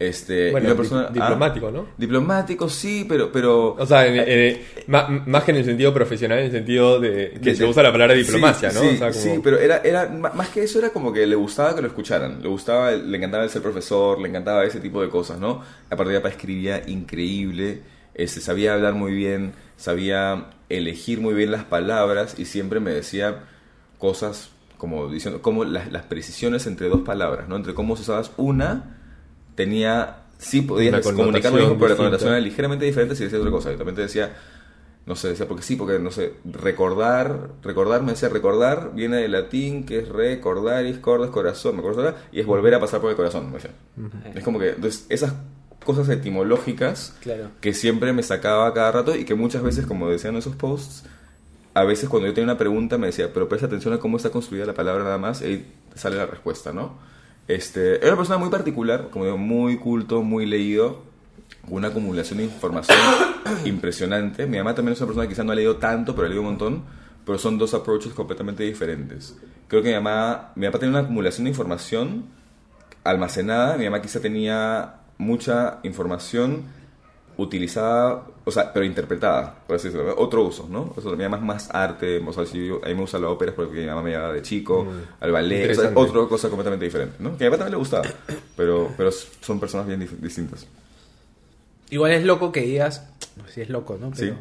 D: Este,
C: Bueno,
D: una
C: di-
D: persona, ah,
C: diplomático, ¿no?
D: Diplomático, sí, pero... pero
C: O sea, en- en- ma- más que en el sentido profesional, en el sentido de que se usa la palabra diplomacia,
D: sí,
C: ¿no?
D: Sí,
C: o sea, como...
D: sí, pero era, era, más que eso era como que le gustaba que lo escucharan, le gustaba, le encantaba el ser profesor, le encantaba ese tipo de cosas, ¿no? Aparte de escribía increíble, este, sabía hablar muy bien, sabía elegir muy bien las palabras y siempre me decía cosas como diciendo, como las, las precisiones entre dos palabras, ¿no? Entre cómo usabas una, tenía, sí podías comunicar lo mismo, pero la connotación era ligeramente diferente si decías otra cosa. Y también te decía, no sé, decía, porque sí, porque, no sé, recordar, recordar, me decía, recordar viene del latín, que es recordar, y corda, es corazón, me acuerdo, y es volver a pasar por el corazón, me decía. Es como que, entonces, esas cosas etimológicas
E: Claro.
D: que siempre me sacaba cada rato y que muchas veces, como decían esos posts, a veces cuando yo tenía una pregunta me decía, pero presta atención a cómo está construida la palabra nada más y sale la respuesta, ¿no? Este, era una persona muy particular, como digo, muy culto, muy leído, con una acumulación de información impresionante. Mi mamá también es una persona que quizás no ha leído tanto, pero ha leído un montón, pero son dos approaches completamente diferentes. Creo que mi mamá, mi papá tenía una acumulación de información almacenada, mi mamá quizá tenía mucha información utilizada, o sea, pero interpretada, por así decirlo, otro uso, ¿no? O sea, mi mamá es más arte, o sea, si yo- a mí me gusta la ópera porque mi mamá me llevaba de chico, al ballet, o sea, otra cosa completamente diferente, ¿no? Que a mi papá también le gustaba, pero, pero son personas bien distintas.
E: Igual es loco que digas, no sé si es loco, ¿no? Pero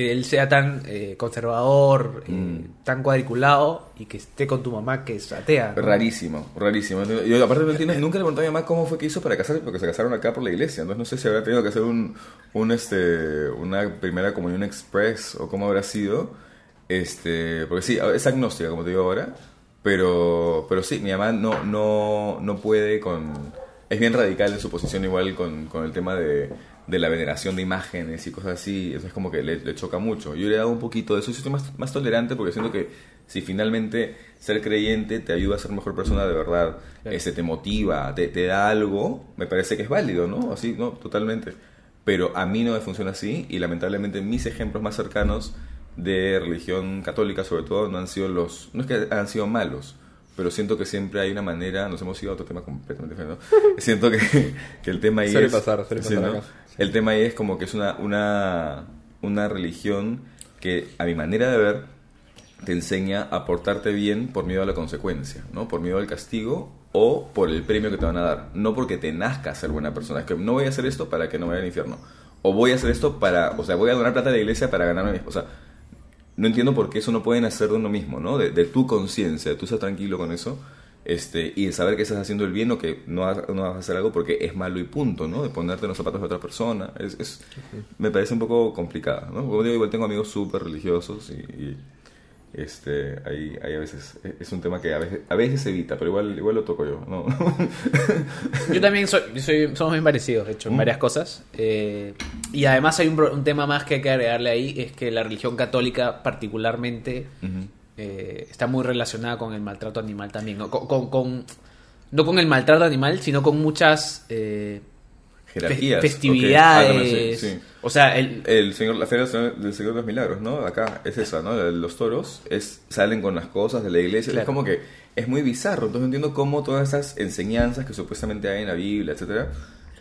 E: que él sea tan eh, conservador, eh,
D: Mm.
E: tan cuadriculado y que esté con tu mamá que es atea. ¿no?
D: Rarísimo, rarísimo. Yo aparte nunca le pregunté a mi mamá cómo fue que hizo para casarse, porque se casaron acá por la iglesia. Entonces no sé si habrá tenido que hacer un, un este, una primera comunión express o cómo habrá sido. Este, porque sí, es agnóstica, como te digo ahora. Pero, pero sí, mi mamá no, no, no puede con... Es bien radical en su posición igual con, con el tema de, de la veneración de imágenes y cosas así. Eso es como que le, le choca mucho. Yo le he dado un poquito de eso soy más, más tolerante porque siento que si finalmente ser creyente te ayuda a ser mejor persona de verdad,
E: Claro.
D: este, te motiva, te, te da algo, me parece que es válido, ¿no? Así, ¿no? Totalmente. Pero a mí no me funciona así y lamentablemente mis ejemplos más cercanos de religión católica sobre todo no han sido los, no es que han sido malos, pero siento que siempre hay una manera, nos hemos ido a otro tema completamente diferente, ¿no? siento que, que el tema ahí
C: Suele
D: es...
C: pasar, suele pasar
D: ¿no? El tema ahí es como que es una, una, una religión que a mi manera de ver te enseña a portarte bien por miedo a la consecuencia, ¿no? Por miedo al castigo o por el premio que te van a dar. No porque te nazca ser buena persona. Es que no voy a hacer esto para que no vaya al infierno. O voy a hacer esto para... O sea, voy a donar plata a la iglesia para ganarme... mi- sea, no entiendo por qué eso no pueden hacer de uno mismo, ¿no? De, de tu conciencia, tú estar tranquilo con eso. Este, y saber que estás haciendo el bien o que no vas, no vas a hacer algo porque es malo y punto, ¿no? De ponerte en los zapatos de otra persona. Es, es- me parece un poco complicada, ¿no? Como digo, igual tengo amigos súper religiosos y, y, este, ahí, ahí a veces es un tema que a veces, a veces se evita, pero igual, igual lo toco yo, ¿no?
E: Yo también soy, soy- somos bien parecidos, de hecho, en
D: Mm.
E: varias cosas. Eh, y además hay un, un tema más que hay que agregarle ahí, es que la religión católica particularmente
D: Ujú.
E: Eh, está muy relacionada con el maltrato animal también. ¿no? Con, con- con- no con el maltrato animal, sino con muchas eh,
D: Jerarquías.
E: festividades.
D: ok. Ah, no, sí, sí.
E: O sea, el,
D: El señor, la feria del Señor de los Milagros, ¿no? Acá es esa, ¿no? Los toros es, salen con las cosas de la iglesia.
E: Claro.
D: Es como que es muy bizarro. Entonces no entiendo cómo todas esas enseñanzas que supuestamente hay en la Biblia, etcétera,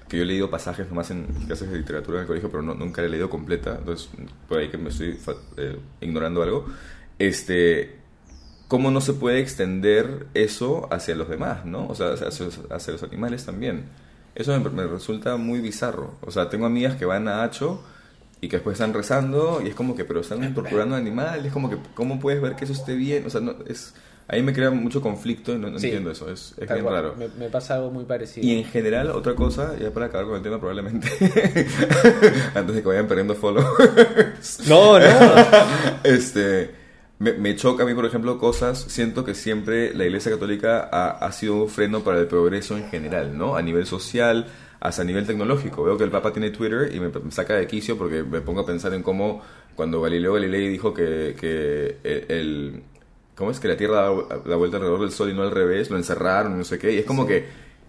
D: que yo he leído pasajes nomás en clases de literatura en el colegio, pero no- nunca la he leído completa. Entonces, por ahí que me estoy eh, ignorando algo. Este, ¿Cómo no se puede extender eso hacia los demás, ¿no? O sea, hacia, hacia los animales también. Eso me, me resulta muy bizarro. O sea, tengo amigas que van a Hacho y que después están rezando y es como que, pero están torturando al animal. Es como que, ¿cómo puedes ver que eso esté bien? O sea, no, es, ahí me crea mucho conflicto y no, no
E: Sí.
D: entiendo eso. Es, es bien
E: cual,
D: raro.
E: Me, me pasa algo muy parecido.
D: Y en general, otra cosa, ya para acabar con el tema probablemente, antes de que vayan perdiendo followers,
C: No, no.
D: este, me, me choca a mí, por ejemplo, cosas, siento que siempre la Iglesia Católica ha, ha sido un freno para el progreso en general, ¿no? A nivel social, hasta a nivel tecnológico. Veo que el Papa tiene Twitter y me, me saca de quicio porque me pongo a pensar en cómo cuando Galileo Galilei dijo que, que el, el- ¿Cómo es? Que la Tierra da la vuelta alrededor del Sol y no al revés, lo encerraron no sé qué. Y es como que,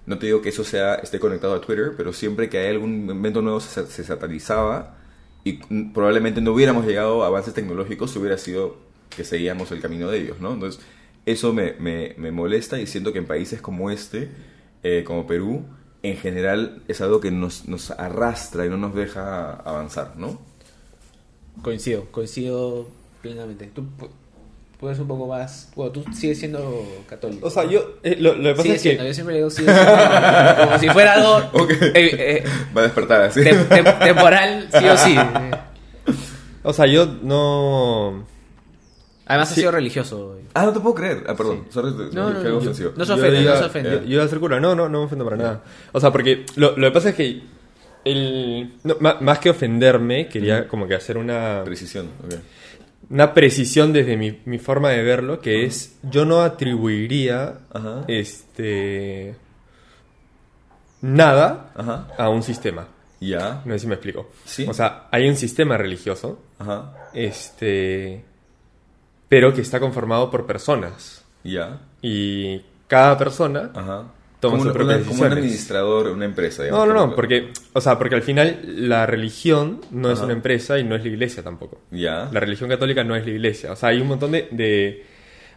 D: no te digo que eso sea esté conectado a Twitter, pero siempre que hay algún invento nuevo se, se satanizaba y probablemente no hubiéramos llegado a avances tecnológicos si hubiera sido que seguíamos el camino de ellos, ¿no? Entonces, eso me, me, me molesta y siento que en países como este, eh, como Perú, en general es algo que nos, nos arrastra y no nos deja avanzar, ¿no?
E: Coincido, coincido plenamente. Tú pu- puedes un poco más. Bueno, tú sigues siendo católico.
C: O sea, yo. eh, lo, lo que pasa
E: Sigue
C: es
E: siendo,
C: que.
E: yo siempre digo sigue siendo. Como si fuera algo eh, eh,
D: Va a despertar así.
E: temporal, sí o sí.
C: O sea, yo no.
E: Además, ha
C: Sí.
E: sido religioso.
D: Ah, no te puedo creer. Ah, perdón. Sorry, te-
E: No, no, no.
D: ofensivo.
E: No se
C: yo
E: ofende, no se ofende.
C: Yo, yo iba a ser cura. No, no, no me ofendo para nada. O sea, porque lo, lo que pasa es que el, no, ma- más que ofenderme, quería como que hacer una,
D: Precisión, ok.
C: una precisión desde mi, mi forma de verlo, que es, yo no atribuiría
D: Ajá.
C: este nada
D: Ajá.
C: a un sistema.
D: Ya.
C: No sé si me explico.
D: Sí.
C: O sea, hay un sistema religioso,
D: Ajá.
C: este, pero que está conformado por personas.
D: Ya.
C: Y cada persona
D: Ajá.
C: Toma
D: como, un-
C: propias
D: una- como un administrador, una empresa.
C: No,
D: digamos,
C: no, no,
D: ejemplo.
C: porque, o sea, porque al final la religión no es
D: Ajá.
C: una empresa y no es la iglesia tampoco.
D: Ya.
C: La religión católica no es la iglesia. O sea, hay un montón de, de-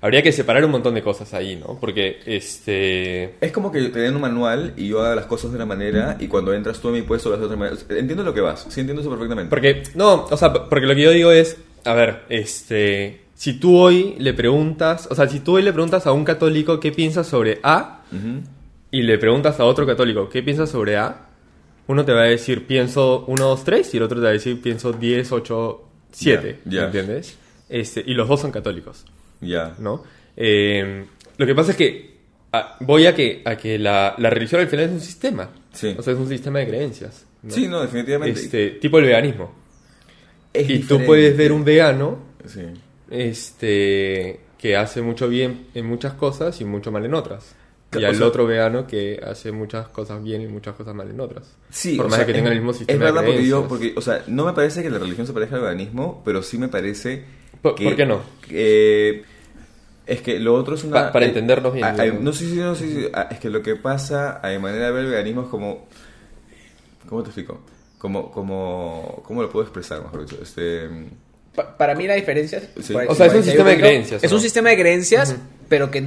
C: habría que separar un montón de cosas ahí, ¿no? Porque, este...
D: Es como que te den un manual y yo haga las cosas de una manera y cuando entras tú a mi puesto lo haces de otra manera. Entiendo lo que vas, sí entiendo eso perfectamente.
C: Porque, no, o sea, porque lo que yo digo es, a ver, este... Si tú hoy le preguntas, o sea, si tú hoy le preguntas a un católico qué piensa sobre A y le preguntas a otro católico qué piensa sobre A, uno te va a decir pienso 1, 2, 3 y el otro te va a decir pienso 10, 8, 7,
D: Ya, ya.
C: ¿entiendes? Este, y los dos son católicos.
D: Ya.
C: ¿no? Eh, lo que pasa es que ah, voy a que, a que la, la religión al final es un sistema.
D: Sí.
C: O sea, es un sistema de creencias. ¿no?
D: Sí, no, definitivamente.
C: Este, tipo el veganismo.
D: Es
C: y tú puedes ver un vegano
D: Sí.
C: Este, que hace mucho bien en muchas cosas y mucho mal en otras. Y
D: O
C: al
D: sea-
C: otro vegano que hace muchas cosas bien y muchas cosas mal en otras.
D: Sí,
C: Por
D: o
C: más
D: sea,
C: de que tengan
D: es-
C: el mismo
D: Es
C: sistema
D: verdad
C: de
D: porque yo, porque, o sea, no me parece que la religión se parezca al veganismo, pero sí me parece
C: ¿Por-
D: que...
C: por qué no?
D: que- es que lo otro es una...
C: Pa- para
D: eh,
C: entendernos bien,
D: ah, ah,
C: digamos.
D: no, sí, sí, no, sí, sí, ah, es que lo que pasa, a mi manera de ver el veganismo es como... ¿Cómo te explico? Como, como, ¿Cómo lo puedo expresar, mejor dicho? Este...
E: Pa- para mí la diferencia es...
D: Sí.
C: O sea, es un sistema de creencias,
E: Es un sistema de creencias, pero que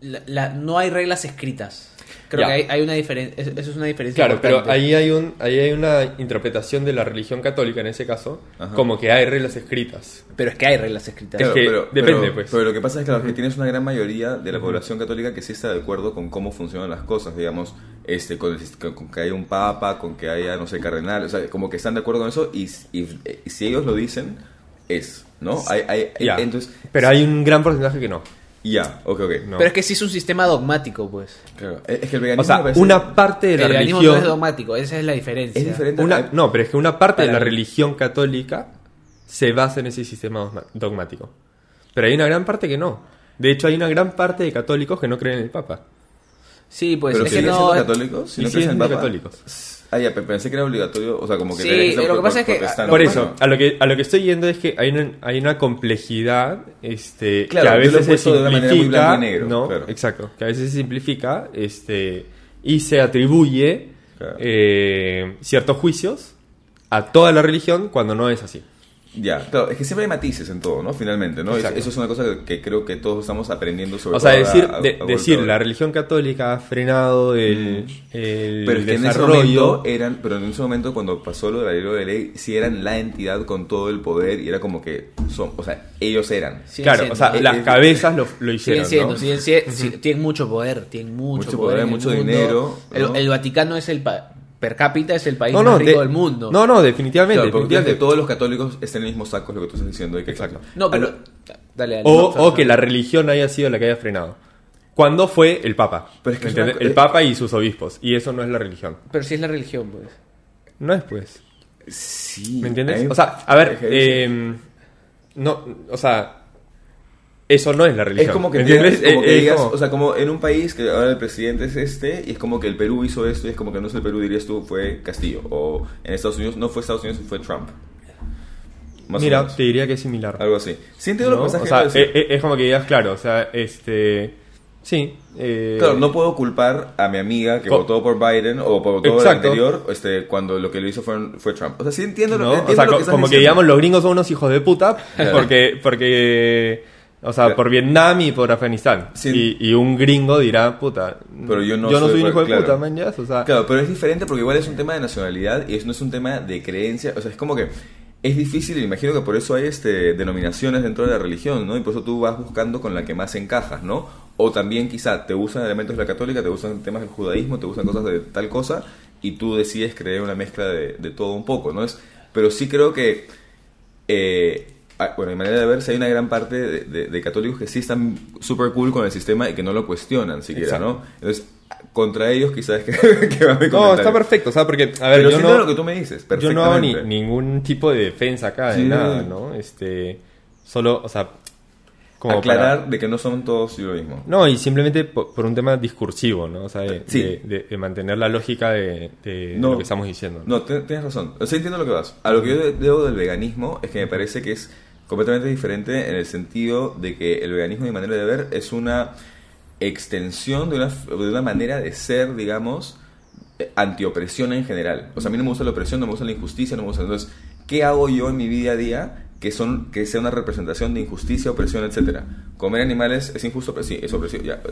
E: la- la- no hay reglas escritas. Creo
C: Ya.
E: que hay, hay una diferencia. Eso es una diferencia.
C: Claro, pero ahí hay, un, ahí hay una interpretación de la religión católica en ese caso,
D: Ajá.
C: como que hay reglas escritas.
E: Pero es que hay reglas escritas.
C: Es que depende,
D: pero,
C: pues.
D: Pero lo que pasa es que, claro, que tienes una gran mayoría de la población católica que sí está de acuerdo con cómo funcionan las cosas, digamos, este, con, el- con- con que haya un papa, con que haya, no sé, cardenal, o sea, como que están de acuerdo con eso y, y- y si ellos lo dicen, es, ¿no? Hay, hay-
C: Ya.
D: entonces,
C: Pero hay un gran porcentaje que no.
D: ya, ok, ok.
C: No.
E: Pero es que sí es un sistema dogmático, pues.
D: Claro. Es que el veganismo
C: O sea,
D: me parece-
C: una parte de la
E: el veganismo
C: religión...
E: no es dogmático, esa es la diferencia.
D: es diferente.
C: una- no, pero es que una parte de la
E: mí.
C: religión católica se basa en ese sistema dogmático. Pero hay una gran parte que no. De hecho, hay una gran parte de católicos que no creen en el Papa.
E: Sí, pues
D: pero
E: es que no.
D: siendo católicos, si no crees en Papa.
C: católicos.
D: Ah, ya, pe- pensé que era obligatorio, o sea, como que
E: Sí,
D: ser
E: lo que pasa es que-
D: protestante.
C: Por eso, a lo, que, a lo que estoy yendo es que hay una, hay una complejidad este,
D: Claro,
C: que a veces se
D: de
C: simplifica.
D: negro,
C: ¿no?
D: claro.
C: Exacto, que a veces se simplifica este, y se atribuye
D: Claro.
C: eh, ciertos juicios a toda la religión cuando no es así.
D: Ya, claro, es que siempre hay matices en todo, ¿no? Finalmente, ¿no?
C: Exacto.
D: eso es una cosa que, creo que todos estamos aprendiendo sobre
C: O sea, decir,
D: a- a-
C: de-
D: a golpe
C: decir la religión católica ha frenado el, el
D: Mm. Pero es que en ese
C: desarrollo.
D: momento eran, pero en ese momento cuando pasó lo de la ley de ley, sí eran la entidad con todo el poder y era como que son, o sea, ellos eran.
E: Siguen
C: claro,
E: siendo.
C: o sea,
D: Eh,
C: las
D: eh,
C: cabezas lo, lo hicieron.
E: Siguen siendo,
C: ¿no?
E: siguen siendo- sí, tienen mucho poder, tienen mucho,
D: Mucho
E: poder,
D: poder,
E: el
D: mucho
E: mundo.
D: dinero,
E: El, el Vaticano es el pa- per cápita es el país
C: No, no,
E: más rico
C: de-
E: del mundo.
C: No, no, definitivamente.
D: Claro,
C: definitivamente.
D: todos los católicos estén en el mismo saco, es lo que tú estás diciendo. y que-
C: Exacto.
E: No, pero
C: A lo-
E: dale, dale.
C: O,
E: No,
C: o que la religión haya sido la que haya frenado. ¿Cuándo fue el Papa?
D: Pero es que
C: el
D: eh-
C: Papa y sus obispos. Y eso no es la religión.
E: pero sí es la religión, pues.
C: No es, pues.
D: Sí.
C: ¿Me entiendes? O sea, a ver, eh, no, o sea, eso no es la religión.
D: Es como que,
C: ¿me
D: digas-
C: entiendes?
D: como
C: Eh,
D: que
C: es
D: digas,
C: como-
D: o sea, como en un país que ahora el presidente es este, y es como que el Perú hizo esto, y es como que no es el Perú, dirías tú, fue Castillo. O en Estados Unidos no fue Estados Unidos, fue Trump. Más
C: mira, te diría que es similar.
D: Algo así. Sí, entiendo
C: ¿no?
D: lo que
C: O sea,
D: queriendo decir.
C: eh, eh, es como que digas, claro, o sea, este... Sí. eh,
D: Claro, no puedo culpar a mi amiga que
C: Co-
D: votó por Biden o por votó por el anterior este, cuando lo que lo hizo fue, fue Trump. O sea, sí entiendo lo,
C: ¿no?
D: entiendo
C: O sea,
D: lo
C: co-
D: que estás
C: como que
D: diciendo.
C: digamos los gringos son unos hijos de puta porque, porque o sea,
D: Claro.
C: por Vietnam y por Afganistán.
D: Sí.
C: Y, y un gringo dirá, puta,
D: Pero yo no
C: soy,
D: soy
C: un hijo de
D: claro.
C: puta, man, ya, o sea,
D: Claro, pero es diferente porque igual es un tema de nacionalidad y eso no es un tema de creencia. O sea, es como que es difícil y imagino que por eso hay este, denominaciones dentro de la religión, ¿no? Y por eso tú vas buscando con la que más encajas, ¿no? O también quizá te gustan elementos de la católica, te gustan temas del judaísmo, te gustan cosas de tal cosa y tú decides creer una mezcla de, de todo un poco, ¿no? Es, pero sí creo que... eh, bueno, mi manera de ver, si hay una gran parte de, de- de católicos que sí están súper cool con el sistema y que no lo cuestionan siquiera,
C: Exacto.
D: ¿no? Entonces, contra ellos quizás que, que va mi
C: No, está perfecto, o sea, porque, a ver,
D: Pero
C: yo no,
D: lo que tú me dices,
C: yo no hago ni, ningún tipo de defensa acá de
D: Sí.
C: nada, ¿no? Este, solo, o sea, como
D: Aclarar
C: para-
D: de que no son todos lo mismo.
C: No, y simplemente por, por un tema discursivo, ¿no? O sea, de,
D: Sí.
C: de- de- mantener la lógica de,
D: No.
C: lo que estamos diciendo.
D: No, te- tienes razón. O sea, entiendo lo que vas. A lo que yo de- debo del veganismo es que me parece que es completamente diferente en el sentido de que el veganismo, mi manera de ver, es una extensión de una, de una manera de ser, digamos, antiopresión en general. O sea, a mí no me gusta la opresión, no me gusta la injusticia, no me gusta... Entonces, ¿qué hago yo en mi día a día que, son, que sea una representación de injusticia, opresión, etcétera? Comer animales es injusto, pero sí, es opresión. Ya.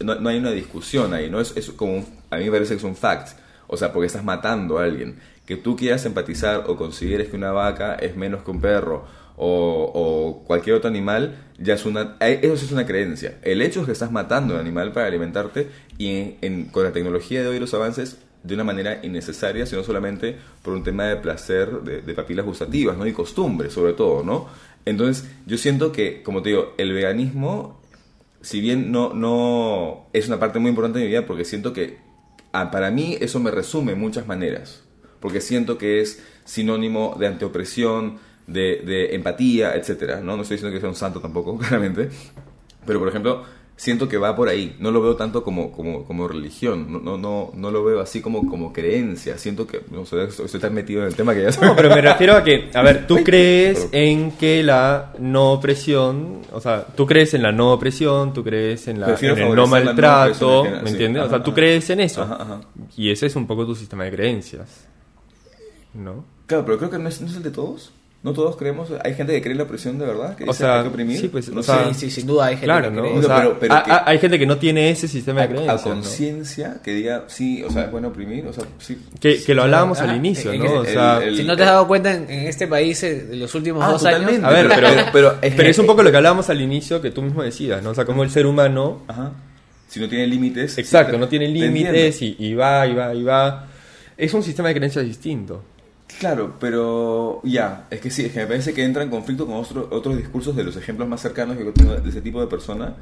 D: No, no hay una discusión ahí, ¿no? Es, es como un- a mí me parece que es un fact. O sea, porque estás matando a alguien. Que tú quieras empatizar o consideres que una vaca es menos que un perro o, cualquier otro animal, ya es una, eh, eso es una creencia. El hecho es que estás matando a un animal para alimentarte y en- con la tecnología de hoy los avances de una manera innecesaria, sino solamente por un tema de placer, de, papilas gustativas, ¿no? Y costumbre, sobre todo, ¿no? Entonces, yo siento que, como te digo, el veganismo si bien no, no es una parte muy importante de mi vida porque siento que ah, para mí eso me resume en muchas maneras. Porque siento que es sinónimo de antiopresión, de, de empatía, etcétera, ¿no? no estoy diciendo que sea un santo tampoco, claramente. Pero, por ejemplo, siento que va por ahí. No lo veo tanto como, como, como religión. No, no, no, no lo veo así como, como creencia. Siento que, no sé, estoy, estoy tan metido en el tema que ya
C: No, pero me refiero a que, a ver, tú crees en que la no opresión, o sea, tú crees en la no opresión, tú crees en, la, en el no
D: favorecer la no
C: maltrato, ¿me entiendes? o
D: Ajá,
C: sea, tú
D: ajá.
C: crees en eso.
D: Ajá.
C: Y ese es un poco tu sistema de creencias, ¿no?
D: Claro, pero creo que no es, no es el de todos. No todos creemos. Hay gente que cree en la opresión de verdad. Que
C: O
D: dice
C: sea,
D: hay que oprimir.
C: sí, pues,
D: no
C: o sea,
D: sé.
E: Sí, sí, sin duda hay gente
C: Claro,
E: que
C: ¿no?
E: cree.
C: O sea,
D: pero- pero
C: ha-
D: que-
C: ha- hay gente que no tiene ese sistema de
D: a,
C: creencias. ¿no?
D: conciencia que diga, sí, o sea, es bueno oprimir, o sea, sí.
C: Que, que lo hablábamos al inicio, ¿no?
E: que
C: O
D: el-
C: sea,
D: el-
E: Si no te has dado cuenta, en, en este país, eh, en los últimos
D: Ah,
E: dos
D: totalmente.
E: años...
C: a ver, pero,
D: pero- pero es
C: pero
D: que-
C: es un poco lo que hablábamos al inicio que tú mismo decías, ¿no? O sea, como el ser humano
D: Ajá. Si no tiene límites.
C: Exacto, no tiene
D: te
C: límites y, y va, y va, y va. Es un sistema de creencias distinto.
D: Claro, pero ya, es que sí, es que me parece que entra en conflicto con otro- otros discursos de los ejemplos más cercanos que yo tengo de ese tipo de persona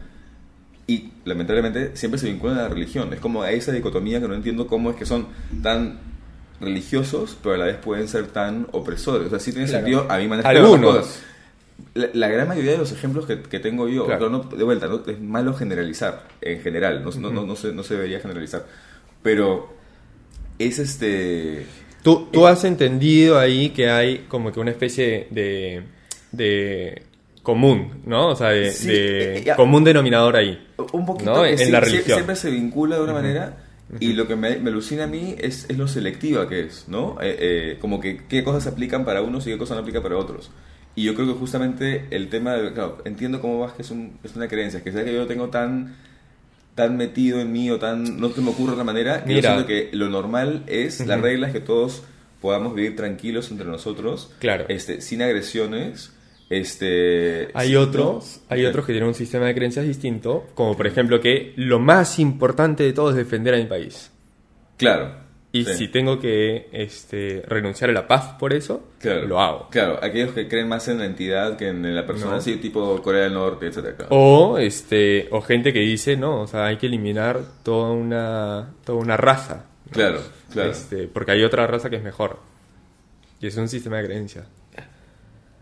D: y lamentablemente siempre se vinculan a la religión. Es como esa dicotomía que no entiendo cómo es que son tan religiosos, pero a la vez pueden ser tan opresores. O sea, sí tiene
E: Claro.
D: sentido a mi manera de ver
C: Algunos.
D: cosas. La, la gran mayoría de los ejemplos que, que tengo yo,
C: Claro.
D: claro, no- de vuelta, no, es malo generalizar en general, no, no, no, no se, no se debería generalizar, pero es este...
C: Tú, tú has entendido ahí que hay como que una especie de, de común, ¿no? O sea, de,
D: Sí,
C: de
D: eh, ya.
C: común denominador ahí.
D: Un poquito
C: ¿no?
D: que
C: En
D: sí,
C: la religión.
D: siempre se vincula de una manera y lo que me, me alucina a mí es, es lo selectiva que es, ¿no? Eh, eh, como que qué cosas se aplican para unos y qué cosas no aplican para otros. Y yo creo que justamente el tema de, claro, entiendo cómo vas que es, un, es una creencia, que sea que yo tengo tan tan metido en mí o tan no se me ocurre otra manera que yo siento que lo normal es la regla es que todos podamos vivir tranquilos entre nosotros
C: Claro.
D: este sin agresiones este
C: Hay otros, hay otros que tienen un sistema de creencias distinto, como por ejemplo que lo más importante de todo es defender a mi país.
D: claro
C: Y
D: sí.
C: si tengo que este, renunciar a la paz por eso,
D: Claro.
C: lo hago.
D: Claro, aquellos que creen más en la entidad que en la persona,
C: No.
D: así tipo Corea del Norte, claro.
C: O, este, o gente que dice, no, o sea, hay que eliminar toda una, toda una raza. ¿no?
D: Claro, claro.
C: Este, porque hay otra raza que es mejor. Y es un sistema de creencias.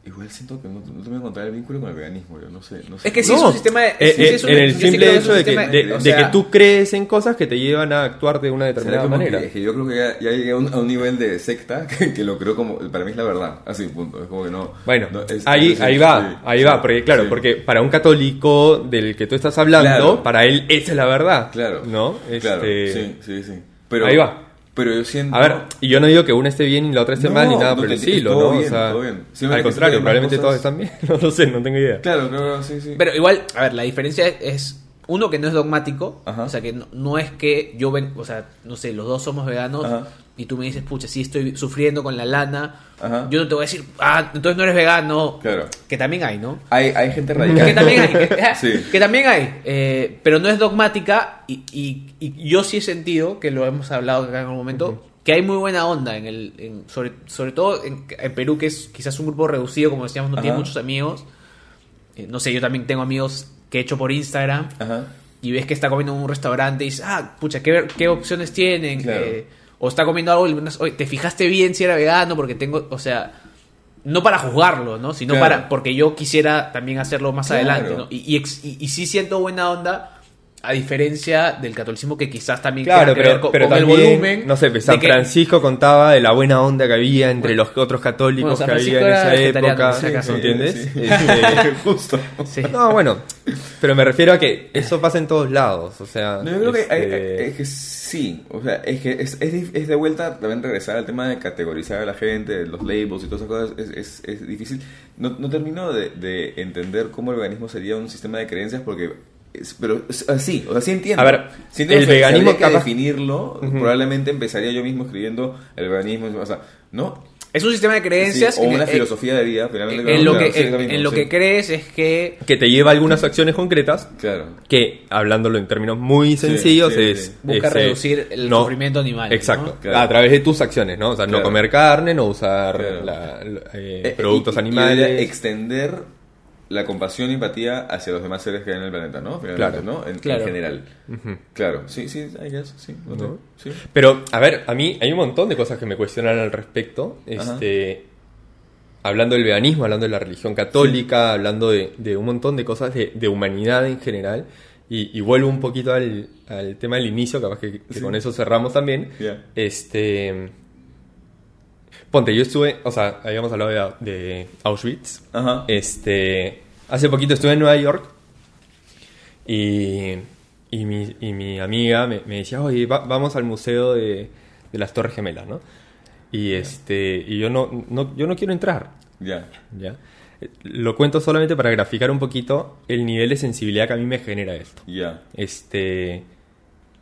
D: Igual siento que no, no te voy a encontrar el vínculo con el veganismo, yo no sé. No sé
E: Es que sí
C: No,
E: es un sistema de...
C: eh,
E: sí,
C: eh,
E: es un-
C: en el simple hecho de que, de,
E: o
C: de
E: sea,
C: que tú crees en cosas que te llevan a actuar de una
D: ¿Será
C: determinada manera.
D: que- es que yo creo que ya, ya llegué a un, a un nivel de secta que, que lo creo como. Para mí es la verdad, así, punto. Es como que no.
C: Bueno,
D: no, es-
C: ahí,
D: es-
C: ahí
D: sí,
C: va, ahí
D: sí,
C: va, porque claro,
D: sí.
C: porque para un católico del que tú estás hablando,
D: Claro.
C: para él esa es la verdad.
D: Claro.
C: ¿No?
D: Claro,
C: Este,
D: sí, sí, sí. Pero,
C: Ahí va.
D: Pero yo siento.
C: A ver, y yo no digo que una esté bien y la otra esté
D: No,
C: mal ni nada
D: no
C: por el estilo, ¿no?
D: bien,
C: o sea,
D: todo bien.
C: Al contrario, probablemente todos
D: cosas-
C: están bien, no lo sé, no tengo idea.
D: Claro, claro, sí, sí.
E: Pero igual, a ver, la diferencia es, es, uno que no es dogmático,
D: Ajá.
E: o sea que no, no es que yo ven, o sea, no sé, los dos somos veganos
D: Ajá.
E: Y tú me dices, pucha, sí estoy sufriendo con la lana,
D: Ajá.
E: yo no te voy a decir, ah, entonces no eres vegano,
D: Claro.
E: que también hay, ¿no?
D: Hay, hay gente radical.
E: que también hay, que,
D: Sí.
E: que también hay, eh, pero no es dogmática y, y- y yo sí he sentido, que lo hemos hablado acá en algún momento, que hay muy buena onda en el, en- sobre, sobre todo en, en Perú, que es quizás un grupo reducido, como decíamos, no tiene muchos amigos. Eh, no sé, yo también tengo amigos que he hecho por Instagram
D: Ajá.
E: y ves que está comiendo en un restaurante y dices, ah, pucha, ¿qué, qué opciones tienen?
D: Claro.
E: Eh, o está comiendo algo y oye, te fijaste bien si era vegano porque tengo, o sea, no para juzgarlo, ¿no? Sino
D: Claro.
E: para porque yo quisiera también hacerlo más
D: Claro.
E: adelante, ¿no? Y, y, ex- y- y sí siento buena onda a diferencia del catolicismo que quizás también
C: Claro,
E: tenga que ver
C: pero,
E: con,
C: pero
E: con el
C: también,
E: volumen.
C: no sé, pues, San
E: que-
C: Francisco contaba de la buena onda que había entre los otros católicos
E: Bueno,
C: que había en esa época,
E: si acaso.
C: ¿entiendes?
D: Sí.
C: Este,
D: Justo.
E: Sí.
C: no, bueno, pero me refiero a que eso pasa en todos lados, o sea...
D: No, yo creo que,
C: este,
D: hay- hay- es que sí, o sea, es que es, es, es de vuelta también regresar al tema de categorizar a la gente, los labels y todas esas cosas, es, es, es difícil. No, no termino de, de entender cómo el veganismo sería un sistema de creencias porque... pero sí, o sea, sí entiendo.
C: A ver,
D: Sí entiendo
C: el
D: que si
C: veganismo
D: que
C: capaz-
D: definirlo, probablemente empezaría yo mismo escribiendo el veganismo, o sea, ¿no?
E: Es un sistema de creencias
D: Sí, o una
E: en-
D: filosofía de vida, finalmente.
E: en, lo que,
D: sí,
E: en,
D: lo mismo,
E: en lo
D: sí.
E: que crees es que
C: que te lleva a algunas acciones concretas
D: Claro.
C: que, hablándolo en términos muy sencillos,
D: sí,
C: es...
D: sí.
E: busca
C: es, eh,
E: reducir el
C: no-
E: sufrimiento animal.
C: Exacto,
E: ¿no?
D: Claro.
C: a través de tus acciones, ¿no? O sea, no comer carne, no usar
D: Claro.
C: la- la- eh,
D: Eh,
C: productos
D: y- y- y
C: animales.
D: extender la compasión y empatía hacia los demás seres que hay en el planeta, ¿no? Finalmente,
C: Claro.
D: ¿no? En, en
E: Claro.
D: general. Claro, sí, sí, I guess, sí, ok,
C: ¿No?
D: sí.
C: Pero, a ver, a mí hay un montón de cosas que me cuestionan al respecto.
D: Ajá.
C: Este, hablando del veganismo, hablando de la religión católica, hablando de, de un montón de cosas de, de humanidad en general. Y, y vuelvo un poquito al, al tema del inicio, capaz que, que
D: Sí.
C: con eso cerramos también. Este. Ponte, yo estuve, o sea, habíamos hablado de, de Auschwitz.
D: Ajá.
C: Este, hace poquito estuve en Nueva York y, y, mi, y mi amiga me, me decía, oye, va- vamos al museo de, de las Torres Gemelas, ¿no? Y, este, y yo, no, no, yo no quiero entrar,
D: Ya.
C: ¿ya? Eh, Lo cuento solamente para graficar un poquito el nivel de sensibilidad que a mí me genera esto.
D: Ya.
C: Este,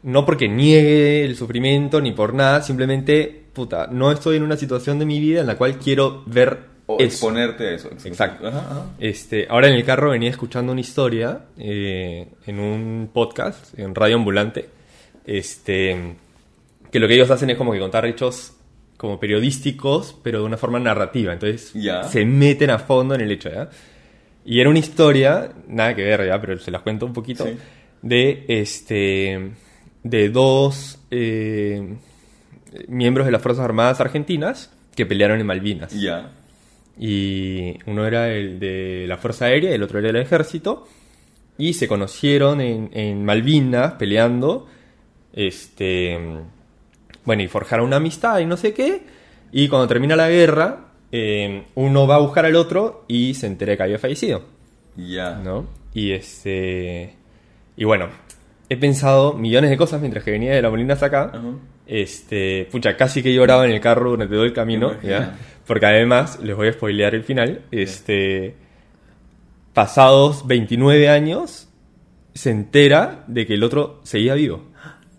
C: no porque niegue el sufrimiento ni por nada, simplemente, puta, no estoy en una situación de mi vida en la cual quiero ver
D: O
C: eso.
D: exponerte a eso.
C: Exacto.
D: Ajá, ajá.
C: Este, ahora en el carro venía escuchando una historia eh, en un podcast, en Radio Ambulante, este, que lo que ellos hacen es como que contar hechos como periodísticos, pero de una forma narrativa. Entonces
D: Ya.
C: se meten a fondo en el hecho, ¿ya? Y era una historia, nada que ver, ¿ya? Pero se las cuento un poquito,
D: Sí.
C: de este de dos eh, miembros de las Fuerzas Armadas Argentinas que pelearon en Malvinas
D: Ya.
C: y uno era el de la Fuerza Aérea y el otro era del Ejército y se conocieron en, en Malvinas peleando este bueno y forjaron una amistad y no sé qué y cuando termina la guerra eh, uno va a buscar al otro y se entera que había fallecido
D: Ya.
C: ¿no? y este y bueno he pensado millones de cosas mientras que venía de la Molina hasta acá. Este, pucha, casi que lloraba en el carro durante todo el camino, ¿ya? Porque además, les voy a spoilear el final, este, pasados 29 años, se entera de que el otro seguía vivo,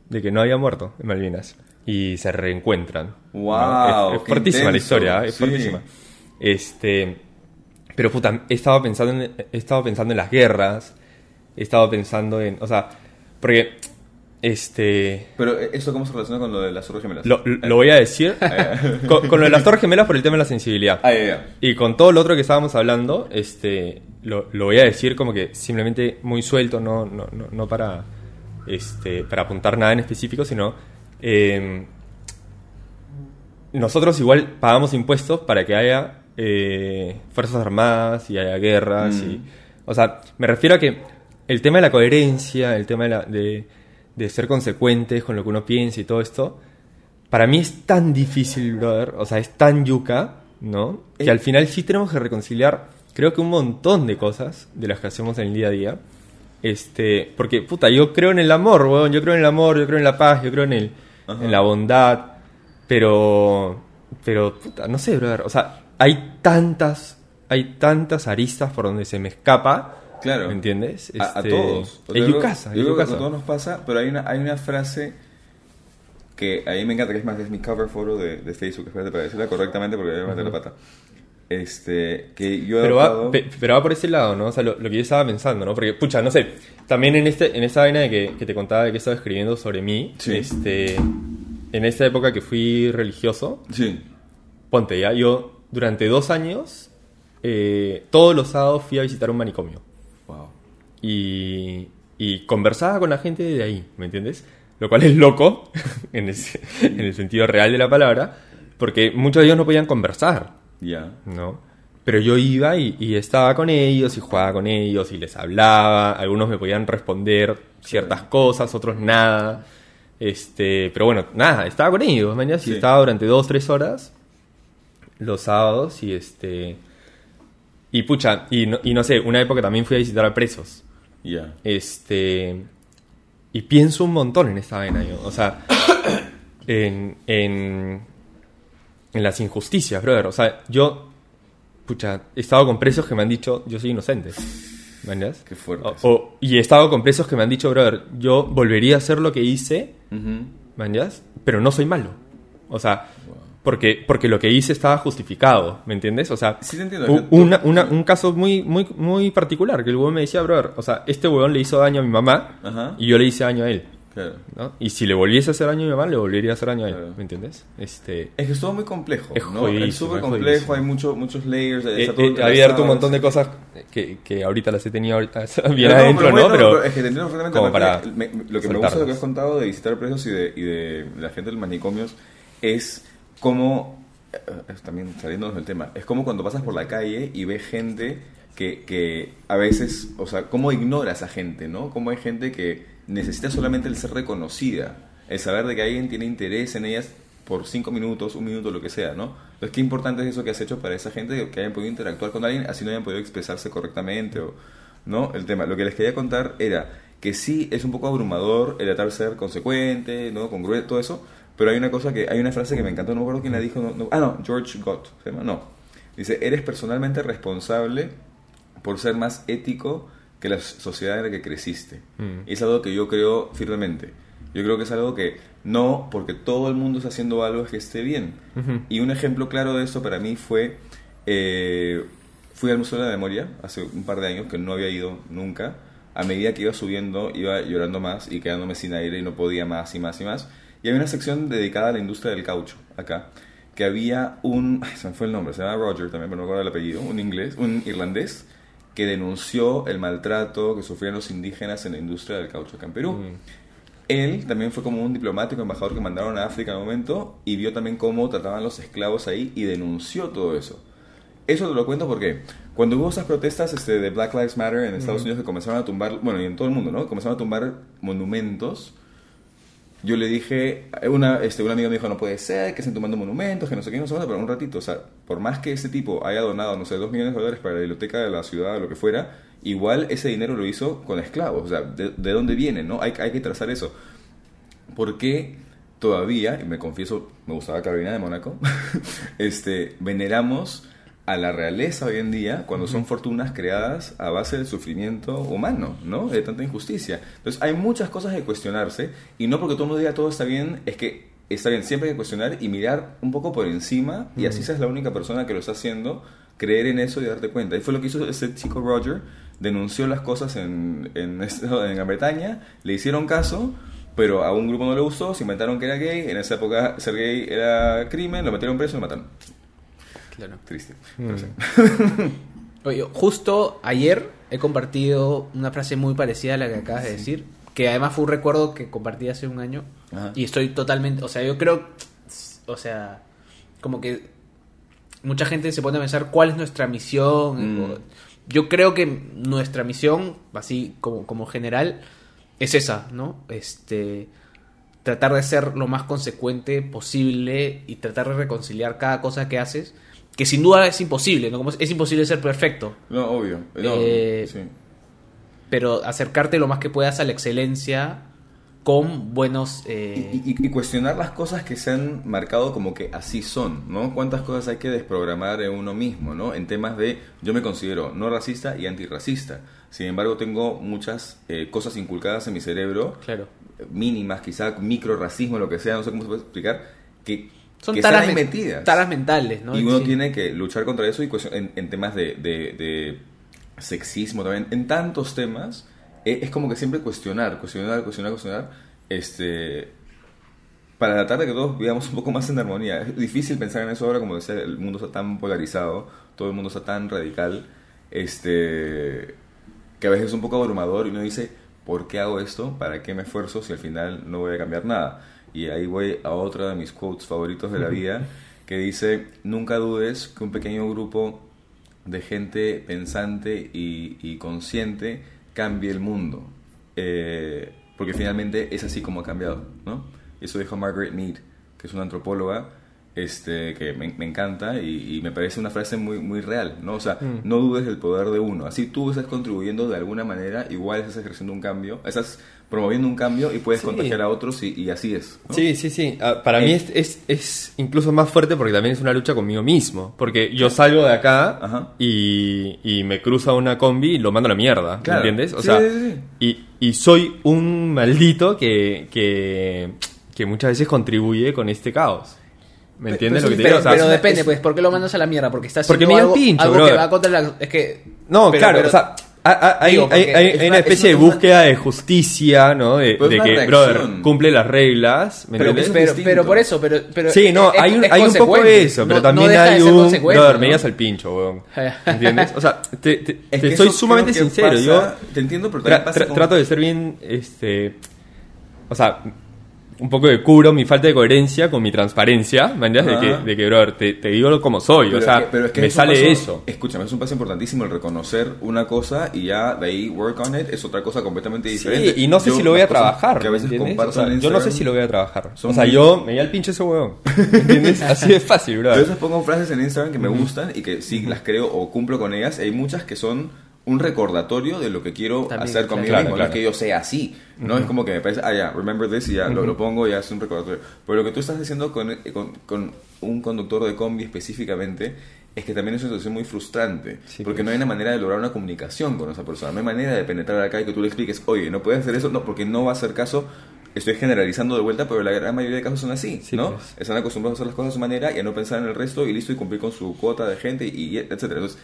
C: de que no había muerto en Malvinas, y se reencuentran.
D: Guau,
C: Es, es la historia, ¿eh? es
D: sí.
C: fuertísima. Este, pero puta, he estado pensando en, he estado pensando en las guerras, he estado pensando en, o sea, porque, este,
D: Pero eh, eso cómo se relaciona con lo de las Torres Gemelas.
C: lo, lo voy a decir con, con lo de las torres gemelas por el tema de la sensibilidad.
D: Ah, ya.
C: Y con todo lo otro que estábamos hablando, este, lo, lo voy a decir como que simplemente muy suelto, no, no, no, no para, este, para apuntar nada en específico, sino eh, nosotros igual pagamos impuestos para que haya eh, fuerzas armadas y haya guerras.
D: Mm.
C: Y, o sea, me refiero a que el tema de la coherencia, el tema de, la- de, de ser consecuentes con lo que uno piensa y todo esto, para mí es tan difícil, brother. O sea, es tan yuca, ¿no? Que al final sí tenemos que reconciliar, creo que un montón de cosas de las que hacemos en el día a día. Este, porque, puta, yo creo en el amor, weón. Yo creo en el amor, yo creo en la paz, yo creo en, el,
D: Ajá.
C: en la bondad. Pero, pero, puta, no sé, brother. O sea, hay tantas, hay tantas aristas por donde se me escapa.
D: Claro.
C: ¿Me entiendes?
D: A, a
C: Este,
D: todos. O sea,
C: Es
D: yo
C: yucasa,
D: yo creo que a todos nos pasa, pero hay una, hay una frase que a mí me encanta, que es más, es mi cover photo de, de Facebook, espérate para decirla correctamente porque voy a meter la pata. Este, que yo he
C: Pero va,
D: adoptado-
C: pe- pero va por ese lado, ¿no? O sea, lo, lo que yo estaba pensando, ¿no? Porque, pucha, no sé, también en este en esta vaina de que, que te contaba de que estaba escribiendo sobre mí,
D: Sí.
C: este, en esta época que fui religioso,
D: Sí.
C: ponte ya, yo durante dos años, eh, todos los sábados fui a visitar un manicomio. Y, y conversaba con la gente de ahí, ¿me entiendes? Lo cual es loco, en el, en el sentido real de la palabra, porque muchos de ellos no podían conversar,
D: Ya.
C: ¿no? Pero yo iba y, y estaba con ellos y jugaba con ellos y les hablaba. Algunos me podían responder ciertas cosas, otros nada. Este, pero bueno, nada, estaba con ellos, mañana y estaba durante dos, tres horas los sábados y este y pucha, y no, y no sé, una época también fui a visitar a presos.
D: Ya.
C: Este. Y pienso un montón en esta vaina, yo. O sea, en, en. En las injusticias, brother. O sea, yo. Pucha, he estado con presos que me han dicho, yo soy inocente. ¿Mañas?
D: Qué fuerte.
C: O- o- y he estado con presos que me han dicho, brother, yo volvería a hacer lo que hice. ¿mañas? Pero no soy malo. O sea, porque, porque lo que hice estaba justificado, ¿me entiendes? O sea,
D: Sí te entiendo,
C: u-
D: que tú-
C: una- una- un caso muy, muy, muy particular, que el huevón me decía, brother, o sea, este huevón le hizo daño a mi mamá
D: Ajá.
C: y yo le hice daño a él,
D: Claro.
C: ¿no? Y si le volviese a hacer daño a mi mamá, le volvería a hacer daño a él,
D: Claro.
C: ¿me entiendes? Este...
D: Es que es todo muy complejo,
C: Es
D: ¿no? es súper complejo, hay mucho, muchos layers.
C: He, he
D: entrelazado,
C: abierto un montón de cosas que, que ahorita las he tenido ahorita bien
D: No, no,
C: adentro,
D: bueno,
C: ¿no? Pero,
D: es que te entiendo perfectamente.
C: como para
D: me- me- lo que me gusta de lo que has contado de visitar presos y de, y de la gente de los manicomios es cómo, eh, eh, también saliéndonos del tema, es como cuando pasas por la calle y ves gente que, que a veces, o sea, cómo ignora a gente, ¿no? Cómo hay gente que necesita solamente el ser reconocida, el saber de que alguien tiene interés en ellas por cinco minutos, un minuto, lo que sea, ¿no? Entonces, qué importante es eso que has hecho para esa gente que hayan podido interactuar con alguien, así no hayan podido expresarse correctamente o, ¿no? El tema. Lo que les quería contar era que sí es un poco abrumador el tratar de ser consecuente, ¿no? Congruente, todo eso, pero hay una cosa que, hay una frase que me encantó, no me acuerdo quién la dijo, no- no- ah, no, George Gott, ¿se llama? No. Dice, eres personalmente responsable por ser más ético que la sociedad en la que creciste.
C: Mm.
D: Y es algo que yo creo firmemente. Yo creo que es algo que no, porque todo el mundo está haciendo algo es que esté bien. Y un ejemplo claro de esto para mí fue, eh, fui al Museo de la Memoria hace un par de años, que no había ido nunca. A medida que iba subiendo, iba llorando más y quedándome sin aire y no podía más y más y más. Y había una sección dedicada a la industria del caucho, acá, que había un, ay, se me fue el nombre, se llama Roger también, pero no me acuerdo el apellido, un inglés, un irlandés, que denunció el maltrato que sufrían los indígenas en la industria del caucho acá en Perú.
C: Mm.
D: Él también fue como un diplomático, embajador que mandaron a África en un momento y vio también cómo trataban los esclavos ahí y denunció todo eso. Eso te lo cuento porque cuando hubo esas protestas este, de Black Lives Matter en Estados Unidos que comenzaron a tumbar, bueno, y en todo el mundo, ¿no? Comenzaron a tumbar monumentos. Yo le dije, una, este, un amigo me dijo, no puede ser, que estén tomando monumentos, que no sé qué, no sé cuánto, pero un ratito, o sea, por más que ese tipo haya donado, no sé, dos millones de dólares para la biblioteca de la ciudad o lo que fuera, igual ese dinero lo hizo con esclavos, o sea, ¿de, de dónde viene, no? Hay, hay que trazar eso. ¿Por qué todavía, y me confieso, me gustaba Carolina de Mónaco, este, veneramos a la realeza hoy en día cuando son fortunas creadas a base del sufrimiento humano, ¿no? De tanta injusticia. Entonces hay muchas cosas que cuestionarse y no porque todo el mundo diga todo está bien, es que está bien, siempre hay que cuestionar y mirar un poco por encima y así seas la única persona que lo está haciendo, creer en eso y darte cuenta. Y fue lo que hizo ese chico Roger, denunció las cosas en, en, en Gran Bretaña, le hicieron caso, pero a un grupo no le gustó, se inventaron que era gay, en esa época ser gay era crimen, lo metieron preso y lo mataron.
E: Claro.
D: Triste.
C: Mm.
D: Sí.
E: Oye, justo ayer he compartido una frase muy parecida a la que acabas de decir, que además fue un recuerdo que compartí hace un año
D: Ajá.
E: y estoy totalmente, o sea, yo creo, o sea, como que mucha gente se pone a pensar cuál es nuestra misión.
D: Mm.
E: o- Yo creo que nuestra misión, así como, como general, es esa, ¿no? Este tratar de ser lo más consecuente posible y tratar de reconciliar cada cosa que haces, que sin duda es imposible, ¿no? Como es, es imposible ser perfecto,
D: No, obvio. No,
E: Eh,
D: sí.
E: pero acercarte lo más que puedas a la excelencia con buenos... eh,
D: Y, y- y cuestionar las cosas que se han marcado como que así son, ¿no? ¿Cuántas cosas hay que desprogramar en uno mismo, ¿no? En temas de, yo me considero no racista y antirracista. Sin embargo, tengo muchas eh, cosas inculcadas en mi cerebro,
E: claro.
D: mínimas, quizá micro racismo, lo que sea, no sé cómo se puede explicar, que,
E: Son
D: que
E: taras,
D: están metidas.
E: taras mentales, ¿no?
D: Y uno
E: Sí.
D: tiene que luchar contra eso y cuestion- en, en temas de, de- de sexismo también, en tantos temas, eh, es como que siempre cuestionar, cuestionar, cuestionar, cuestionar, este, para tratar de que todos vivamos un poco más en armonía. Es difícil pensar en eso ahora, como decía, el mundo está tan polarizado, todo el mundo está tan radical, este, que a veces es un poco abrumador y uno dice, ¿por qué hago esto? ¿Para qué me esfuerzo si al final no voy a cambiar nada? Y ahí voy a otra de mis quotes favoritos de la vida, que dice, nunca dudes que un pequeño grupo de gente pensante y, y consciente cambie el mundo. Eh, porque finalmente es así como ha cambiado, ¿no? Eso dijo Margaret Mead, que es una antropóloga este, que me, me encanta y, y me parece una frase muy, muy real, ¿no? O sea, no dudes del poder de uno. Así tú estás contribuyendo de alguna manera, igual estás ejerciendo un cambio, estás promoviendo un cambio y puedes
C: Sí.
D: contagiar a otros y, y así es. ¿no?
C: Sí, sí, sí. Ah, para
D: Eh.
C: mí es, es, es incluso más fuerte porque también es una lucha conmigo mismo. Porque yo salgo de acá y, y me cruza una combi y lo mando a la mierda. ¿me
D: Claro.
C: ¿Entiendes? O
D: Sí,
C: sea,
D: sí.
C: Y, y soy un maldito que, que, que muchas veces contribuye con este caos. ¿Me entiendes
E: Pues
C: lo que te digo?
E: pero,
C: O sea,
E: pero
C: es-
E: depende, pues, ¿por qué lo mandas a la mierda? Porque estás
C: Porque
E: haciendo
C: me da el
E: algo,
C: pincho,
E: algo que va contra la... Es que...
C: No,
E: pero-
C: claro,
E: pero-
C: o sea, hay, hay-
E: Digo,
C: hay-
E: porque
C: hay-
E: es
C: hay
E: una-
C: una
E: es
C: especie de búsqueda de justicia, ¿no? De, que,
D: reacción.
C: brother, cumple las reglas, ¿me
E: Pero, por eso, pero... pero
C: Sí, no,
E: es-
C: hay un, hay un poco de eso, pero
E: No-
C: también
E: no
C: hay un... Brother,
E: ¿no?
C: me digas al pincho, weón. ¿Entiendes? O sea, te, te-
D: Es
C: te
D: que
C: soy sumamente sincero.
D: pasa-
C: yo
D: Te entiendo, pero
C: tra-
D: también pasa
C: tra-
D: con-
C: trato de ser bien, este... O sea, un poco de cubro mi falta de coherencia con mi transparencia, ¿me entiendes? De que, de que, brother, te, te digo como soy,
D: Pero
C: o sea,
D: es que- pero es que
C: me
D: es
C: sale
D: paso-
C: eso.
D: Escúchame, es un paso importantísimo el reconocer una cosa y ya de ahí work on it es otra cosa completamente diferente.
C: Sí, y no sé
D: Yo,
C: si lo voy a trabajar.
D: Que a veces
C: O sea, yo no sé si lo voy a trabajar. o sea, yo me di al pinche ese huevón. ¿Me entiendes? Así de fácil, bro.
D: Yo a veces pongo frases en Instagram que me gustan y que sí las creo o cumplo con ellas. Hay muchas que son un recordatorio de lo que quiero
E: También,
D: hacer conmigo
C: claro,
D: mismo.
C: claro.
D: No es que yo sea así. No es como que me parece, ah, ya, remember this y ya lo, lo pongo y ya es un recordatorio. Pero lo que tú estás haciendo con, con, con un conductor de combi específicamente es que también es una situación muy frustrante.
C: Sí,
D: porque
C: pues.
D: no hay una manera de lograr una comunicación con esa persona. No hay manera de penetrar acá y que tú le expliques, oye, no puedes hacer eso. No, porque no va a hacer caso. Estoy generalizando de vuelta, pero la gran mayoría de casos son así,
C: Sí,
D: ¿no?
C: pues.
D: Están acostumbrados a hacer las cosas a su manera y a no pensar en el resto y listo y cumplir con su cuota de gente y etcétera. Entonces,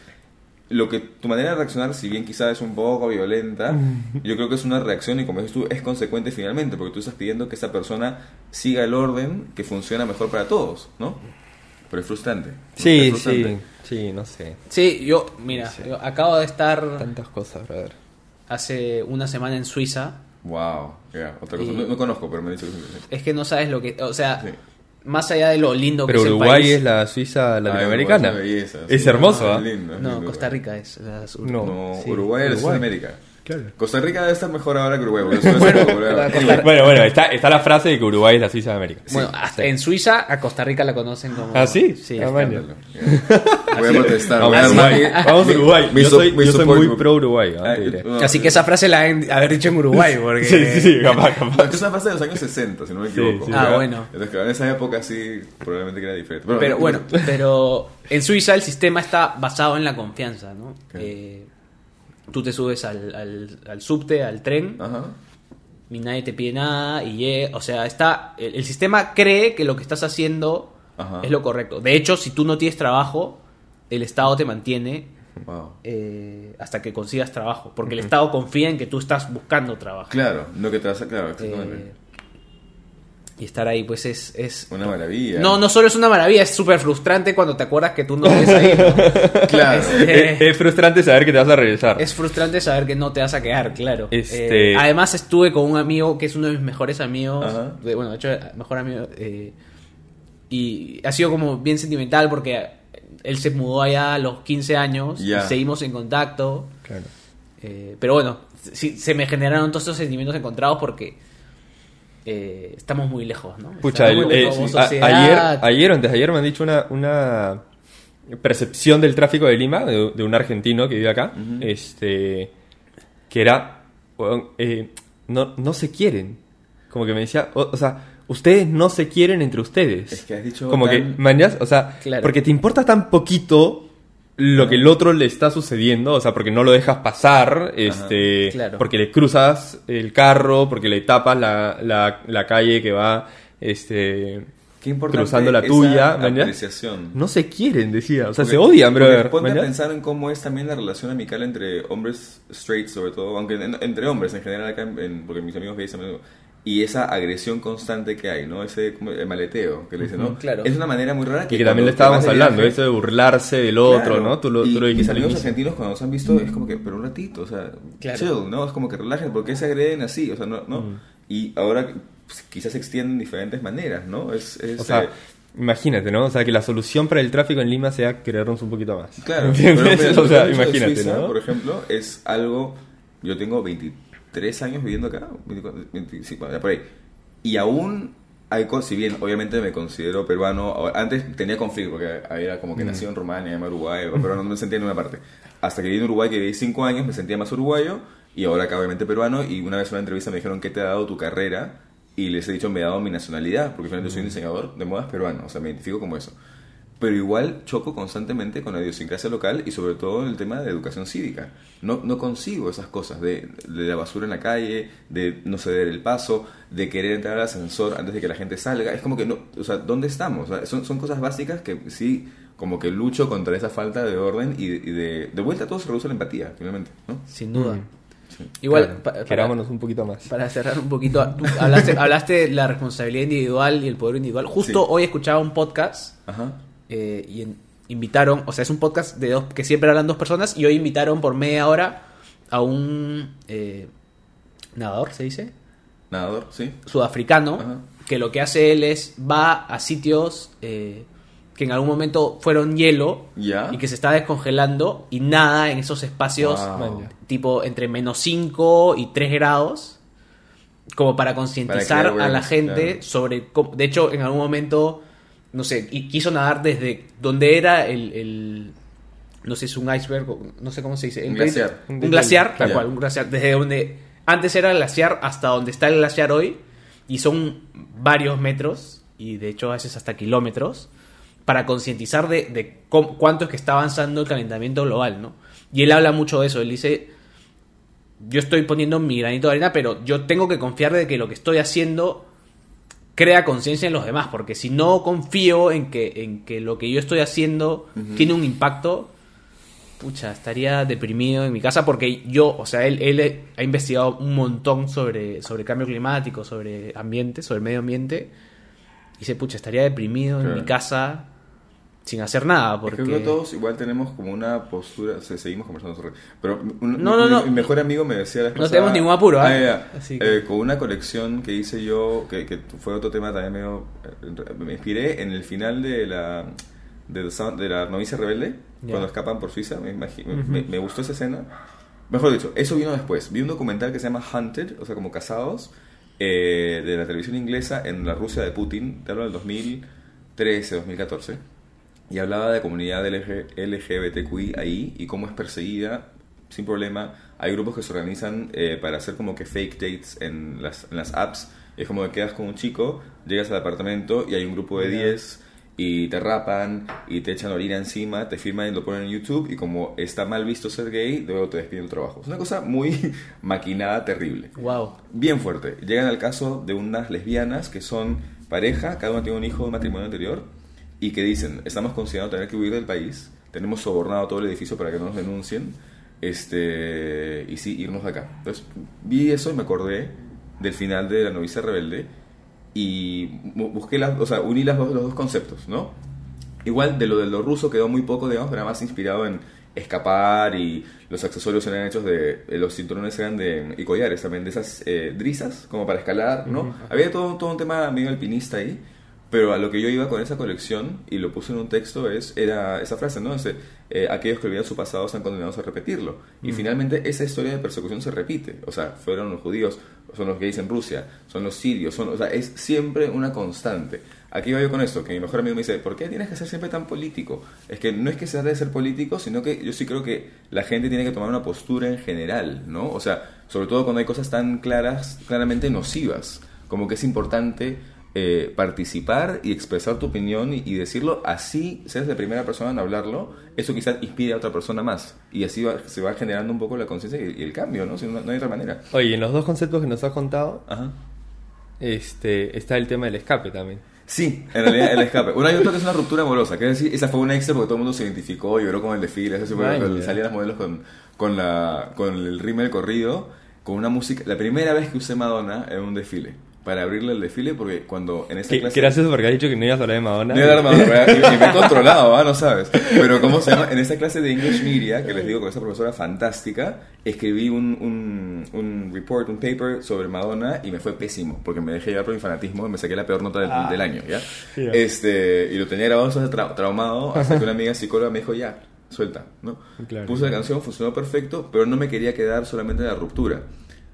D: lo que tu manera de reaccionar, si bien quizás es un poco violenta, yo creo que es una reacción y como dices tú, es consecuente finalmente, porque tú estás pidiendo que esa persona siga el orden que funciona mejor para todos, ¿no? Pero es frustrante. ¿no?
C: Sí,
D: Es frustrante.
C: sí, sí, no sé.
E: Sí, yo, mira, yo acabo de estar
C: Tantas cosas, brother.
E: hace una semana en Suiza.
D: Wow, ya, otra cosa.
E: Y-
D: No, no conozco, pero me han dicho que es
E: Es que no sabes lo que... O sea,
D: Sí.
E: Más allá de lo lindo
C: Pero
E: que es el
C: Uruguay
E: país...
C: es la Suiza latinoamericana.
D: Ay, Uruguay es belleza,
C: es hermoso,
D: Ah,
C: ¿ah?
D: lindo, es
E: No,
D: lindo.
E: Costa Rica es la sur.
C: No.
D: No,
C: Sí,
D: Uruguay es
C: Uruguay.
D: Sudamérica.
C: Claro.
D: Costa Rica debe estar mejor ahora que Uruguay. porque eso es
E: Bueno, Costa-
C: Bueno, bueno, está, está la frase de que Uruguay es la Suiza de América.
E: Bueno, hasta en Suiza a Costa Rica la conocen como...
C: ¿Ah, sí?
E: Sí.
C: Ah, bueno.
D: Voy a protestar.
C: Vamos,
D: a
C: Uruguay. Vamos a Uruguay.
D: mi
C: Yo
D: so-
C: soy,
D: mi
C: yo soy
D: support
C: muy pro Uruguay.
E: Así que esa frase la deben haber dicho en Uruguay, porque...
C: Sí, sí, sí, capaz, capaz.
D: es una frase de los años 60, si no me equivoco.
C: sí.
E: Ah,
D: ¿verdad?
E: bueno.
D: Entonces, en esa época sí, probablemente que era diferente.
E: Pero bueno, pero en Suiza el sistema está basado en la confianza, ¿no? Eh, tú te subes al, al, al subte, al tren,
D: Ajá.
E: y nadie te pide nada, y eh, o sea, está el, el sistema cree que lo que estás haciendo
D: Ajá.
E: es lo correcto. De hecho, si tú no tienes trabajo, el Estado te mantiene
D: Wow.
E: eh, hasta que consigas trabajo, porque el Estado confía en que tú estás buscando trabajo.
D: Claro, no que te vas a... Claro, exactamente.
E: Eh, y estar ahí, pues es... es
D: Una maravilla.
E: no, no solo es una maravilla, es súper frustrante cuando te acuerdas que tú no ves ahí. ¿no?
D: Claro.
E: Eh,
C: Es, es frustrante saber que te vas a regresar.
E: Es frustrante saber que no te vas a quedar, claro.
C: Este-
E: Eh, además estuve con un amigo que es uno de mis mejores amigos.
D: Ajá.
E: bueno, de hecho, mejor amigo. eh, y ha sido como bien sentimental porque él se mudó allá a los 15 años y seguimos en contacto.
C: Claro.
E: Eh, pero bueno, sí, se me generaron todos estos sentimientos encontrados porque eh, estamos muy lejos, ¿no?
C: Pucha, el- eh, ayer, ayer antes de ayer me han dicho una, una percepción del tráfico de Lima de, de un argentino que vive acá, este, que era, eh, no, no se quieren. Como que me decía, o, o sea, ustedes no se quieren entre ustedes.
D: Es que has dicho
C: Como que, mañas, o sea,
E: Claro.
C: porque te importa tan poquito lo que el otro le está sucediendo, o sea, porque no lo dejas pasar, este,
E: Claro.
C: porque le cruzas el carro, porque le tapas la, la, la calle que va, este,
D: Qué importante
C: cruzando la tuya,
D: apreciación.
C: No se quieren, decía, o sea,
D: Porque-
C: se odian, brother.
D: Ponte a pensar en cómo es también la relación amical entre hombres straight, sobre todo, aunque en- entre hombres en general, acá en- en- porque mis amigos gays también, y esa agresión constante que hay, ¿no? Ese como, el maleteo que le dicen, ¿no?
E: claro.
D: Es una manera muy rara
C: Y que también le estábamos hablando,
D: viaje-
C: eso de burlarse del otro,
D: Claro.
C: ¿no? Tú lo,
D: y
C: tú lo
D: amigos
C: inicio.
D: argentinos cuando nos han visto es como que, pero un ratito, o sea,
E: Claro.
D: chill, ¿no? Es como que relajen, ¿por qué se agreden así? O sea, no, no. Y ahora pues, quizás se extienden de diferentes maneras, ¿no? Es, es,
C: O sea,
D: eh,
C: imagínate, ¿no? O sea, que la solución para el tráfico en Lima sea querernos un poquito más.
D: Claro, pero,
C: ¿Entiendes?
D: pero
C: o
D: lo
C: sea,
D: que
C: imagínate,
D: Suiza,
C: ¿no?
D: Por ejemplo, es algo. Yo tengo 23 años viviendo acá, 24, 25, ya por ahí. Y aún hay cosas, si bien obviamente me considero peruano, antes tenía conflicto porque era como que nací en Rumania, en Uruguay, pero no me sentía en una parte. Hasta que viví en Uruguay, que viví 5 años, me sentía más uruguayo y ahora acá obviamente peruano. Y una vez en una entrevista me dijeron, ¿qué te ha dado tu carrera? Y les he dicho, me ha dado mi nacionalidad, porque finalmente soy un diseñador de modas peruano, o sea, me identifico como eso pero igual choco constantemente con la idiosincrasia local y sobre todo en el tema de educación cívica. No, no consigo esas cosas de, de la basura en la calle, de no ceder el paso, de querer entrar al ascensor antes de que la gente salga. Es como que no, o sea, ¿dónde estamos? O sea, son, son cosas básicas que sí, como que lucho contra esa falta de orden y, de, y de, de vuelta todo se reduce a la empatía, finalmente, ¿no?
E: Sin duda.
C: Mm.
E: Igual,
C: Claro,
E: pa- para,
C: querámonos un poquito más.
E: para cerrar un poquito, tú hablaste, hablaste de la responsabilidad individual y el poder individual. Justo
D: Sí.
E: hoy escuchaba un podcast
D: Ajá.
E: Eh, y en- invitaron, o sea, es un podcast de dos que siempre hablan dos personas y hoy invitaron por media hora a un eh, nadador, se dice,
D: Nadador, sí.
E: sudafricano,
D: Ajá.
E: que lo que hace él es va a sitios eh, que en algún momento fueron hielo
D: Ya.
E: y que se está descongelando y nada en esos espacios
D: Wow.
E: Tipo entre menos 5 y 3 grados como para concientizar a la gente
D: claro.
E: sobre cómo- de hecho en algún momento no sé y quiso nadar desde donde era el, el- no sé es un iceberg o no sé cómo se dice
D: Un glaciar.
E: un glaciar tal cual un glaciar desde donde antes era el glaciar hasta donde está el glaciar hoy y son varios metros y de hecho a veces hasta kilómetros para concientizar de, de cómo- cuánto es que está avanzando el calentamiento global, ¿no? Y él habla mucho de eso, él dice, yo estoy poniendo mi granito de arena, pero yo tengo que confiar de que lo que estoy haciendo crea conciencia en los demás, porque si no confío en que, en que lo que yo estoy haciendo tiene un impacto, pucha, estaría deprimido en mi casa porque yo, o sea, él, él ha investigado un montón sobre, sobre cambio climático, sobre ambiente, sobre medio ambiente, y dice, pucha, estaría deprimido en mi casa sin hacer nada,
D: Es
E: porque...
D: que creo que todos igual tenemos como una postura, o sea, seguimos conversando sobre... Pero un-
E: No, no,
D: mi-
E: no.
D: mi mejor amigo me decía
E: No tenemos ningún apuro, ¿ah? Así que-
D: Eh, con una colección que hice yo, que, que fue otro tema también medio... eh, Me inspiré en el final de la de, The Sound- de la novicia rebelde, cuando escapan por Suiza, me, me- me- me gustó esa escena. Mejor dicho, eso vino después. Vi un documental que se llama Hunted, o sea, como cazados, eh, de la televisión inglesa en la Rusia de Putin, te hablo del 2013, 2014 y hablaba de comunidad LG LGBTQI ahí y cómo es perseguida sin problema. Hay grupos que se organizan eh, para hacer como que fake dates en las, en las apps. Es como que quedas con un chico, llegas al apartamento y hay un grupo de 10 y te rapan y te echan orina encima, te firman y lo ponen en YouTube y como está mal visto ser gay, luego te despiden del trabajo. Es una cosa muy maquinada, terrible
E: Wow.
D: bien fuerte. Llegan al caso de unas lesbianas que son pareja, cada una tiene un hijo de matrimonio anterior, y que dicen, estamos considerando tener que huir del país, tenemos sobornado todo el edificio para que no nos denuncien, este y sí, irnos de acá. Entonces vi eso y me acordé del final de La novicia rebelde, y bu- busqué las, o sea, uní las dos, los dos conceptos, ¿no? Igual de lo de lo ruso quedó muy poco, digamos, pero era más inspirado en escapar y los accesorios eran hechos de, eh, los cinturones eran de, y collares también, de esas eh, drisas, como para escalar, ¿no? Había todo, todo un tema medio alpinista ahí, pero a lo que yo iba con esa colección, y lo puse en un texto, es era esa frase, ¿no? Ese, eh, aquellos que olvidan su pasado están condenados a repetirlo. Y finalmente esa historia de persecución se repite. O sea, fueron los judíos, son los gays en Rusia, son los sirios, son, o sea, es siempre una constante. Aquí iba yo con esto, que mi mejor amigo me dice, ¿por qué tienes que ser siempre tan político? Es que no es que se trate de ser político, sino que yo sí creo que la gente tiene que tomar una postura en general, ¿no? O sea, sobre todo cuando hay cosas tan claras, claramente nocivas, como que es importante eh, participar y expresar tu opinión y, y decirlo así, seas la primera persona en hablarlo, eso quizás inspire a otra persona más. Y así va- se va generando un poco la conciencia y, y el cambio, ¿no? Si no, no hay otra manera.
C: Oye, en los dos conceptos que nos has contado,
D: Ajá.
C: este, está el tema del escape también.
D: Sí, en realidad el escape. Una y otra que es una ruptura amorosa, que es decir, esa fue una extra porque todo el mundo se identificó, lloró con el desfile, eso fue salían las modelos con, con, la, con el ritmo del corrido, con una música. La primera vez que usé Madonna en un desfile. Para abrirle el desfile porque cuando en esta
C: Qué,
D: clase...
C: qué gracioso porque has dicho que no ibas a hablar de Madonna.
D: No, no, no, no, y, y me he controlado, ¿ah? no sabes. Pero ¿cómo se llama? En esta clase de English Media, que les digo con esa profesora fantástica, escribí un, un, un report, un paper sobre Madonna y me fue pésimo, porque me dejé llevar por mi fanatismo y me saqué la peor nota del, del año, ¿ya?
C: Ya.
D: Este, y lo tenía grabado entonces tra- traumado hasta que una amiga psicóloga me dijo, ya, suelta, ¿no?
C: Claro.
D: Puse la canción, funcionó perfecto, pero no me quería quedar solamente en la ruptura,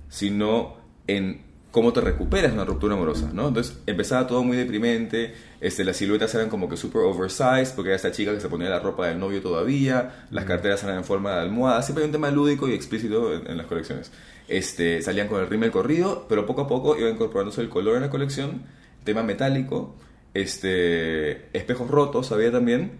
D: sino en cómo te recuperas de una ruptura amorosa, ¿no? Entonces empezaba todo muy deprimente, este, las siluetas eran como que super oversized, porque era esta chica que se ponía la ropa del novio todavía, las carteras eran en forma de almohada, siempre hay un tema lúdico y explícito en, en las colecciones. Este, salían con el rímel corrido, pero poco a poco iba incorporándose el color en la colección, tema metálico, este, espejos rotos había también,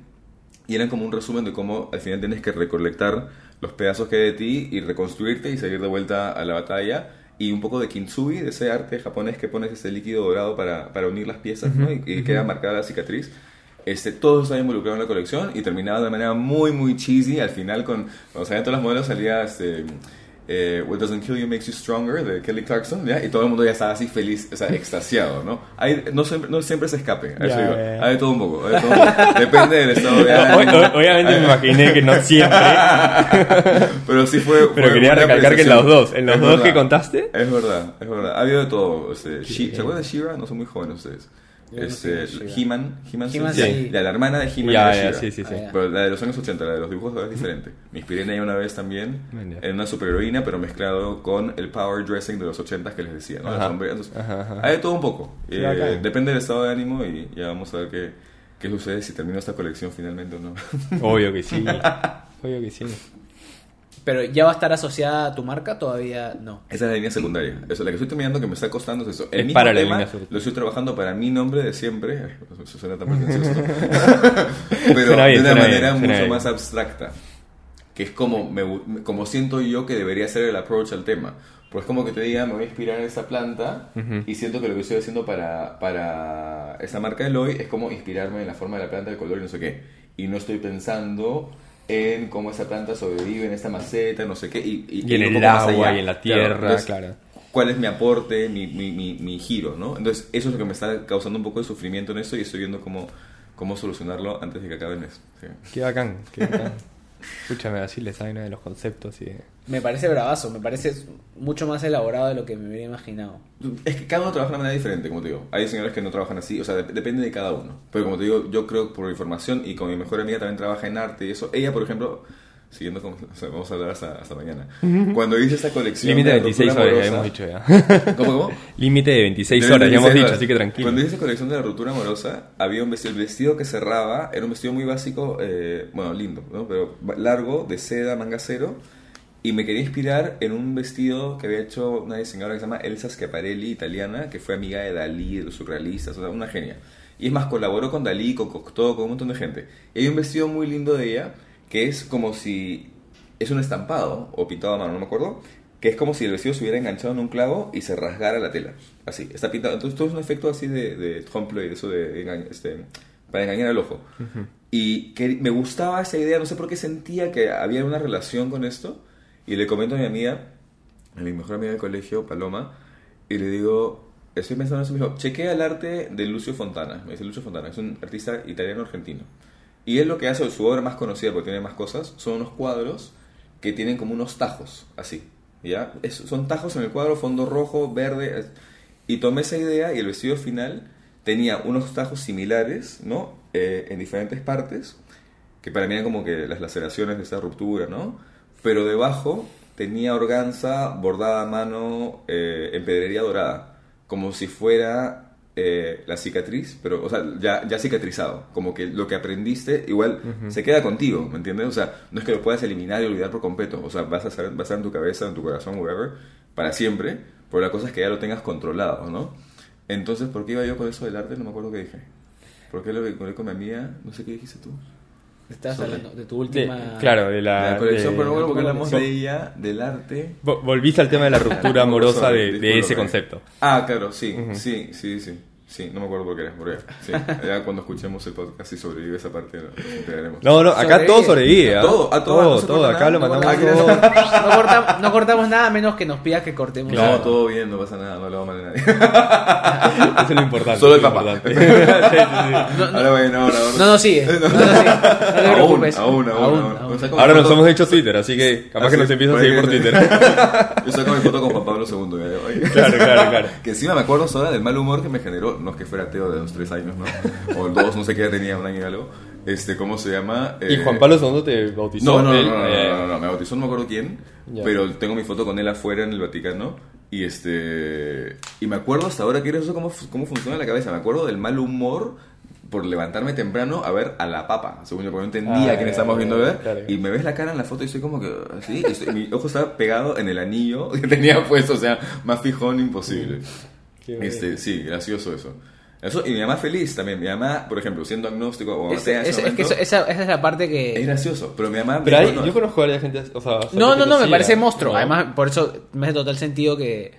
D: y eran como un resumen de cómo al final tienes que recolectar los pedazos que hay de ti y reconstruirte y seguir de vuelta a la batalla. Y un poco de kintsugi, de ese arte japonés que pones ese líquido dorado para, para unir las piezas ¿no? y, y queda marcada la cicatriz. Este, todo estaba involucrado en la colección y terminaba de manera muy, muy cheesy. Al final, con, cuando salían todos los modelos, salía este, eh, What Doesn't Kill You Makes You Stronger de Kelly Clarkson, ¿ya? y todo el mundo ya estaba así feliz, o sea, extasiado. ¿no? Hay, no, siempre, no siempre se escape, a eso
C: ya.
D: Hay de todo un poco. hay de todo un poco. Depende del estado de
C: O-
D: ánimo.
C: o- obviamente me imaginé que no siempre,
D: Pero sí fue.
C: pero
D: fue
C: quería recalcar que en los dos, en los
D: Es
C: dos que contaste,
D: Es verdad, es verdad. Ha habido de todo. Este, She- ¿Se acuerdan de She-Ra? No son muy jóvenes ustedes. Este. He-Man. He-Man,
E: He-Man
D: sí.
E: sí.
D: La, la hermana de He-Man
C: ya,
D: She-Ra.
C: sí, sí, sí.
E: Ah.
D: Pero la de los años 80, la de los dibujos es diferente. Me inspiré en ella una vez también
C: ya.
D: en una superheroína, pero mezclado con el power dressing de los 80 que les decía, ¿no?
C: Ajá.
D: Entonces,
C: Ajá, ajá.
D: Hay de todo un poco. Eh, depende del estado de ánimo y ya vamos a ver qué, qué sucede si termino esta colección finalmente o no.
C: obvio que sí, obvio que sí.
E: Pero ya va a estar asociada a tu marca, todavía no.
D: Esa es la línea secundaria. Eso, la que estoy terminando que me está costando es eso. El
C: Es
D: mismo
C: para la
D: tema
C: línea secundaria.
D: lo estoy trabajando para mi nombre de siempre. Eso suena tan pretencioso. Pero
C: Suena bien,
D: de una
C: suena
D: manera
C: bien,
D: mucho
C: bien.
D: más abstracta. Que es como, me, como siento yo que debería ser el approach al tema. Pues es como que te diga, me voy a inspirar en esta planta
C: Ujú.
D: y siento que lo que estoy haciendo para, para esa marca Eloy es como inspirarme en la forma de la planta, el color y no sé qué. Y no estoy pensando en cómo esa planta sobrevive en esta maceta, no sé qué. Y,
C: Y en
D: ir un
C: el agua y en la
D: Claro,
C: tierra,
D: entonces,
C: claro.
D: cuál es mi aporte, mi, mi, mi, mi giro, ¿no? Entonces, eso es lo que me está causando un poco de sufrimiento en esto y estoy viendo cómo, cómo solucionarlo antes de que acabe el mes. Sí.
C: Qué bacán, qué bacán. Escúchame, así le saben de los conceptos y...
E: Me parece bravazo, me parece mucho más elaborado de lo que me hubiera imaginado.
D: Es que cada uno trabaja de manera diferente, como te digo. Hay señores que no trabajan así, o sea, dep- depende de cada uno. Pero como te digo, yo creo por información y con mi mejor amiga también trabaja en arte y eso. Ella, por ejemplo, siguiendo con... o sea, vamos a hablar hasta, hasta mañana. Cuando hice esta colección...
C: Límite de
D: de
C: 26
D: ruptura
C: horas, ya hemos dicho ya.
D: ¿Cómo, cómo?
C: Límite de 26
D: De
C: horas, ya hemos
D: 26
C: dicho, así que tranquilo.
D: Cuando hice esa colección de la ruptura amorosa, había un vestido, el vestido que cerraba, era un vestido muy básico, eh, bueno, lindo, ¿no? Pero largo, de seda, manga cero, y me quería inspirar en un vestido que había hecho una diseñadora que se llama Elsa Schiaparelli, italiana, que fue amiga de Dalí, de los surrealistas, o sea, una genia. Y es más, colaboró con Dalí, con Cocteau, con un montón de gente. Y hay un vestido muy lindo de ella, que es como si... Es un estampado, o pintado a mano, no me acuerdo, que es como si el vestido se hubiera enganchado en un clavo y se rasgara la tela. Así, está pintado. Entonces todo es un efecto así de, de trompe-l'œil, de eso de este, para engañar al ojo. Y que me gustaba esa idea, no sé por qué sentía que había una relación con esto. Y le comento a mi amiga, a mi mejor amiga del colegio, Paloma, y le digo, estoy pensando en eso, me dijo, chequea el arte de Lucio Fontana. Me dice Lucio Fontana, es un artista italiano-argentino. Y él lo que hace, su obra más conocida, porque tiene más cosas, son unos cuadros que tienen como unos tajos, así. ¿Ya? Son tajos en el cuadro, fondo rojo, verde. Y tomé esa idea y el vestido final tenía unos tajos similares, ¿no? Eh, en diferentes partes, que para mí eran como que las laceraciones de esta ruptura, ¿no? Pero debajo tenía organza bordada a mano eh, en pedrería dorada, como si fuera eh, la cicatriz, pero, o sea, ya, ya cicatrizado, como que lo que aprendiste igual se queda contigo, ¿me entiendes? O sea, no es que lo puedas eliminar y olvidar por completo, o sea, vas a estar, va a estar en tu cabeza, en tu corazón, wherever, para siempre, pero la cosa es que ya lo tengas controlado, ¿no? Entonces, ¿por qué iba yo con eso del arte? No me acuerdo qué dije. ¿Por qué lo vinculé con mi amiga? No sé qué dijiste tú.
E: Estás
D: Sobre-
E: hablando de tu
C: De-
E: última...
C: claro, de la...
D: La, colección,
C: de-
D: pero bueno, porque
E: de-
D: hablamos de ella, del arte.
C: Vo- Volviste al tema de la ruptura amorosa de, de ese concepto.
D: Ah, claro, sí, sí, sí, sí. Sí, no me acuerdo por qué era. Porque, sí, ya cuando escuchemos el podcast y sobrevive esa parte, nos enteraremos.
C: No, no, acá
E: Sobrevive.
C: todo sobrevive. ¿ah?
D: Todo, a todo,
C: todo,
D: no se
C: todo.
D: corta
C: Acá
D: nada,
C: lo
D: no
C: mandamos
D: corta
C: todo.
D: nada.
E: No cortamos, no cortamos nada menos que nos pida que cortemos.
D: No,
E: algo.
D: todo bien, no pasa nada, no le vamos mal a nadie.
C: Eso es lo importante.
D: Solo el
C: eso es
D: papá.
C: lo importante. Sí, sí, sí.
E: No, no,
D: Ahora bueno, ahora, ahora.
E: no, no, sigue. No, no, sigue. No te
D: Aún,
E: preocupes.
D: aún, aún, aún.
E: aún.
D: O sea, con
C: Ahora nos
D: foto-
C: hemos hecho Twitter, así que capaz
D: Ah,
C: que nos empieza a seguir por Twitter.
D: Yo saco mi foto con Juan Pablo II. ya.
C: Claro, claro, claro.
D: Que encima me acuerdo ahora del mal humor que me generó, no es que fuera ateo de los tres años, ¿no? O dos, no sé qué tenía, un año y algo. Este, ¿cómo se llama?
C: ¿Y
D: Eh,
C: Juan Pablo II te bautizó?
D: No, no, no, no, no,
C: eh,
D: no, no, no, me bautizó, no me acuerdo quién,
C: Ya.
D: pero tengo mi foto con él afuera en el Vaticano. Y este y me acuerdo hasta ahora que era eso cómo, cómo funciona la cabeza. Me acuerdo del mal humor por levantarme temprano a ver a la papa, según yo, porque no entendía
C: Ah,
D: quién estábamos viendo ver.
C: claro.
D: Y me ves la cara en la foto y estoy como que así, y estoy- mi ojo estaba pegado en el anillo que tenía puesto, o sea, más fijón imposible. Este, sí, gracioso eso. Eso, y mi mamá feliz también. Mi mamá, por ejemplo, siendo agnóstico o
E: Es,
D: atea
E: es- es que eso- esa, esa es la parte
D: es
E: que...
D: gracioso. Pero mi mamá...
C: Pero
D: me
C: hay,
D: no,
C: yo conozco a varias gente, o sea,
E: No, no, no, me parece monstruo.
C: ¿no?
E: Además, por eso me hace total sentido que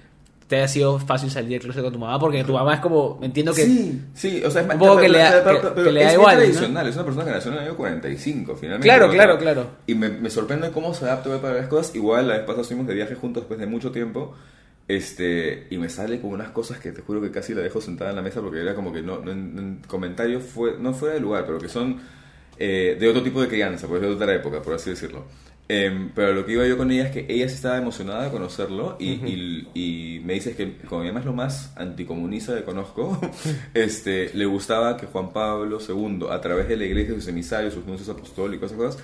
E: te haya sido fácil salir del closet con tu mamá, porque tu mamá es como, entiendo que...
D: Sí, sí, o sea, es
E: Un poco que le da-
D: pero-
E: que-
D: pero
E: que le da
D: es
E: igual,
D: tradicional, es una persona que nació en el año 45, finalmente.
E: Claro, claro, claro.
D: Y me, me sorprende cómo se adapta para las cosas. Igual la vez pasada estuvimos de viaje juntos después de mucho tiempo. Este, y me sale con unas cosas que te juro que casi la dejo sentada en la mesa porque era como que no, no en, en comentarios fue, no fuera de lugar, pero que son eh, de otro tipo de crianza, pues de otra época, por así decirlo. Em, pero lo que iba yo con ella es que ella sí estaba emocionada de conocerlo y, y- y me dices que como mi mamá es lo más anticomunista que conozco, este, le gustaba que Juan Pablo II, a través de la iglesia, sus emisarios, sus nuncios apostólicos, esas cosas,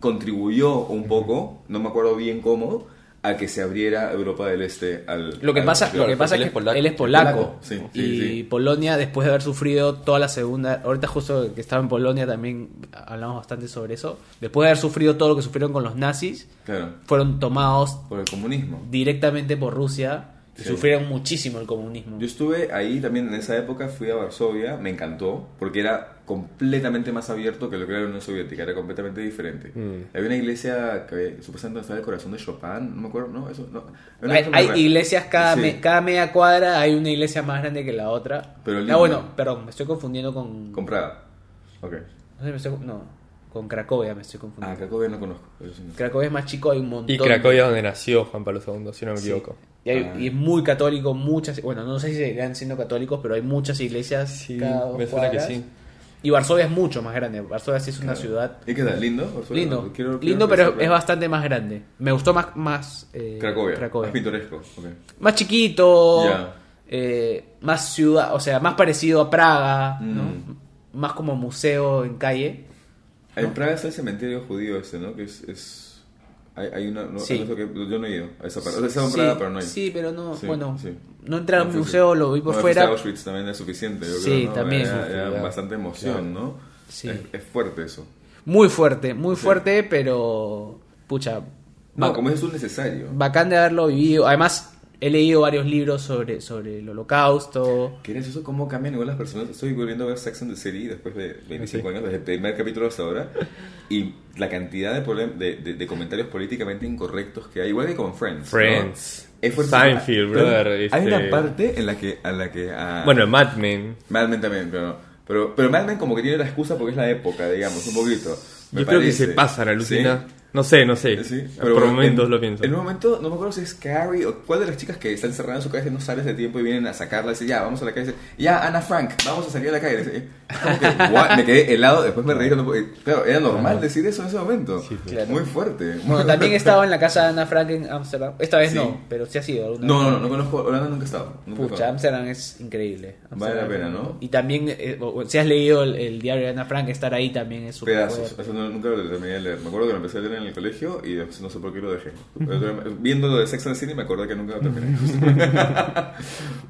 D: contribuyó un poco, no me acuerdo bien cómo, a que se abriera Europa del Este al...
E: Lo que
D: al-
E: pasa, lo que pasa
C: él
E: es que
C: polaco.
E: él es polaco.
D: Polaco, sí, sí,
E: y
D: sí.
E: Polonia, después de haber sufrido toda la segunda, ahorita justo que estaba en Polonia también hablamos bastante sobre eso. Después de haber sufrido todo lo que sufrieron con los nazis,
D: Claro,
E: fueron tomados
D: por el comunismo.
E: directamente por Rusia
D: Sí.
E: sufrieron muchísimo el comunismo.
D: Yo estuve ahí también en esa época, fui a Varsovia, me encantó, porque era completamente más abierto que lo que era la Unión Soviética, era completamente diferente.
C: Mm.
D: Había una iglesia que supuestamente estaba el corazón de Chopin, no me acuerdo, ¿no? Eso, no.
E: Hay, hay iglesias cada,
D: Sí,
E: me- cada media cuadra, hay una iglesia más grande que la otra.
D: Pero
E: ah, bueno, perdón, me estoy confundiendo con.
D: Con Praga. Ok.
E: no, sé, me estoy- no, con Cracovia me estoy
D: Ah,
E: confundiendo.
D: Cracovia no conozco. eso sí no.
E: Cracovia es más chico, hay un montón.
C: Y Cracovia donde nació Juan Pablo II, si no me
E: Sí.
C: equivoco.
E: Y, hay-
D: Ah.
E: y es muy católico, muchas, bueno, no sé si seguirán siendo católicos, pero hay muchas iglesias
C: Sí,
E: cada dos
C: me suena que sí.
E: Y Varsovia es mucho más grande. Varsovia sí es una ciudad
D: ¿Y qué tal? ¿Lindo? Varsovia?
E: lindo,
D: Quiero- quiero
E: lindo, pero es bastante más grande. Me gustó más, más eh,
D: Cracovia, más pintoresco.
E: Más chiquito,
D: Ya.
E: eh, más ciudad, o sea, más parecido a Praga, ¿no?
D: Mm.
E: Más como museo en calle.
D: En Praga está el cementerio judío este, ¿no? Que es... es... Hay, hay una... No,
E: Sí.
D: no qué- yo no he ido a esa parte. O sea, en
E: Sí,
D: Praga, pero no ido.
E: sí, pero no,
D: Sí,
E: bueno,
D: sí.
E: no entré al
D: No, sí,
E: museo,
D: sí.
E: lo vi por
D: No,
E: fuera.
D: Auschwitz también es suficiente, yo
E: Sí,
D: creo, ¿no?
E: también.
D: Era, era bastante emoción, ¿no?
E: Sí.
D: Es, es fuerte eso.
E: Muy fuerte, muy
D: Sí.
E: fuerte, pero pucha,
D: No, como es un necesario.
E: bacán de haberlo vivido. Además, he leído varios libros sobre, sobre el holocausto.
D: ¿Qué eso? ¿Cómo cambian igual las personas? Estoy volviendo a ver Sex and the City después de 25
C: Sí.
D: años, desde el primer capítulo hasta ahora. Y la cantidad de, de, de- de comentarios políticamente incorrectos que hay, igual que con Friends. ¿no?
C: Friends.
D: Es fuertísimo.
C: Seinfeld, brother,
D: Hay
C: este-
D: una parte en la que. A la que
C: Bueno, Mad Men.
D: Mad Men también, pero, pero, pero Mad Men como que tiene la excusa porque es la época, digamos, un poquito.
C: Yo creo que
D: parece.
C: se pasan, alucina.
D: Sí.
C: No sé, no sé.
D: Sí,
C: Por momentos
D: en,
C: lo pienso.
D: En un momento, no me acuerdo si es Carrie o cuál de las chicas que está encerrada en su casa y no sale hace tiempo y vienen a sacarla y dice, ya, vamos a la calle. Y dice, ya, Ana Frank, vamos a salir a la calle. Me quedé helado, después me reí. Claro, era normal decir eso en ese momento.
C: Sí, sí.
E: Claro.
D: Muy fuerte.
E: Bueno, también he estado en la casa de Ana Frank en Ámsterdam. Esta vez
D: Sí.
E: no, pero sí ha sido.
D: No, no, no, no conozco, Holanda nunca he estado. Nunca
E: Pucha,
D: estado.
E: Ámsterdam es increíble.
D: Vale la pena, ¿no?
E: Y también, eh, o- si has leído el, el diario de Ana Frank, estar ahí también es súper
D: Pedazos, eso no- nunca lo terminé de leer. Me acuerdo que lo empecé a leer en el colegio y después no sé por qué lo dejé. Viendo lo de Sex and the City me acordé que nunca lo terminé.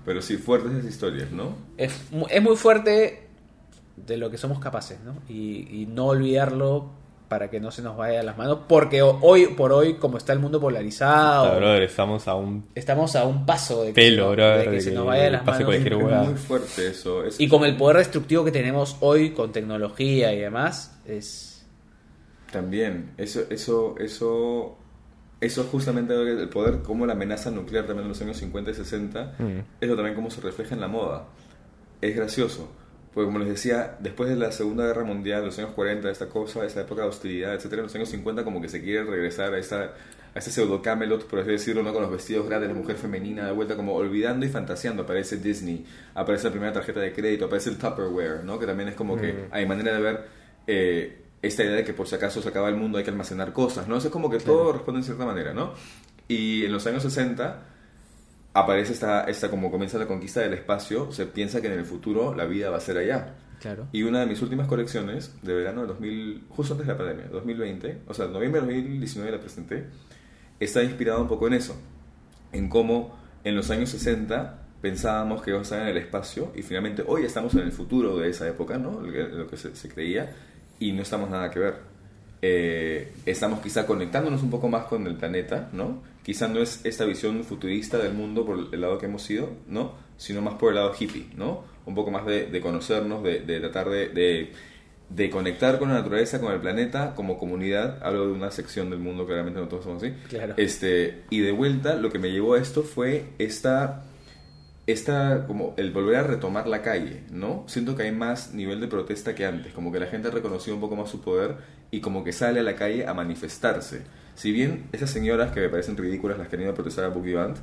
D: Pero sí, fuertes esas historias, ¿no?
E: Es, es muy fuerte de lo que somos capaces, ¿no? Y, y no olvidarlo para que no se nos vaya de las manos, porque ho- hoy por hoy, como está el mundo polarizado,
C: brother, estamos a un
E: estamos a un paso de que,
C: Pelo,
E: se,
C: brother,
E: de que
C: de
E: se
C: que
E: nos vaya de las manos.
D: Es muy fuerte eso. es-
E: Y con el poder destructivo que tenemos hoy con tecnología y demás, es...
D: También, eso, eso, eso, eso justamente lo que- el poder, como la amenaza nuclear también en los años 50 y 60,
C: Mm.
D: eso también cómo se refleja en la moda. es gracioso. Porque como les decía, después de la Segunda Guerra Mundial, los años 40, esta cosa, esta época de hostilidad, etcétera, en los años 50 como que se quiere regresar a esta a este pseudo Camelot, por así decirlo, ¿no? con los vestidos grandes, la mujer femenina de vuelta, como olvidando y fantaseando. Aparece Disney, aparece la primera tarjeta de crédito, aparece el Tupperware, ¿no? que también es como que hay manera de ver eh, esta idea de que por si acaso se acaba el mundo hay que almacenar cosas, ¿no? Eso es como que todo responde en cierta manera, ¿no? Y en los años 60 aparece esta, esta, como comienza la conquista del espacio, se piensa que en el futuro la vida va a ser allá.
E: Claro.
D: Y una de mis últimas colecciones de verano de 2000, justo antes de la pandemia, 2020, o sea, en noviembre de 2019 la presenté, está inspirada un poco en eso, en cómo en los años 60 pensábamos que íbamos a estar en el espacio y finalmente hoy estamos en el futuro de esa época, ¿no? Lo que, lo que se, se creía, y no estamos nada que ver. Eh, estamos quizá conectándonos un poco más con el planeta, ¿no? Quizá no es esta visión futurista del mundo por el lado que hemos ido, ¿no? Sino más por el lado hippie, ¿no? Un poco más de, de conocernos, de, de tratar de, de, de conectar con la naturaleza, con el planeta, como comunidad. Hablo de una sección del mundo, claramente no todos somos así.
E: Claro.
D: Este, y de vuelta, lo que me llevó a esto fue esta esta, como el volver a retomar la calle, ¿no? Siento que hay más nivel de protesta que antes, como que la gente ha reconocido un poco más su poder y como que sale a la calle a manifestarse. Si bien esas señoras que me parecen ridículas las que han ido a protestar a Boogie Band,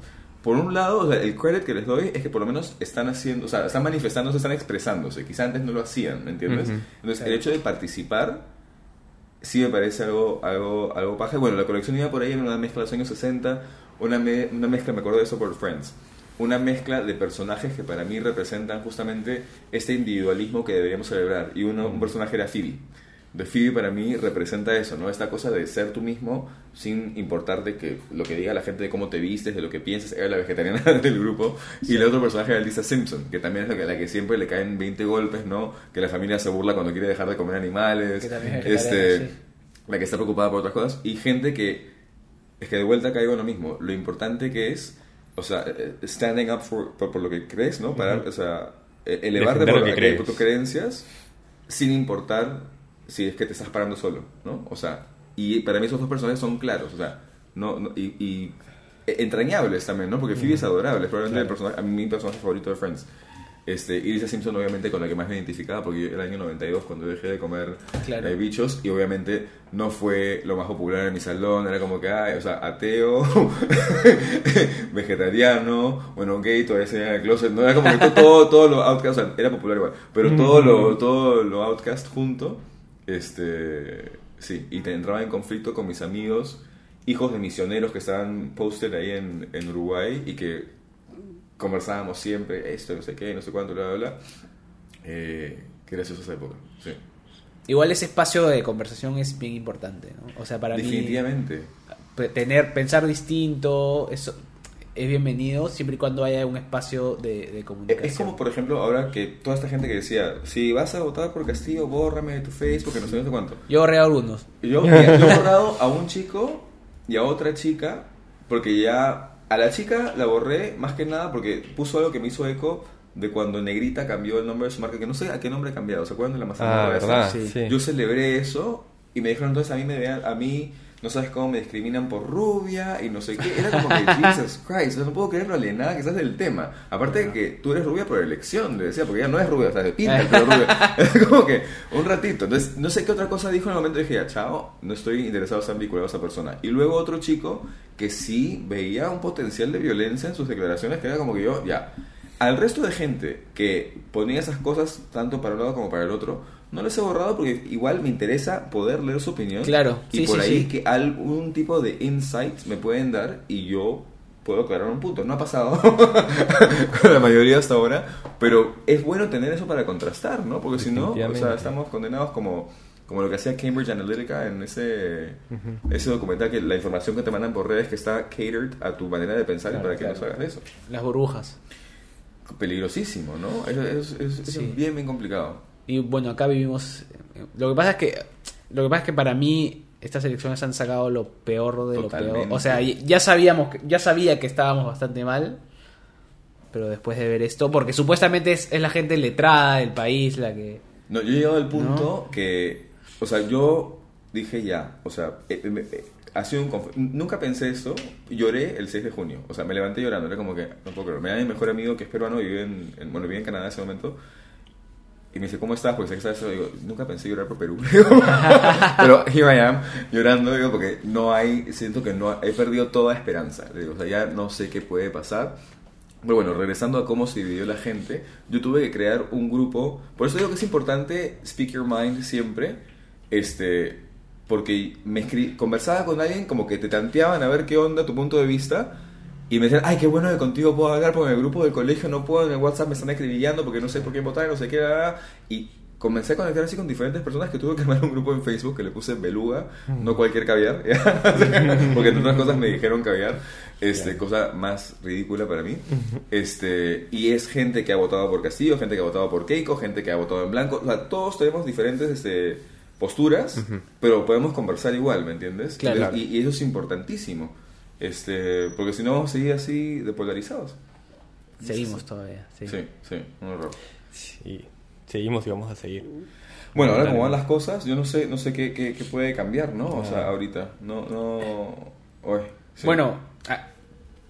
D: por un lado, o sea, el credit que les doy es que por lo menos están haciendo, o sea, están manifestándose, están expresándose. Quizá antes no lo hacían, ¿me entiendes?
C: Ujú.
D: Entonces, el hecho de participar sí me parece algo, algo, algo paja. Bueno, la colección iba por ahí en una mezcla de los años 60, una, me- una mezcla, me acuerdo de eso por Friends, una mezcla de personajes que para mí representan justamente este individualismo que deberíamos celebrar. Y uno, un personaje era Phoebe. De Phoebe para mí representa eso, ¿no? Esta cosa de ser tú mismo sin importar de que lo que diga la gente de cómo te vistes, de lo que piensas, era la vegetariana del grupo. Y el otro personaje era Lisa Simpson, que también es la que, la que siempre le caen 20 golpes, ¿no? Que la familia se burla cuando quiere dejar de comer animales.
E: Que también es
D: este,
E: sí.
D: la que está preocupada por otras cosas. Y gente que, es que de vuelta caigo en lo mismo, lo importante que es, o sea, eh, standing up for- por, por lo que crees, ¿no? Para, o sea, eh, elevarte por,
C: que
D: por tus creencias sin importar si es que te estás parando solo, ¿no? O sea, y para mí esos dos personajes son claros, o sea, no, no- y, y entrañables también, ¿no? Porque Phoebe es adorable, es probablemente el personaje, mi personaje favorito de Friends. Este, Lisa Simpson obviamente con la que más me identificaba porque yo el año 92 cuando dejé de comer
E: Claro.
D: eh, bichos y obviamente no fue lo más popular en mi salón, era como que, ay, o sea, ateo, vegetariano, bueno, gay, todavía se en el closet, no era como que todo, todo, lo outcast, o sea, era popular igual, pero todo lo, todo lo outcast junto, este, sí, y te entraba en conflicto con mis amigos, hijos de misioneros que estaban posted ahí en, en Uruguay y que conversábamos siempre, esto, no sé qué, no sé cuánto, bla, bla, bla. Eh, qué graciosa esa época, sí.
E: Igual ese espacio de conversación es bien importante, ¿no? O sea, para
D: Definitivamente.
E: mí tener pensar distinto, eso es bienvenido siempre y cuando haya un espacio de, de comunicación.
D: Es como, por ejemplo, ahora que toda esta gente que decía, si vas a votar por Castillo, bórrame de tu Facebook, que no sé, no sé cuánto.
E: Yo borré algunos.
D: Yo, yo he borrado a un chico y a otra chica, porque ya a la chica la borré más que nada porque puso algo que me hizo eco de cuando Negrita cambió el nombre de su marca, que no sé a qué nombre ha cambiado, ¿se acuerdan de la mazamorra
C: Ah? ¿verdad?
E: Sí.
C: Sí.
D: Yo celebré eso y me dijeron entonces a mí me vean, a mí no sabes cómo me discriminan por rubia y no sé qué. Era como que Jesus Christ, no puedo creer en realidad nada que seas del tema. Aparte de que tú eres rubia por elección, le decía, porque ella no es rubia, o sea, de pinta el pelo rubio. Era como que un ratito. Entonces, no sé qué otra cosa dijo en el momento dije, ya, chao, no estoy interesado en estar vinculado a esa persona. Y luego otro chico que sí veía un potencial de violencia en sus declaraciones, que era como que yo, ya. Al resto de gente que ponía esas cosas tanto para un lado como para el otro, no les he borrado porque igual me interesa poder leer su opinión.
E: Claro,
D: Y
E: sí,
D: por
E: sí,
D: ahí
E: sí.
D: que algún tipo de insight me pueden dar y yo puedo aclarar un punto. No ha pasado con la mayoría hasta ahora, pero es bueno tener eso para contrastar, ¿no? Porque si no, o sea,
C: Definitivamente.
D: estamos condenados como, como lo que hacía Cambridge Analytica en ese, ese documental que la información que te mandan por redes que está catered a tu manera de pensar y
E: Claro,
D: para que no hagas eso.
E: Las burbujas.
D: Peligrosísimo, ¿no? Eso, eso- eso- eso
E: Sí.
D: es bien, bien complicado.
E: Y bueno, acá vivimos. Lo que pasa es que. Lo que pasa es que para mí. Estas elecciones han sacado lo peor de lo
D: Totalmente.
E: peor. O sea, ya sabíamos, que- ya sabía que estábamos bastante mal. Pero después de ver esto, porque supuestamente es, es la gente letrada del país la que.
D: No, yo he llegado al punto que, o sea, yo dije ya, o sea, eh, eh, eh, ha sido un conf- Nunca pensé esto. Lloré el 6 de junio. O sea, me levanté llorando. Era como que, no puedo creer. Me da mi mejor amigo que es peruano y vive en, en- bueno, vive en Canadá en ese momento. Y me dice, ¿cómo estás? Porque sé que estás eso. Digo, nunca pensé llorar por Perú. Pero here I am, llorando, digo, porque no hay, siento que no, he perdido toda esperanza. Digo, o sea, ya no sé qué puede pasar. Pero bueno, regresando a cómo se dividió la gente, yo tuve que crear un grupo. Por eso digo que es importante speak your mind siempre. Este, porque me conversaba con alguien como que te tanteaban a ver qué onda tu punto de vista. Y me decían, ay, qué bueno que contigo puedo hablar porque en el grupo del colegio no puedo, en el WhatsApp me están escribillando porque no sé por qué votar, no sé qué. bla, bla". Y comencé a conectar así con diferentes personas que tuve que armar un grupo en Facebook que le puse beluga, no cualquier caviar, porque entre otras cosas me dijeron caviar, este, cosa más ridícula para mí. Este, y es gente que ha votado por Castillo, gente que ha votado por Keiko, gente que ha votado en blanco. O sea, todos tenemos diferentes este, posturas, pero podemos conversar igual, ¿me entiendes?
E: Claro.
D: Y, y eso es importantísimo. Este, porque si no vamos a seguir así de polarizados.
E: Seguimos todavía. Sí.
D: Sí, sí, un horror.
C: Sí, seguimos y vamos a seguir.
D: Bueno, ahora como van las cosas, yo no sé, no sé qué, qué, qué puede cambiar, ¿no? O sea, ahorita, no, no, sí.
E: Bueno, ah,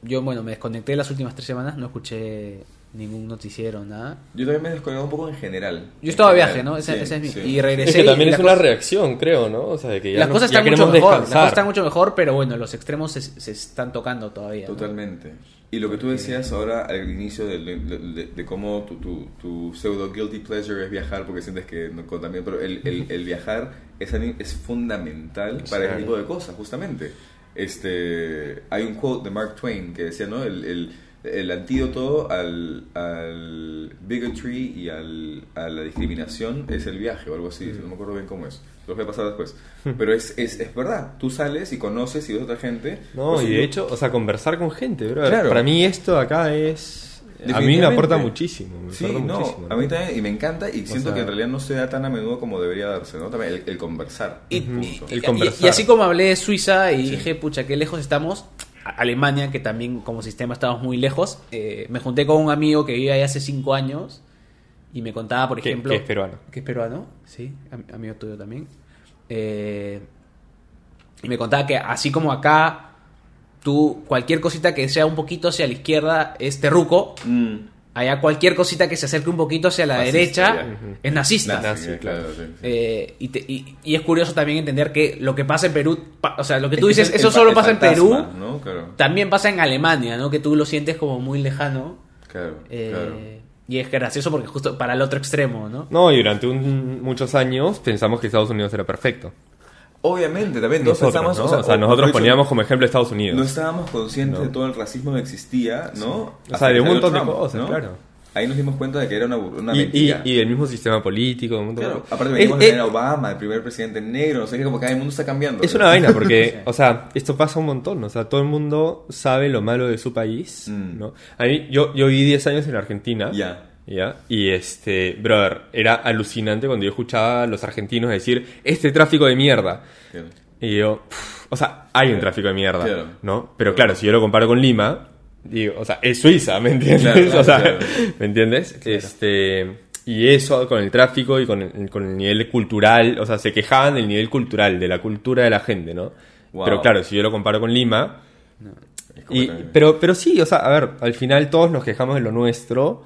E: yo bueno, me desconecté las últimas tres semanas, no escuché ningún noticiero, nada.
D: yo también me he descolgado un poco en general.
E: Yo estaba de viaje, ¿no? Ese,
D: sí,
E: ese es mi-
D: sí.
E: Y regresé.
C: Es que también
E: y
C: es
E: las
C: una
E: cosas-
C: reacción, creo, ¿no? O sea, de que ya
E: Las
C: no-
E: cosas
C: ya
E: están mucho mejor, las
C: descansar.
E: cosas están mucho mejor, pero bueno, los extremos se, se están tocando todavía. ¿no?
D: Totalmente. Y lo que tú decías ahora al inicio de, de- de- de cómo tu, tu, tu pseudo guilty pleasure es viajar porque sientes que no contamina, pero el, el, el viajar es, es fundamental para ese
C: Claro.
D: tipo de cosas, justamente. Este, hay un quote de Mark Twain que decía, ¿no? El, el, el antídoto al, al bigotry y al, a la discriminación es el viaje o algo así, no me acuerdo bien cómo es. Lo voy a pasar después. Pero es, es, es verdad, tú sales y conoces y ves a otra gente.
C: No,
D: Pues,
C: y de hecho, o sea, conversar con gente, bro.
D: Claro.
C: Para mí esto acá es... A mí me aporta muchísimo. Me
D: Sí,
C: aporta
D: no,
C: muchísimo,
D: a mí también, y me encanta, y siento
C: sea-
D: que en realidad no se da tan a menudo como debería darse, ¿no? También el, el conversar.
E: Y.
C: El
E: y-
C: conversar.
E: y así como hablé de Suiza y
D: Sí.
E: dije, pucha, qué lejos estamos, Alemania, que también como sistema estamos muy lejos, eh, me junté con un amigo que vive ahí hace cinco años y me contaba, por
C: Que-
E: ejemplo...
C: que es peruano.
E: Que es peruano, sí, am- amigo tuyo también. Eh, y me contaba que así como acá, tú, cualquier cosita que sea un poquito hacia la izquierda es terruco,
D: Mm,
E: allá cualquier cosita que se acerque un poquito hacia la
D: Fascista,
E: derecha
D: ya.
E: es nazista.
D: nazi,
C: Nazi,
D: claro, sí, sí.
E: Eh, y, te- y- y es curioso también entender que lo que pasa en Perú, pa- o sea, lo que tú
D: Es
E: dices,
D: el-
E: eso
D: el
E: solo pasa en Perú,
D: fantasma, ¿no? Claro,
E: también pasa en Alemania, ¿no? Que tú lo sientes como muy lejano.
D: claro,
E: eh,
D: claro.
E: Y es gracioso porque justo para el otro extremo, ¿no?
C: No, y durante un- muchos años pensamos que Estados Unidos era perfecto.
D: Obviamente, también todos
C: Nosotros,
D: pensamos,
C: ¿no?
D: o sea,
C: O sea,
D: o-
C: nosotros
D: de hecho,
C: poníamos como ejemplo Estados Unidos.
D: No estábamos conscientes
C: No.
D: de todo el racismo que existía, ¿no?
C: O
D: Hasta
C: sea, de un montón de
D: Trump,
C: cosas,
D: ¿no?
C: claro.
D: Ahí nos dimos cuenta de que era una, una
C: Y, y,
D: mentira.
C: y del mismo sistema político. un de
D: Claro, aparte venimos de tener a Obama, el primer presidente negro, no sé qué, como que el mundo está cambiando.
C: Es
D: ¿no?
C: una vaina porque, o sea, esto pasa un montón. O sea, todo el mundo sabe lo malo de su país,
D: Mm.
C: ¿no? A mí, yo, yo viví 10 años en Argentina.
D: Ya.
C: ¿Ya? Y este, brother, era alucinante cuando yo escuchaba a los argentinos decir, este tráfico de mierda. Y yo, "Pff, o sea, hay un tráfico de mierda,
D: Claro.
C: ¿no? Pero claro, si yo lo comparo con Lima, digo, o sea, es Suiza, ¿me entiendes?
D: Claro, claro,
C: o sea. ¿me entiendes? Este, y eso con el tráfico y con el, con el nivel cultural, o sea, se quejaban del nivel cultural, de la cultura de la gente, ¿no?
D: Wow.
C: Pero claro, si yo lo comparo con Lima, y, pero, pero sí, o sea, a ver, al final todos nos quejamos de lo nuestro,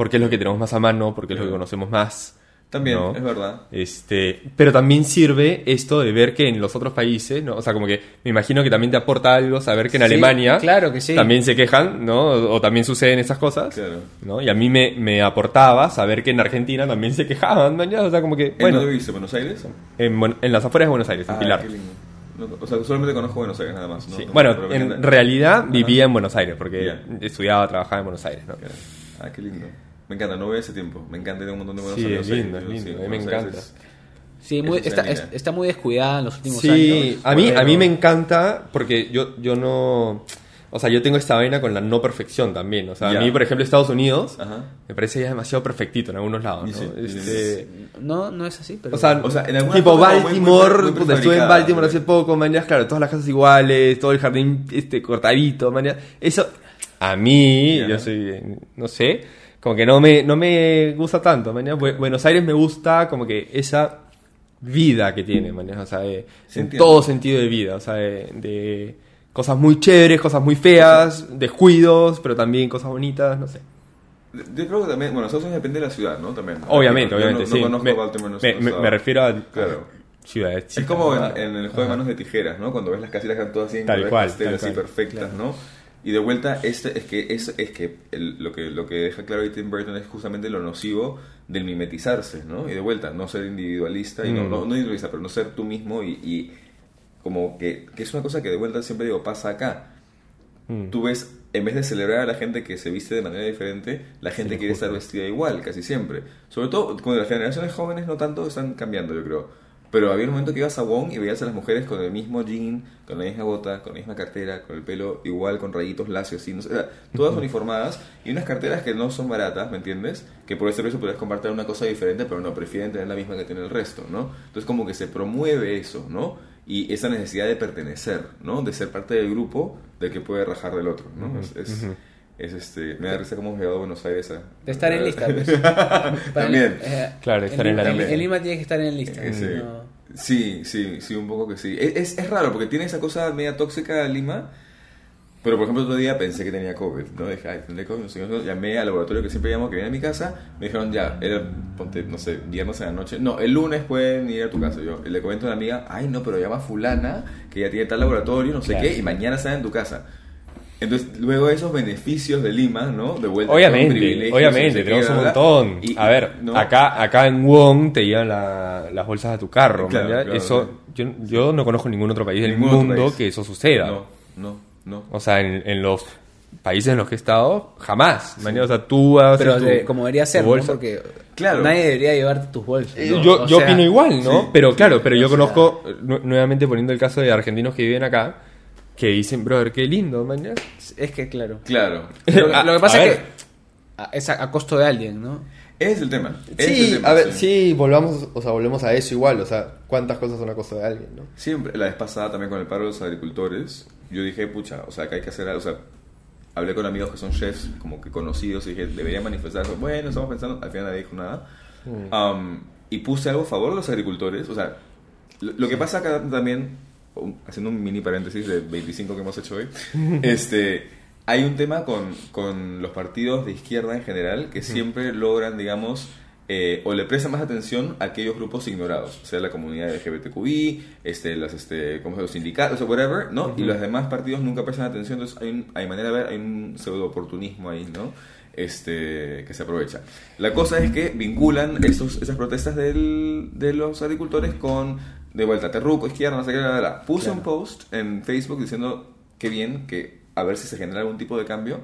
C: porque es lo que tenemos más a mano, porque es lo que
D: Claro.
C: conocemos más.
D: También,
C: ¿no?
D: es verdad.
C: Este, pero también sirve esto de ver que en los otros países, ¿no? O sea, como que me imagino que también te aporta algo saber que en
E: Sí,
C: Alemania
E: claro que sí.
C: también se quejan, ¿no? O, o también suceden esas cosas,
D: Claro.
C: ¿no? Y a mí me, me aportaba saber que en Argentina también se quejaban, ¿no? O sea, como que,
D: ¿En
C: bueno,
D: dónde viviste? ¿Buenos Aires?
C: en, en las afueras de Buenos Aires, en
D: Ah,
C: Pilar.
D: qué lindo. O sea, solamente conozco Buenos Aires nada más. ¿no?
C: Sí.
D: No,
C: Bueno, en realidad vivía en Buenos Aires, porque
D: Ya.
C: estudiaba, trabajaba en Buenos Aires, ¿no?
D: Ah, qué lindo. Me encanta, no voy hace tiempo. Me encanta a un montón de buenos
C: Sí,
D: amigos.
C: es lindo,
D: ahí.
C: es
D: Yo,
C: lindo,
D: sí,
C: a mí me encanta.
D: es-
E: Sí, muy- está, es- está muy descuidada en los últimos
C: Sí,
E: años.
C: a mí, a mí me encanta porque yo, yo no... O sea, yo tengo esta vaina con la no perfección también. O sea, a mí, por ejemplo, Estados Unidos
D: Ajá.
C: me parece ya demasiado perfectito en algunos lados, ¿no?
D: sí,
C: Este,
E: No, no es así, pero...
C: o sea,
D: O sea, en
C: tipo Baltimore,
D: muy- muy
C: puta, estuve en Baltimore hace poco, man, ya, claro, todas las casas iguales, todo el jardín este, cortadito, man, ya. Eso, a mí, yo soy, no sé, como que no me, no me gusta tanto. Bu- Buenos Aires me gusta como que esa vida que tiene, man, o sea, de-
D: Sí,
C: en todo sentido de vida, o sea, de, de cosas muy chéveres, cosas muy feas, descuidos, pero también cosas bonitas, no sé.
D: Yo creo que también, bueno, Unidos depende de la ciudad, ¿no? También.
C: Obviamente, obviamente,
D: no, no
C: sí.
D: conozco
C: me,
D: Baltimore, no
C: me-
D: sé,
C: me-
D: o sea,
C: me refiero a
D: Claro.
C: ciudades.
D: Es como en, en el juego de manos de tijeras, ¿no? Cuando ves las casitas que están todas así en
C: Tal
D: colores
C: cual,
D: pastel,
C: tal
D: así
C: cual.
D: perfectas, ¿no? Y de vuelta, este, es que, es, es que el- lo que lo que deja claro ahí Tim Burton es justamente lo nocivo del mimetizarse, ¿no? Y de vuelta, no ser individualista, y no,
C: Mm.
D: no, no individualista, pero no ser tú mismo y, y como que, que es una cosa que de vuelta siempre digo, pasa acá.
C: Mm.
D: Tú ves, en vez de celebrar a la gente que se viste de manera diferente, la gente quiere estar vestida igual, casi siempre. Sobre todo con las generaciones jóvenes, no tanto, están cambiando, yo creo. Pero había un momento que ibas a Wong y veías a las mujeres con el mismo jean, con la misma bota, con la misma cartera, con el pelo igual, con rayitos lacios, así, no sé, o sea, todas uniformadas y unas carteras que no son baratas, ¿me entiendes? Que por ese precio podrías compartir una cosa diferente, pero no, prefieren tener la misma que tiene el resto, ¿no? Entonces como que se promueve eso, ¿no? Y esa necesidad de pertenecer, ¿no? De ser parte del grupo del que puede rajar del otro, ¿no? Es, es, es, este, me da risa cómo llegado a Buenos Aires a...
E: De estar en lista, pues.
D: También.
E: eh,
C: Claro, estar en la
E: Lima-
C: lista.
E: En Lima tiene que estar en lista.
D: Eh, sí.
E: No.
D: Sí, sí, sí, un poco que sí. Es, es, es raro porque tiene esa cosa media tóxica Lima. Pero por ejemplo, otro día pensé que tenía COVID, ¿no? Dije, ay, tendré COVID, no sé qué. Llamé al laboratorio que siempre llamo, que viene a mi casa. Me dijeron, ya, era, ponte, no sé, viernes en la noche. No, el lunes pueden ir a tu casa. Yo le comento a una amiga, ay, no, pero llama a fulana, que ya tiene tal laboratorio, no sé
C: Claro.
D: qué, y mañana están en tu casa. Entonces, luego esos beneficios de Lima, ¿no? De vuelta.
C: Obviamente, obviamente, tenemos un montón.
D: Y-
C: a ver,
D: ¿no?
C: acá, acá en Wong te llevan la- las bolsas a tu carro.
D: Claro,
C: ¿ya?
D: claro,
C: eso, yo, yo no conozco ningún otro país del mundo
D: país.
C: que eso suceda.
D: No, no, no.
C: O sea, en, en los países en los que he estado, jamás. ¿ya? O sea, tú vas a
E: Pero
C: tu-
E: de- como debería ser, ¿no?
C: bolsa.
E: Porque
D: Claro.
E: nadie debería llevarte tus bolsas.
C: Eh,
E: ¿no?
C: Yo, yo
E: sea,
C: opino igual, ¿no?
D: sí,
C: pero
D: sí,
C: claro, pero yo
E: sea-
C: conozco, nu- nuevamente poniendo el caso de argentinos que viven acá, que dicen, brother, qué lindo, man. ¿ya?
E: Es que, claro.
D: Claro.
E: Lo, lo que
C: A-
E: pasa
C: a
E: es
C: ver.
E: que a- es a, a costo de alguien, ¿no?
D: Ese es el tema. es
C: Sí,
D: el tema,
C: a ver, sí, volvamos, o sea, volvemos a eso igual, o sea, cuántas cosas son a costa de alguien, ¿no?
D: Siempre, la vez pasada también con el paro de los agricultores, yo dije, pucha, o sea, que hay que hacer algo, o sea, hablé con amigos que son chefs, como que conocidos, y dije, debería manifestarse. Bueno, estamos pensando, al final nadie dijo nada. Um, y puse algo a favor de los agricultores, o sea, lo, lo que pasa acá también, haciendo un mini paréntesis de 25 que hemos hecho hoy, este, hay un tema con, con los partidos de izquierda en general que siempre logran, digamos, eh, o le prestan más atención a aquellos grupos ignorados, sea la comunidad LGBTQI, este, las, este, ¿cómo se los sindicatos, o whatever, ¿no? Y los demás partidos nunca prestan atención, entonces hay, un- hay manera de ver, hay un pseudo oportunismo ahí, ¿no? Este, que se aprovecha. La cosa es que vinculan estos, esas protestas del, de los agricultores con, de vuelta, terruco, izquierda, no sé qué, bla, bla, bla. Puse un post en Facebook diciendo que bien, que a ver si se genera algún tipo de cambio.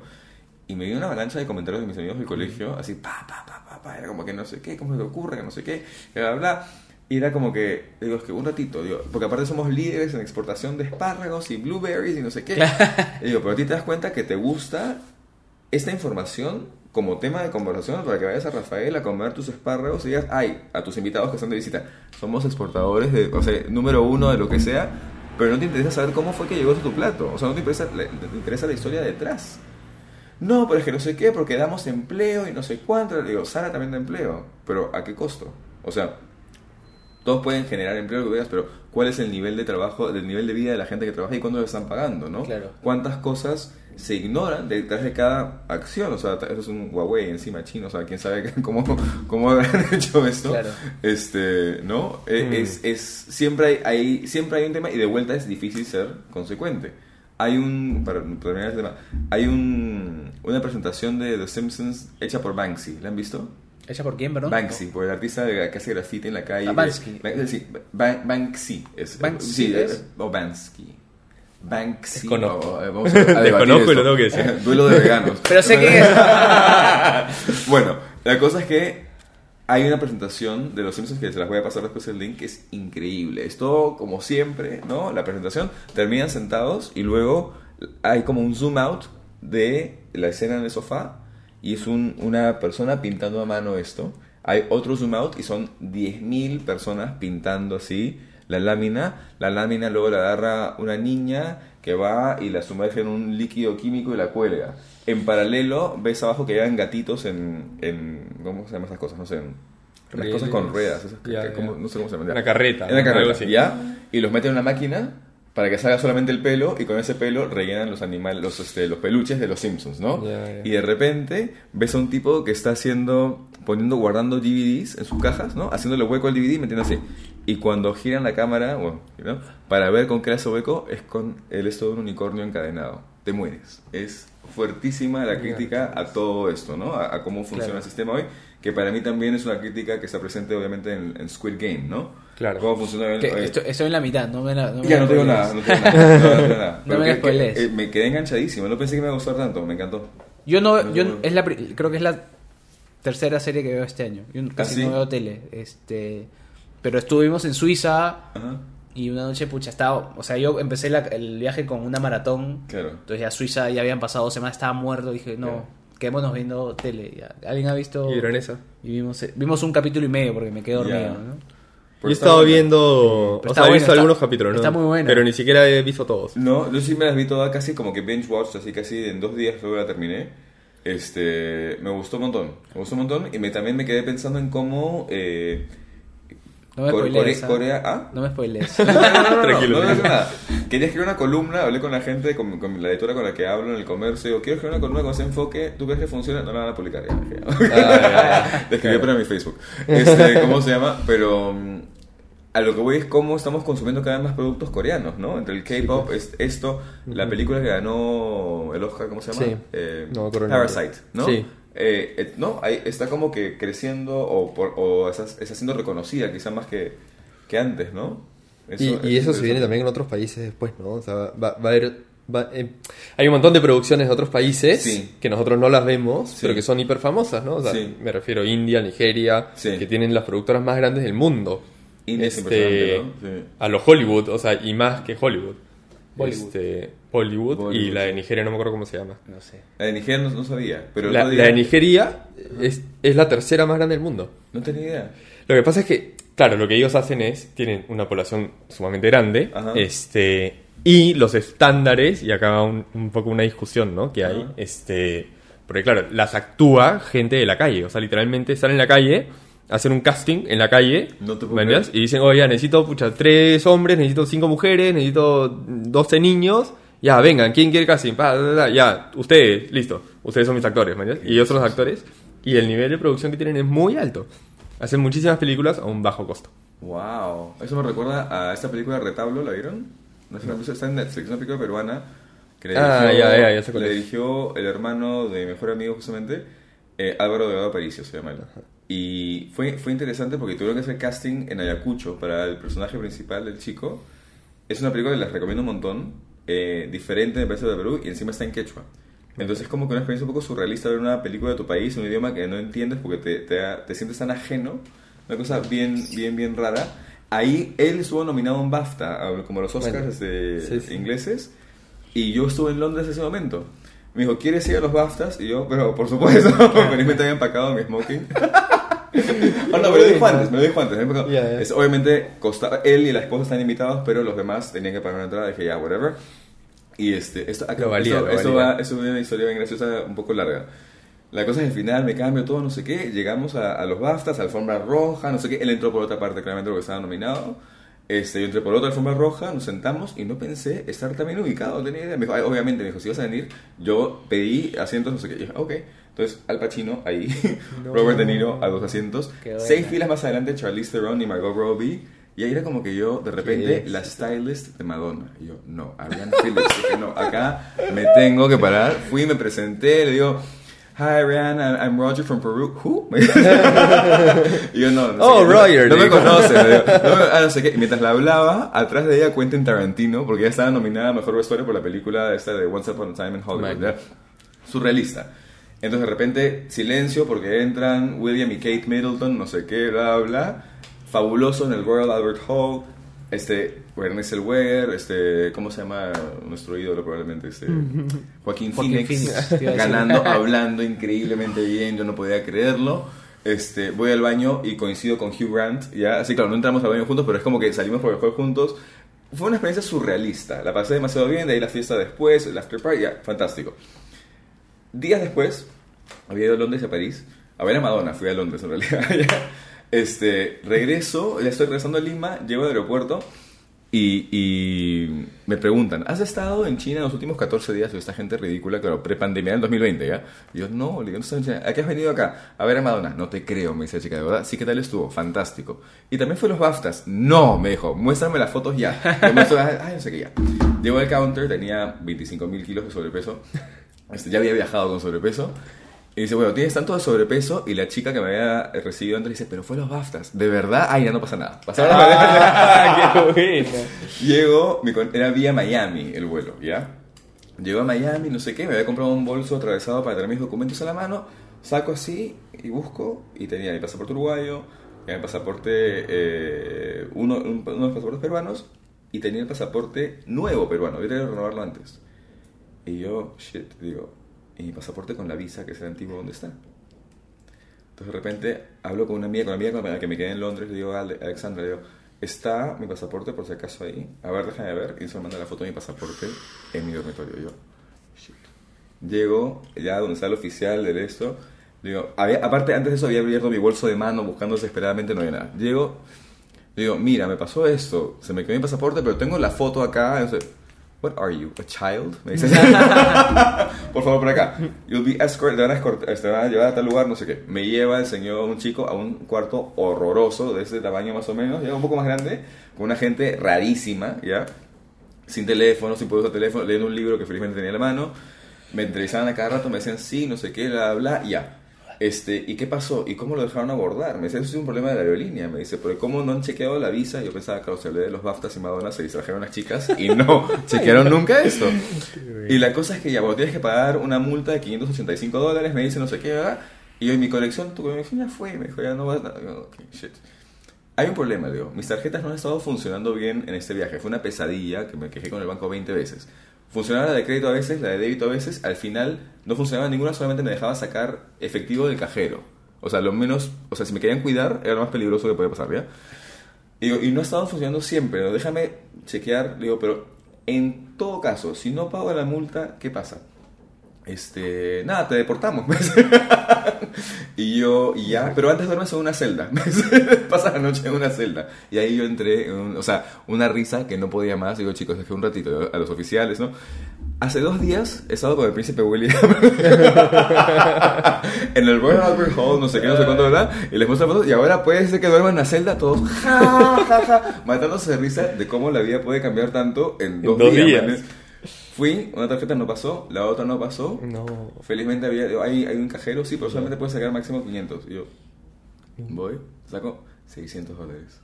D: Y me dio una avalancha de comentarios de mis amigos del colegio, así, pa, pa, pa, pa, pa, era como que no sé qué, cómo se te ocurre, que no sé qué, bla, bla, bla. Y era como que, digo, es que un ratito, digo, porque aparte somos líderes en exportación de espárragos y blueberries y no sé qué. Y digo, pero a ti te das cuenta que te gusta esta información como tema de conversación para que vayas a Rafael a comer tus espárragos y digas, ay, a tus invitados que están de visita, somos exportadores de, o sea, número uno de lo que sea, pero no te interesa saber cómo fue que llegó a tu plato, o sea, no te interesa, la- te interesa la historia detrás. No, pero es que no sé qué, porque damos empleo y no sé cuánto. Le digo, Sara también da empleo, pero ¿a qué costo? O sea, todos pueden generar empleo, lo que veas, pero ¿cuál es el nivel de trabajo, el nivel de vida de la gente que trabaja y cuándo lo están pagando, no?
E: Claro.
D: ¿Cuántas cosas se ignoran detrás de cada acción? O sea, eso es un Huawei encima chino, o sea, quién sabe cómo, cómo habrán hecho esto.
E: Claro.
D: Este, ¿no? Eh, Es, es, siempre, hay, hay- siempre hay un tema y de vuelta es difícil ser consecuente. Hay un, para terminar este tema, hay un, una presentación de The Simpsons hecha por Banksy, ¿la han visto?
E: ¿Hecha por quién, perdón?
D: Banksy, por el artista de- que hace grafiti en la calle.
E: Ah, Bansky.
D: Ba- sí, Ba- Banksy. Es,
E: Banksy
D: sí,
E: es.
D: o Bansky. Banksy.
C: Desconozco.
D: o- eh, vamos a- debatir
C: Desconozco y lo tengo que decir.
D: Duelo de veganos.
E: Pero sé quién es.
D: bueno, la cosa es que hay una presentación de los Simpsons que se las voy a pasar después el link que es increíble. Es todo como siempre, ¿no? La presentación terminan sentados y luego hay como un zoom out de la escena en el sofá y es un- una persona pintando a mano esto. Hay otro zoom out y son 10.000 personas pintando así la lámina. La lámina luego la agarra una niña que va y la sumerge en un líquido químico y la cuelga. En paralelo ves abajo que llegan gatitos en, en ¿cómo se llaman esas cosas? No sé, Las cosas con ruedas, esas que- que- como- no sé cómo se llaman.
C: Una carreta,
D: En una carreta,
C: así.
D: ya. Y los meten en una máquina para que salga solamente el pelo y con ese pelo rellenan los animales, los, este, los peluches de los Simpsons, ¿no? Y de repente ves a un tipo que está haciendo, poniendo, guardando DVDs en sus cajas, ¿no? Haciéndole hueco al DVD y metiendo así. Y cuando giran la cámara, bueno, ¿no? para ver con qué hace hueco, es con el esto de un unicornio encadenado. Te mueres. Es fuertísima la crítica a todo esto, ¿no? A, a cómo funciona el sistema hoy, que para mí también es una crítica que está presente obviamente en, en Squid Game, ¿no?
C: Claro.
D: Cómo funciona el,
E: Que esto- estoy en la mitad, no me la. No me
D: ya
E: la
D: no tengo nada, no tengo nada. No, no tengo nada.
E: No
D: Pero
E: me
D: que-
E: la
D: eh, me quedé enganchadísimo, no pensé que me iba a gustar tanto, me encantó.
E: Yo no, yo
D: no.
E: es la, creo que es la tercera serie que veo este año. Yo casi
D: ¿Ah, sí?
E: no veo tele, este, pero estuvimos en Suiza
D: Ajá,
E: y una noche pucha estaba, o sea, yo empecé la- el viaje con una maratón.
D: claro.
E: Entonces ya Suiza ya habían pasado dos semanas, estaba muerto, dije, no, quedémonos viendo tele. ya. ¿Alguien ha visto?
C: ¿Y vieron esa?
E: Y vimos, vimos un capítulo y medio porque me quedé dormido,
D: Ya.
E: ¿no?
C: Yo he estado
D: buena.
C: viendo.
E: Pero
C: O sea, he visto
E: está-
C: algunos capítulos, ¿no?
E: está muy buena.
C: Pero ni siquiera he visto todos.
D: No, yo sí me las vi todas casi como que binge watch, así casi en dos días luego la terminé. Este, me gustó un montón, me gustó un montón y me, también me quedé pensando en cómo eh,
E: No me spoilees.
D: Core-
E: ¿ah?
D: Corea, ¿ah?
E: No me spoilees.
D: No, no, no,
C: Tranquilo,
D: no, no, nada. Quería escribir una columna, hablé con la gente, con, con la editora con la que hablo en el comercio. Digo, quiero escribir una columna con ese enfoque. ¿Tú crees que funciona? No la van a publicar ya. escribí para mi Facebook. Este, ¿Cómo se llama? Pero mm, a lo que voy es cómo estamos consumiendo cada vez más productos coreanos, ¿no? Entre el K-pop, es- esto, la película que ganó el Oscar, ¿cómo se llama?
C: Sí.
D: Eh,
C: No.
D: Parasite, ¿no?
C: Sí.
D: Eh, eh, no, ahí está como que creciendo o, por- o está, está siendo reconocida quizás más que, que antes, ¿no?
C: y, y
D: es
C: eso se viene también en otros países después, ¿no? O sea, va, va a haber. va- eh, hay un montón de producciones de otros países
D: Sí.
C: que nosotros no las vemos,
D: Sí.
C: pero que son hiper famosas, ¿no? O sea,
D: Sí.
C: me refiero a India, Nigeria, que tienen las productoras más grandes del mundo.
D: India es
C: Este,
D: impresionante, ¿no? Sí.
C: A los Hollywood, o sea, y más que Hollywood.
E: Bollywood.
C: Este, Bollywood,
D: Bollywood,
C: y la de. Nigeria no me acuerdo cómo se llama.
E: no sé.
D: La de Nigeria no, no sabía, pero
C: La, de Nigeria es, es la tercera más grande del mundo.
D: No tenía idea.
C: Lo que pasa es que, claro, lo que ellos hacen es, tienen una población sumamente grande,
D: Ajá.
C: este, y los estándares, y acá va un, un poco una discusión, ¿no? Que hay,
D: Ajá.
C: este, porque claro, las actúa gente de la calle, o sea, literalmente salen en la calle, hacen un casting en la calle,
D: No te creer.
C: Y dicen, oye, necesito, pucha, tres hombres, necesito cinco mujeres, necesito 12 niños, ya, vengan, ¿quién quiere casting? Pa, da, da, da, ya, ustedes, listo, ustedes son mis actores, ¿me entiendes? Y ellos son los actores, y el nivel de producción que tienen es muy alto. Hacen muchísimas películas a un bajo costo.
D: Wow. Eso me recuerda a esta película Retablo, ¿la vieron? No es una película- está en Netflix, una película peruana que le
C: Ah,
D: dirigió,
C: ya, ya, ya
D: le dirigió el hermano de mi mejor amigo justamente, eh, Álvaro Delgado Aparicio se llama él. Y fue, fue interesante porque tuvieron que hacer casting en Ayacucho para el personaje principal del chico. Es una película que les recomiendo un montón, eh, diferente me parece de Perú y encima está en quechua. Entonces es como que una experiencia un poco surrealista ver una película de tu país, un idioma que no entiendes porque te, te, te sientes tan ajeno, una cosa bien, bien, bien rara. Ahí él estuvo nominado un BAFTA, como los Oscars
C: Bueno,
D: este,
C: sí, sí.
D: ingleses, y yo estuve en Londres en ese momento. Me dijo, ¿quieres ir a los BAFTAs? Y yo, pero por supuesto, felizmente había empacado mi smoking. Oh, no, me lo dijo antes, me lo dijo antes. me dijo,
C: Ya, ya.
D: es- obviamente, costaba, él y la esposa están invitados, pero los demás tenían que pagar una entrada. Dije, ya, whatever. Y este, esto, acá,
C: Lo valía,
D: esto, esto va, es una historia bien graciosa, un poco larga. La cosa es que al final me cambio todo, no sé qué. Llegamos a, a los BAFTAs, alfombra roja, no sé qué. Él entró por otra parte, claramente, porque estaba nominado. Este, yo entré por otra alfombra roja, nos sentamos y no pensé estar también ubicado, no tenía idea. Me dijo, "Ay, obviamente, me dijo, si vas a venir, yo pedí asientos, no sé qué. Y yo, ok. Entonces, Al Pacino ahí, Robert De Niro a dos asientos. Seis filas más adelante, Charlize Theron y Margot Robbie. Y ahí era como que yo, de repente, la stylist de Madonna. Y yo, no, Ariana Phillips. Dije, no, acá me tengo que parar. Fui, me presenté, le digo, Hi, Ariana, I'm Roger from Peru. ¿Who? y yo, no, no sé
C: Oh,
D: qué, no-
C: Roger,
D: No, me
C: le digo.
D: no, me- ah, no sé qué. Y mientras la hablaba, atrás de ella Quentin Tarantino, porque ella estaba nominada a Mejor Vestuario por la película esta de Once Upon a Time in Hollywood. Surrealista. Entonces de repente silencio porque entran William y Kate Middleton, no sé qué, bla, bla. Fabuloso en el Royal Albert Hall. Este, René Zellweger, este, ¿cómo se llama nuestro ídolo probablemente? Este, Joaquín,
E: Joaquín
D: Phoenix,
E: Phoenix,
D: ganando, hablando increíblemente bien, yo no podía creerlo. Este, voy al baño y coincido con Hugh Grant, ya, así claro, no entramos al baño juntos, pero es como que salimos por el hall juntos. Fue una experiencia surrealista, la pasé demasiado bien, de ahí la fiesta después, el after party, ya, fantástico. Días después, había ido a Londres y a París. A ver a Madonna, fui a Londres en realidad. Este, regreso, ya estoy regresando a Lima, llego al aeropuerto y, y me preguntan, ¿has estado en China en los últimos 14 días? Y esta gente ridícula, claro, prepandemia en 2020, ¿ya? Y yo, no, le digo, no estoy en China. ¿A qué has venido acá? A ver a Madonna. No te creo, me dice la chica, de verdad. Sí, ¿qué tal estuvo? Fantástico. Y también fue los BAFTAs. No, me dijo, muéstrame las fotos ya. Yo muestro, ay, no sé qué ya. Llego al counter, tenía 25 mil kilos de sobrepeso. Este, ya había viajado con sobrepeso. Y dice, bueno, tienes tanto de sobrepeso. Y la chica que me había recibido antes dice, pero fue los BAFTAs. ¿De verdad? Ay, ya no pasa nada. Pasaron las
C: Ah, qué bueno.
D: Llego, era vía Miami el vuelo, ¿ya? Llego a Miami, no sé qué, me había comprado un bolso atravesado para tener mis documentos a la mano, saco así y busco, y tenía mi pasaporte uruguayo, mi pasaporte, eh, uno, un- uno de los pasaportes peruanos, y tenía el pasaporte nuevo peruano, yo tenía que renovarlo antes. Y yo, shit, digo, ¿y mi pasaporte con la visa, que es el antiguo, dónde está? Entonces de repente hablo con una amiga, con la amiga con la que me quedé en Londres, le digo a Ale- Alexandra, le digo, está mi pasaporte por si acaso ahí. A ver, déjame ver. Y se me manda la foto de mi pasaporte en mi dormitorio. Yo, shit. Llego ya donde está el oficial de esto. Digo, había- aparte, antes de eso había abierto mi bolso de mano buscando desesperadamente, no había nada. Llego, digo, mira, me pasó esto, se me quedó mi pasaporte, pero tengo la foto acá. Sé, What are you, a child? Me dice. por favor, por acá. You'll be escort, te van, a escort- te van a llevar a tal lugar, no sé qué. Me lleva el señor, un chico, a un cuarto horroroso, de ese tamaño más o menos, ya un poco más grande, con una gente rarísima, ¿ya? Sin teléfono, sin poder usar teléfono, leyendo un libro que felizmente tenía en la mano. Me entrevistaban a cada rato, me decían sí, no sé qué, bla, bla, bla, ya. Este, ¿y qué pasó? ¿Y cómo lo dejaron abordar? Me dice, eso es un problema de la aerolínea. Me dice, pero ¿cómo no han chequeado la visa? Yo pensaba, claro, se hablé de los BAFTAs y Madonna, se distrajeron las chicas y no chequearon nunca esto. Y la cosa es que ya, bueno, tienes que pagar una multa de 585 dólares, me dice no sé qué, ¿verdad? Y yo, en mi colección, tu colección ya fue, me dijo, ya no va a... Ok, shit. Hay un problema, digo. Mis tarjetas no han estado funcionando bien en este viaje. Fue una pesadilla que me quejé con el banco 20 veces. Funcionaba la de crédito a veces, la de débito a veces. Al final no funcionaba ninguna, solamente me dejaba sacar efectivo del cajero. O sea, lo menos, o sea, si me querían cuidar, era lo más peligroso que podía pasar, ¿ya? Y, y no ha estado funcionando siempre. ¿no? Déjame chequear. Digo, pero en todo caso, si no pago la multa, ¿qué pasa? Este, nada, te deportamos. y yo, y ya, pero antes duermes en una celda. Pasas la noche en una celda. Y ahí yo entré, en un- o sea, una risa que no podía más. Digo, chicos, dejé un ratito a los oficiales, ¿no? Hace dos días he estado con el príncipe William en el Royal Albert Hall, no sé qué, no sé cuánto, ¿verdad? Y les muestro fotos. Y ahora puede ser que duerman en la celda todos, ja, ja, ja, matándose de risa de cómo la vida puede cambiar tanto en dos,
C: dos
D: días.
C: días.
D: Fui, una tarjeta no pasó, la otra no pasó.
C: No.
D: Felizmente había, digo, hay, hay un cajero, sí, pero solamente puedes sacar máximo 500. Y yo, voy, saco 600 dólares.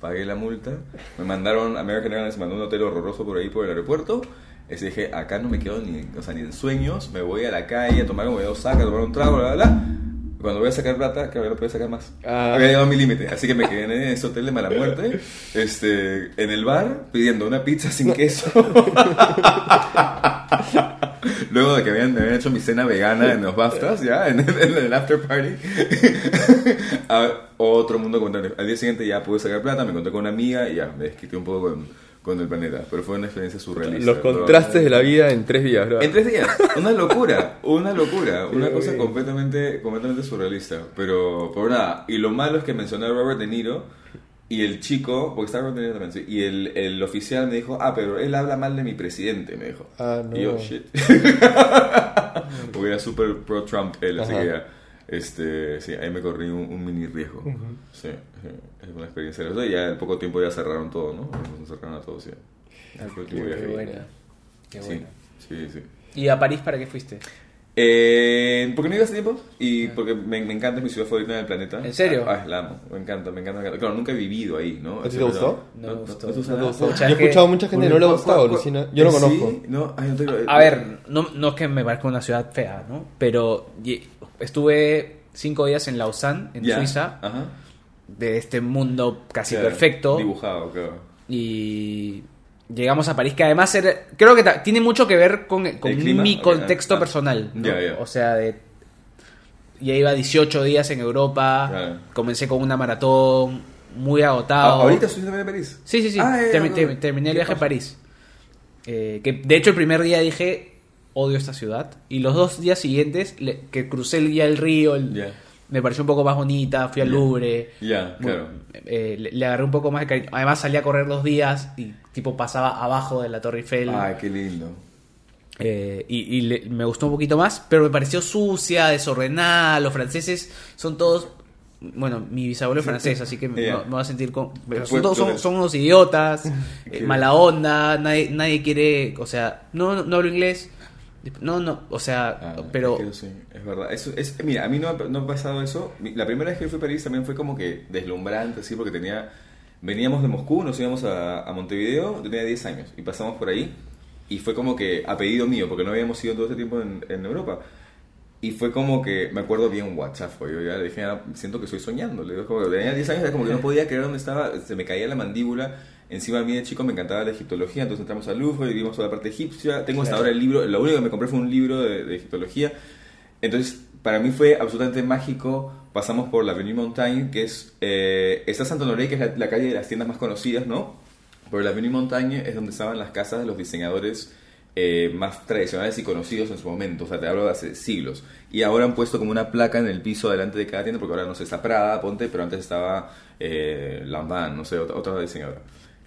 D: Pagué la multa, me mandaron, American Airlines mandó un hotel horroroso por ahí por el aeropuerto. Y dije, acá no me quedo ni, o sea, ni en sueños, me voy a la calle a tomar un saca, a tomar un trago, bla, bla, bla. Cuando voy a sacar plata, que no puedo sacar más.
C: Ah.
D: Había llegado a mi límite, así que me quedé en ese hotel de mala muerte, este, en el bar, pidiendo una pizza sin queso. Luego de que habían, habían hecho mi cena vegana en los BAFTAs, ya, en el, en el after party. A- otro mundo completamente. Al día siguiente ya pude sacar plata, me encontré con una amiga y ya me desquité un poco con, con el planeta. Pero fue una experiencia surrealista.
C: Los contrastes de la vida en tres días, bro.
D: En tres días, una locura, una locura, una
C: Qué
D: cosa completamente, completamente surrealista. Pero, por nada, y lo malo es que mencioné a Robert De Niro y el chico, porque está Robert De Niro también, sí, y el, el oficial me dijo, ah, pero él habla mal de mi presidente, me dijo.
C: Ah, no.
D: Y yo, shit. porque era súper pro Trump él, así
C: Ajá.
D: que ya. Este, sí, ahí me corrí un, un mini riesgo. Sí, sí, es una experiencia. hermosa. Y ya en poco tiempo ya cerraron todo, ¿no? Nos cerraron a todos, sí. Último
E: Qué buena. Qué
D: Sí,
E: buena.
D: sí, sí.
E: ¿Y a París para qué fuiste?
D: Eh, porque no iba hace tiempo y porque me, me encanta, es mi ciudad favorita en el planeta.
E: ¿En serio?
D: Ah, la amo, me encanta, me encanta, me encanta. Claro, nunca he vivido ahí, ¿no?
C: ¿A ti te
D: Siempre
C: gustó?
E: No me gustó.
D: ¿No te
C: te gustó. Yo he escuchado a mucha gente que no le ha gustado, Lucina. Yo no
D: ¿Sí?
C: conozco.
D: No, ay, no te-
E: A ver, no, no es que me parezca una ciudad fea, ¿no? Pero estuve cinco días en Lausanne, en Suiza,
D: Ajá.
E: de este mundo casi
D: Claro,
E: perfecto.
D: Dibujado, claro.
E: Y llegamos a París, que además era- creo que tiene mucho que ver con, con mi
D: Ok,
E: contexto
D: ah, ah.
E: personal. ¿no?
D: Ya.
E: O sea, de, ya iba 18 días en Europa,
D: Claro.
E: comencé con una maratón, muy
D: Ah,
E: agotado.
D: ¿Ahorita estuviste también en París?
E: Sí, sí, sí.
D: Ah,
E: terminé el
D: ¿Qué
E: viaje a? París. Eh, que de hecho el primer día dije odio esta ciudad y los dos días siguientes le- que crucé el- ya el río el- me pareció un poco más bonita, fui al Louvre.
D: Ya,
E: Muy-
D: claro.
E: eh, le, le agarré un poco más de cariño. Además salí a correr dos días y tipo pasaba abajo de la Torre Eiffel.
D: Ay, qué lindo.
E: Eh, y y le- me gustó un poquito más, pero me pareció sucia, desordenada. Los franceses son todos. Bueno, mi bisabuelo es francés, así que me, me voy a sentir con. son, todos- son, son unos idiotas, eh, mala onda, nadie, nadie quiere. O sea, no, no hablo inglés. No, no, o sea,
D: Ah,
E: pero.
D: Es, que es verdad. Eso, es, mira, a mí no, no ha pasado eso. La primera vez que fui a París también fue como que deslumbrante, así, porque tenía. Veníamos de Moscú, nos íbamos a, a Montevideo, tenía 10 años, y pasamos por ahí, y fue como que a pedido mío, porque no habíamos ido todo este tiempo en, en Europa. Y fue como que, me acuerdo bien WhatsApp, yo ya le dije, "Ah, siento que estoy soñando. Le digo, como que tenía 10 años, era como que no podía creer dónde estaba, se me caía la mandíbula. Encima a mí de chico me encantaba la egiptología, entonces entramos al Louvre y vimos toda la parte egipcia. Tengo hasta
E: Claro.
D: ahora el libro, lo único que me compré fue un libro de, de egiptología. Entonces, para mí fue absolutamente mágico. Pasamos por la Avenue Montaigne, que es. Eh, está Saint Honoré, que es la, la calle de las tiendas más conocidas, ¿no? Pero la Avenue Montaigne es donde estaban las casas de los diseñadores eh, más tradicionales y conocidos en su momento. O sea, te hablo de hace siglos. Y ahora han puesto como una placa en el piso delante de cada tienda, porque ahora no sé, está Prada, ponte, pero antes estaba eh, Lanvin, no sé, otra, otra diseñadora.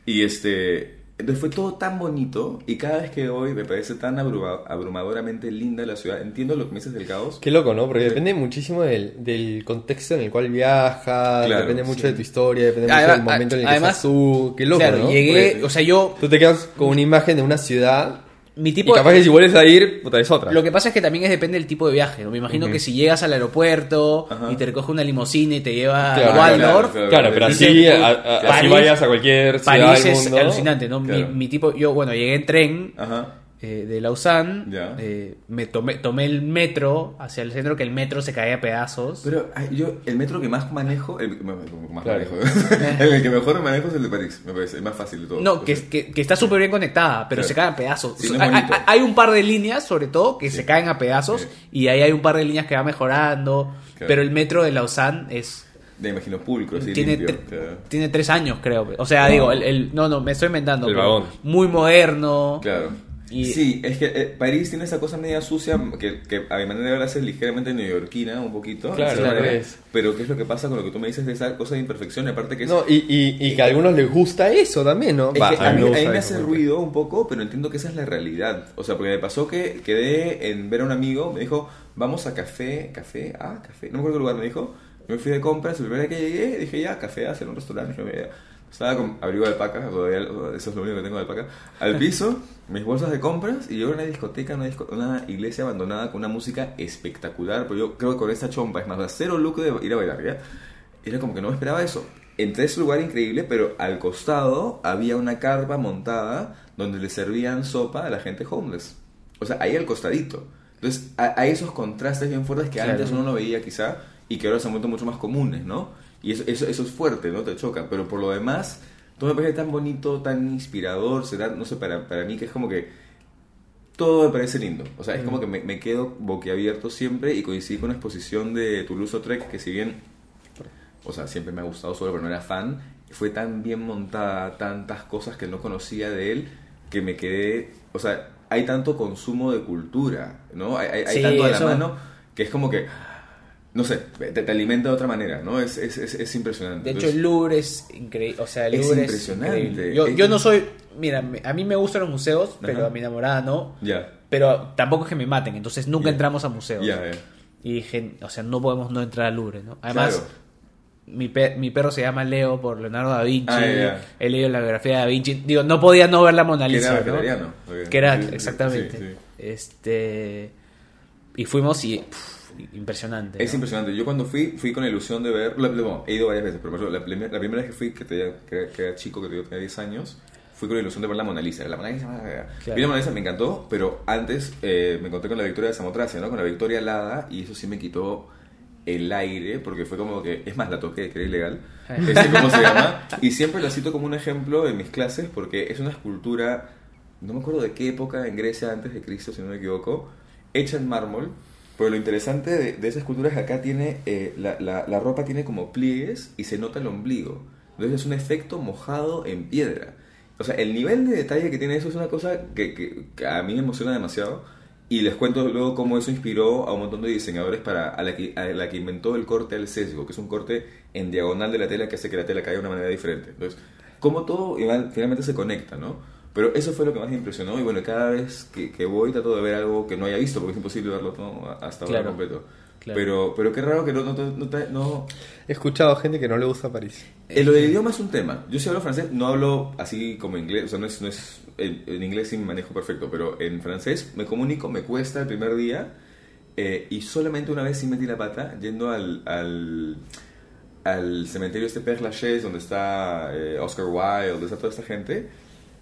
D: Y este. Entonces fue todo tan bonito y cada vez que voy me parece tan abruma- abrumadoramente linda la ciudad. Entiendo lo que me dices del caos.
C: Qué loco, ¿no? Porque depende muchísimo del, del contexto en el cual viajas,
D: Claro,
C: depende mucho
D: sí.
C: de tu historia, depende
E: Además-
C: mucho del momento en el que
E: además-
C: estás tú. Qué loco,
E: claro,
C: ¿no?
E: llegué,
C: Porque
E: o sea, yo,
C: tú te quedas con una imagen de una ciudad
E: mi
C: y
E: tipo
C: capaz que si vuelves a ir, puta, es otra.
E: Lo que pasa es que también es depende del tipo de viaje, ¿no? Me imagino que si llegas al aeropuerto
D: Ajá.
E: y te recoge una limusina y te lleva
C: Claro,
E: a Waldorf,
D: claro,
C: Claro, pero así, a- así vayas a cualquier ciudad
E: París
C: del
E: es
C: mundo.
E: alucinante, ¿no? Mi-. Mi, tipo, yo, bueno, llegué en tren
D: Ajá.
E: Eh, de Lausanne, eh, me tomé, tomé el metro hacia el centro, que el metro se caía a pedazos.
D: Pero ay, yo, el metro que más manejo, el, más
C: Claro.
D: manejo, el que mejor manejo es el de París, me parece, el más fácil de todos.
E: no, que, que, que está súper bien conectada, pero
D: Claro.
E: se cae a pedazos.
D: Sí, no es
E: hay, un par de líneas, sobre todo, que
D: Sí.
E: se caen a pedazos,
D: Sí.
E: y ahí hay un par de líneas que va mejorando,
D: Claro.
E: pero el metro de Lausanne es
D: Me imagino pulcro, así
E: tiene,
D: limpio.
E: tre-
D: claro.
E: tiene tres años, creo. O sea, digo, el, el- no, no, me estoy inventando.
C: El vagón.
E: Muy moderno.
D: Claro.
E: Y-
D: Sí, es que eh, París tiene esa cosa media sucia que, que a mi manera de ver hace ligeramente neoyorquina un poquito.
C: Claro,
E: claro.
D: manera.
C: es.
D: Pero ¿qué es lo que pasa con lo que tú me dices de esa cosa de imperfección? Aparte que es...
C: No, y, y, y que a algunos les gusta eso también, ¿no?
D: Es que a, mí,
C: me
D: a
C: gusta
D: mí me
C: eso,
D: hace ruido un poco, pero entiendo que esa es la realidad. O sea, porque me pasó que quedé en ver a un amigo, me dijo, vamos a café, café, ah, café, no me acuerdo qué lugar me dijo. Me fui de compras, el primer día que llegué, dije, ya, café, hacer un restaurante. Yo me- Estaba con abrigo de alpaca, todavía eso es lo único que tengo de alpaca, al piso, mis bolsas de compras, y yo en una discoteca, una, disco- una iglesia abandonada con una música espectacular, pero yo creo que con esta chompa, es más, da cero look de ir a bailar, ¿ya? Era como que no me esperaba eso. Entré a ese lugar increíble, pero al costado había una carpa montada donde le servían sopa a la gente homeless. O sea, ahí al costadito. Entonces, hay esos contrastes bien fuertes que
E: Claro.
D: antes uno no veía quizá y que ahora se han vuelto mucho más comunes, ¿no? Y eso, eso, eso es fuerte, ¿no? Te choca. Pero por lo demás, todo me parece tan bonito, tan inspirador. Será, no sé, para, para mí que es como que todo me parece lindo. O sea, es como que me, me quedo boquiabierto siempre y coincidí con una exposición de Toulouse-Lautrec que si bien, o sea, siempre me ha gustado solo, pero no era fan, fue tan bien montada, tantas cosas que no conocía de él, que me quedé, o sea, hay tanto consumo de cultura, ¿no? Hay, hay- tanto a la
E: eso-
D: mano que es como que, no sé, te, te alimenta de otra manera, ¿no? Es, es, es, es impresionante.
E: De hecho, el Louvre es increíble. O sea, el Louvre es
D: impresionante.
E: increíble. Yo, yo no soy. Mira, a mí me gustan los museos, pero a mi enamorada no.
D: ya,
E: Pero tampoco es que me maten. Entonces nunca entramos a museos.
D: ya, ya.
E: Y dije, o sea, no podemos no entrar al Louvre, ¿no? Además,
D: Claro.
E: mi, pe- mi perro se llama Leo por Leonardo da Vinci.
D: Ah.
E: He leído la biografía de da Vinci. Digo, no podía no ver la Mona
D: Que
E: Lisa.
D: era
E: ¿no? Que era, exactamente.
D: sí, sí.
E: Este. Y fuimos y. pff, impresionante.
D: Es
E: ¿no?
D: impresionante. Yo cuando fui, fui con la ilusión de ver. la- bueno, he ido varias veces, pero la, primer- la primera vez que fui, que, que, que era chico, que tenía tenía 10 años, fui con la ilusión de ver la Mona Lisa. La Mona Lisa,
E: Claro.
D: La Mona Lisa, me encantó, pero antes eh, me encontré con la Victoria de Samotracia, ¿no? Con la Victoria alada, y eso sí me quitó el aire, porque fue como que. Es más, la toqué, que era ilegal. Ese es como se llama. Y siempre la cito como un ejemplo en mis clases, porque es una escultura. No me acuerdo de qué época en Grecia antes de Cristo, si no me equivoco, hecha en mármol. Pero lo interesante de, de esa escultura es que acá tiene, eh, la, la- ropa tiene como pliegues y se nota el ombligo. Entonces es un efecto mojado en piedra. O sea, el nivel de detalle que tiene eso es una cosa que, que- a mí me emociona demasiado. Y les cuento luego cómo eso inspiró a un montón de diseñadores para a la, que, que inventó el corte al sesgo, que es un corte en diagonal de la tela que hace que la tela caiga de una manera diferente. Entonces, cómo todo finalmente se conecta, ¿no? Pero eso fue lo que más me impresionó y bueno, cada vez que, que voy trato de ver algo que no haya visto, porque es imposible verlo todo hasta ahora
E: Claro.
D: completo.
E: Claro.
D: Pero, pero qué raro que no, no, no, no-
C: He escuchado gente que no le gusta París.
D: Eh, lo del idioma es un tema. Yo sí hablo francés, no hablo así como inglés, o sea, no es, no es en, en inglés sí me manejo perfecto, pero en francés me comunico, me cuesta el primer día eh, y solamente una vez sí metí la pata yendo al, al, al cementerio este Père Lachaise donde está eh, Oscar Wilde, donde está toda esta gente.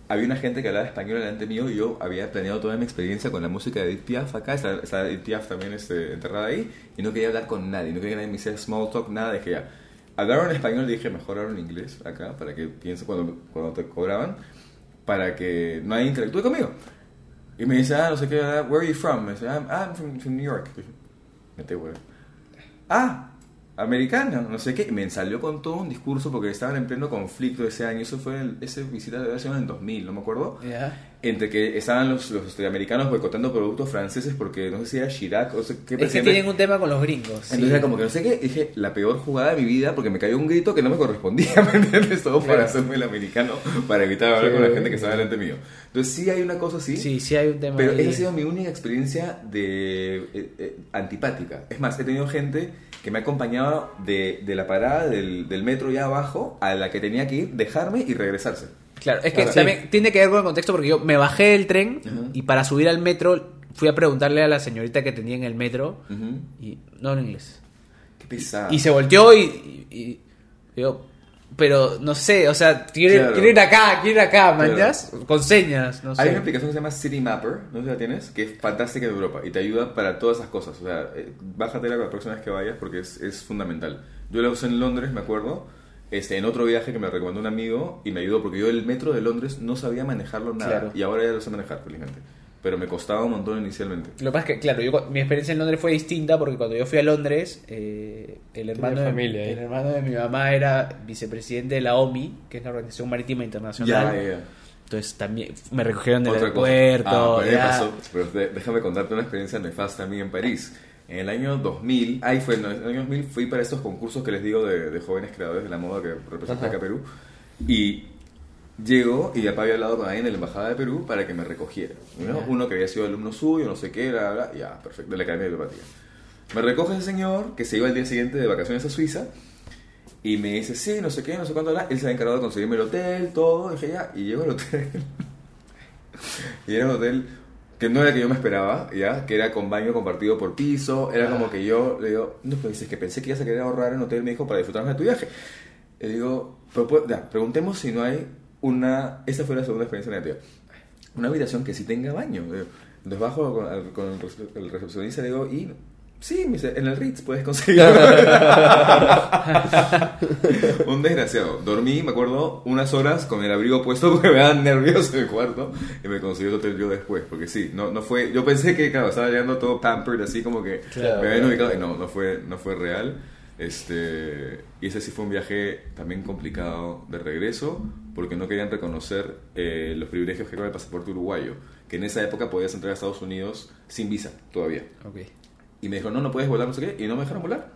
D: Había una gente que hablaba español delante mío y yo había planeado toda mi experiencia con la música de Edith Piaf acá, está, está Edith Piaf también este, enterrada ahí, y no quería hablar con nadie, no quería que nadie me hiciera small talk, nada, dije ya. Hablaron en español, dije mejor en inglés acá, para que piense cuando, cuando te cobraban, para que nadie interactúe conmigo. Y me dice, ah, no sé qué, ah, where are you from? Me dice, I'm, I'm from, from New York. Dije, Mete huevo. Ah, americano, no sé qué. Y me salió con todo un discurso porque estaban en pleno conflicto ese año. Eso fue, ese visita de versión en 2000, no me acuerdo. Entre que estaban los, los americanos boicotando productos franceses porque no sé si era Chirac o sé qué
E: Es que
D: presidente.
E: tienen un tema con los gringos. sí.
D: Entonces era como que no sé qué, dije, la peor jugada de mi vida porque me cayó un grito que no me correspondía, ¿me entiendes? Todo para
E: Claro.
D: hacerme el americano, para evitar hablar con la gente que estaba delante mío. Entonces sí hay una cosa así,
E: Sí, sí hay un tema
D: pero
E: ahí.
D: esa ha sido mi única experiencia de eh, eh, antipática. Es más, he tenido gente que me ha acompañado de, de la parada del, del metro ya abajo a la que tenía que ir, dejarme y regresarse.
E: Claro, es que
C: Claro.
E: también tiene que ver con el contexto porque yo me bajé del tren
D: Ajá.
E: y para subir al metro fui a preguntarle a la señorita que tenía en el metro
D: Ujú.
E: y no habla inglés.
D: Qué pesada.
E: Y se volteó y, y- y yo, pero no sé, o sea, quiero,
D: Claro.
E: quiero ir acá, quiero ir acá,
D: Claro.
E: ¿manjas? Con señas, no sé.
D: Hay una aplicación que se llama City Mapper, no sé si la tienes, que es fantástica en Europa y te ayuda para todas esas cosas. O sea, eh, bájatela la próxima vez que vayas porque es, es fundamental. Yo la usé en Londres, me acuerdo, este, en otro viaje que me recomendó un amigo y me ayudó porque yo el metro de Londres no sabía manejarlo nada
E: Claro.
D: y ahora ya lo sé manejar, felizmente. Pero me costaba un montón inicialmente.
E: Lo que pasa es que, claro, yo, mi experiencia en Londres fue distinta porque cuando yo fui a Londres, eh, el, hermano de,
C: familia ahí.
E: el hermano de mi mamá era vicepresidente de la OMI, que es la Organización Marítima Internacional.
D: Ya, ya, ya.
E: Entonces también me recogieron del
D: Otra
E: aeropuerto.
D: Ah, pero me
E: ya.
D: pasó, pero de- déjame contarte una experiencia nefasta a mí en París. En el año 2000, ahí fue, no, en el año 2000 fui para estos concursos que les digo de, de jóvenes creadores de la moda que representan acá Perú. Y llego y ya había hablado con alguien de la Embajada de Perú para que me recogiera. ¿no? Uno que había sido alumno suyo, no sé qué, bla, bla, ya, perfecto, de la Academia de Diplomatía. Me recoge ese señor que se iba al día siguiente de vacaciones a Suiza y me dice, sí, no sé qué, no sé cuánto, bla. él se había encargado de conseguirme el hotel, todo, dije ya, y llego al hotel. y era un hotel que no era que yo me esperaba, ya, que era con baño compartido por piso, era como que yo le digo, no, pues dices que pensé que ibas a querer ahorrar en hotel, me dijo, para disfrutar de tu viaje. Le digo, pero, ya, preguntemos si no hay una, esta fue la segunda experiencia negativa, una habitación que sí tenga baño. Entonces bajo con, el rece- el recepcionista le digo, y sí, me dice, en el Ritz puedes conseguir. Un desgraciado. Dormí, me acuerdo, unas horas con el abrigo puesto porque me daban nervios en el cuarto y me consiguió el hotel yo después. Porque sí, no, no fue. Yo pensé que, claro, estaba llegando todo pampered, así como que
C: Claro,
D: me habían ubicado y no, no fue, no fue real. Este, y ese sí fue un viaje también complicado de regreso porque no querían reconocer eh, los privilegios que era el pasaporte uruguayo. Que en esa época podías entrar a Estados Unidos sin visa todavía.
E: Ok.
D: Y me dijo, no, no puedes volar, no sé qué, y no me dejaron volar.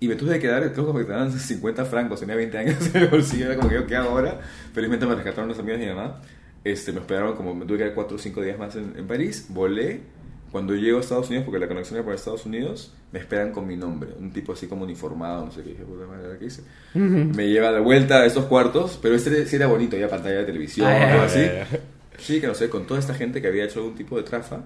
D: Y me tuve que quedar, creo que me daban 50 francos, tenía 20 años en el bolsillo, era como que, ¿qué hago ahora? Felizmente me rescataron los amigos de mi mamá, este, me esperaron como, me tuve que quedar 4 o 5 días más en, en París, volé, cuando llego a Estados Unidos, porque la conexión era por Estados Unidos, me esperan con mi nombre, un tipo así como uniformado, no sé qué, dije, puta madre, ¿qué hice? Me lleva de vuelta a estos cuartos, pero este sí era bonito, ya pantalla de televisión,
E: Ah, ya,
D: todo
E: ya,
D: así.
C: ya.
D: Sí, que no sé, con toda esta gente que había hecho algún tipo de trafa,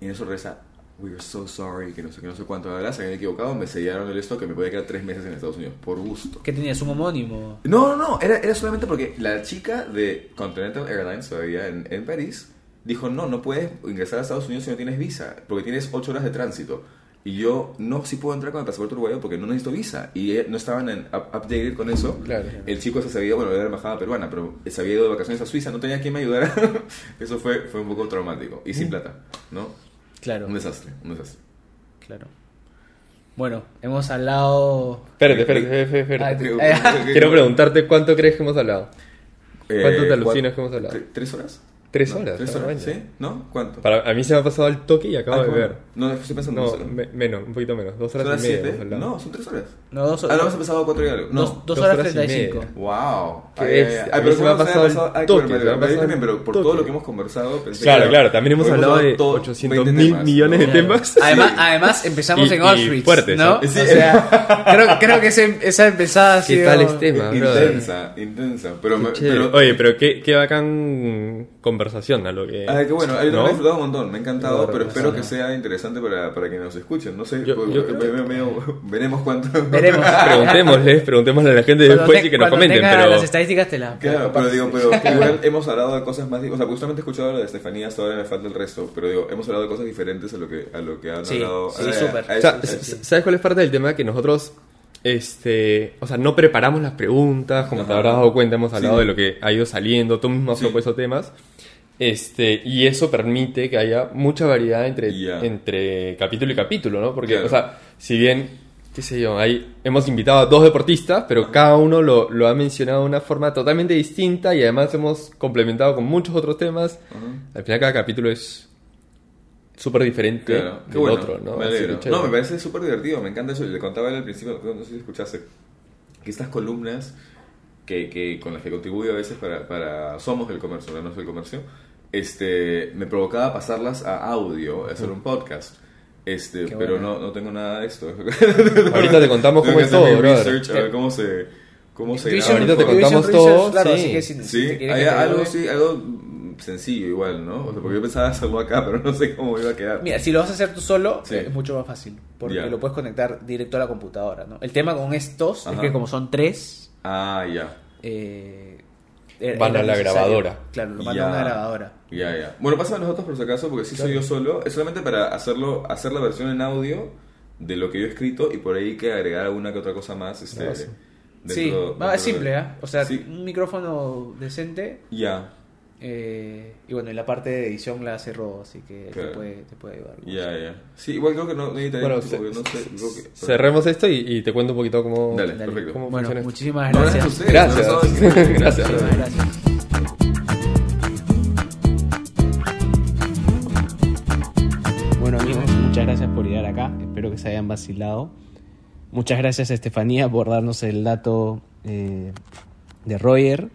D: y en eso reza, we are so sorry, que no sé, que no sé cuánto, la se habían equivocado, me sellaron el esto que me podía quedar tres meses en Estados Unidos, por gusto.
E: ¿Qué tenías? ¿Un homónimo?
D: No, no, no, era, era solamente porque la chica de Continental Airlines, todavía en, en París, dijo, no, no puedes ingresar a Estados Unidos si no tienes visa, porque tienes ocho horas de tránsito. Y yo no, sí puedo entrar con el pasaporte uruguayo porque no necesito visa. Y no estaban en up- updated con eso.
C: Claro.
D: El chico se había, bueno, era de la embajada peruana, pero se había ido de vacaciones a Suiza, no tenía quien me ayudara. eso fue, fue un poco traumático. Y sin plata, ¿no?
E: Claro,
D: Un desastre, un desastre.
E: claro. Bueno, hemos hablado...
C: Espérate, espérate, espérate,
E: Ah,
C: espérate.
E: eh,
C: Quiero preguntarte cuánto crees que hemos hablado.
D: Eh,
C: ¿Cuánto te
D: cuat-
C: alucinas que hemos hablado?
D: tre- ¿Tres horas?
C: Tres
D: ¿No?
C: horas.
D: ¿Tres horas? ¿Sí? ¿No? ¿Cuánto?
C: Para, a mí se me ha pasado el toque y acabo
D: Ah,
C: de ver.
D: No, estoy pensando
C: No,
D: en
C: me- menos, un poquito menos. Dos
D: ¿Son
C: horas
D: las
C: y media.
D: siete?
C: hemos.
D: No, son tres horas.
E: No, dos,
D: Ah, no, hemos empezado a cuatro y algo. No.
E: dos, dos
C: dos
E: horas
C: horas y
E: 35.
C: media.
D: Wow.
C: Qué
D: Ay, ay,
C: bestia.
D: ay.
C: A mí
D: pero
C: se me ha
D: ¿cómo
C: pasado el
D: Ay,
C: toque,
D: pero
C: se me
D: me- me-
C: pasado
D: también, pero por
C: toque.
D: todo lo que hemos conversado, pensé
C: Claro,
D: que-
C: claro, también hemos
D: hemos
C: hablado de
D: todo-
C: 800
D: 20
C: mil millones de temas.
E: Además, además empezamos en Auschwitz,
C: fuertes,
E: ¿no? O sea, creo, creo que esa empezada ha
C: ¿Qué
E: sido...
C: tal este tema?
D: Intensa, intensa. Pero, me-
C: Chévere.
D: pero
C: Oye, pero qué, qué bacán conversación a lo que...
D: Ah, qué bueno, yo
C: ¿no?
D: lo he disfrutado un montón, me ha encantado, pero espero que sea interesante para, para que nos escuchen. No sé,
C: Yo-
D: pues,
C: yo-
D: me- me- me- veremos cuánto.
E: Veremos.
C: Preguntémosles, preguntémosle a la gente
E: Cuando
C: después
E: te-
C: y que nos comenten,
E: tenga
C: pero...
E: las estadísticas te las...
D: Claro, pero digo, pero igual hemos hablado de cosas más. O sea, justamente he escuchado lo de Estefanía, hasta ahora me falta el resto. Pero digo, hemos hablado de cosas diferentes a lo que, a lo que han
E: Sí,
D: hablado.
E: sí, súper.
C: O sea, ¿Sabes cuál es parte del tema? Que nosotros, este, o sea, no preparamos las preguntas, como te habrás dado cuenta, hemos hablado
D: Sí.
C: de lo que ha ido saliendo, tú mismo has
D: Sí.
C: propuesto temas, este, y eso permite que haya mucha variedad entre, entre capítulo y capítulo, ¿no? Porque,
D: Claro.
C: o sea, si bien, qué sé yo, ahí hemos invitado a dos deportistas, pero cada uno lo, lo ha mencionado de una forma totalmente distinta y además hemos complementado con muchos otros temas. Al final cada capítulo es súper diferente
D: Claro,
C: del
D: bueno,
C: otro, ¿no?
D: Me alegro. No, me parece súper divertido, me encanta eso. Le contaba al principio, no sé si escuchaste, que estas columnas que, que con las que contribuyo a veces para, para Somos el Comercio, no del Comercio, este, me provocaba pasarlas a audio, hacer un podcast. Este,
E: Qué
D: pero
E: bueno.
D: no, no tengo nada de esto.
C: Ahorita te contamos cómo es todo, brother.
D: research, a ver cómo se, cómo se graba.
C: ahorita te contamos
E: Research,
C: todo,
E: Claro,
C: sí.
E: así que si, si
D: Sí,
E: te quieres
D: hay algo, sí, algo sencillo igual, ¿no? O sea, porque yo pensaba hacerlo acá, pero no sé cómo iba a quedar.
E: Mira, si lo vas a hacer tú solo,
D: Sí.
E: es mucho más fácil. Porque
D: Ya.
E: lo puedes conectar directo a la computadora, ¿no? El tema con estos
D: Ajá.
E: es que como son tres,
D: Ah, ya.
E: eh, era-
C: Van a la
E: necesario.
C: grabadora.
E: Claro, lo mandan
D: Ya.
E: a una grabadora.
D: Ya, ya. Bueno, pasa a nosotros por si acaso, porque si soy yo solo, es solamente para hacerlo, hacer la versión en audio de lo que yo he escrito y por ahí que agregar alguna que otra cosa más. Este,
C: Claro, sí.
E: sí, va, es simple,
D: de-
E: ¿eh? O sea,
D: Sí.
E: un micrófono decente
D: Ya,
E: eh, y bueno, y la parte de edición la hace Robo, así que
D: Claro.
E: te, puede, te puede ayudar.
D: ya, ya. Sí, igual creo que no necesitaría
C: Bueno,
D: porque no sé, creo que-
C: Cerremos esto y, y te cuento un poquito cómo,
D: Dale,
E: Dale.
D: perfecto.
C: cómo
E: Bueno,
C: funciona
E: muchísimas
D: No,
E: gracias.
D: gracias.
C: Gracias.
D: no, no, no, no,
C: Gracias.
E: Muchísimas gracias. Acá. Espero que se hayan vacilado. Muchas gracias a Estefanía por darnos el dato eh, de Roger.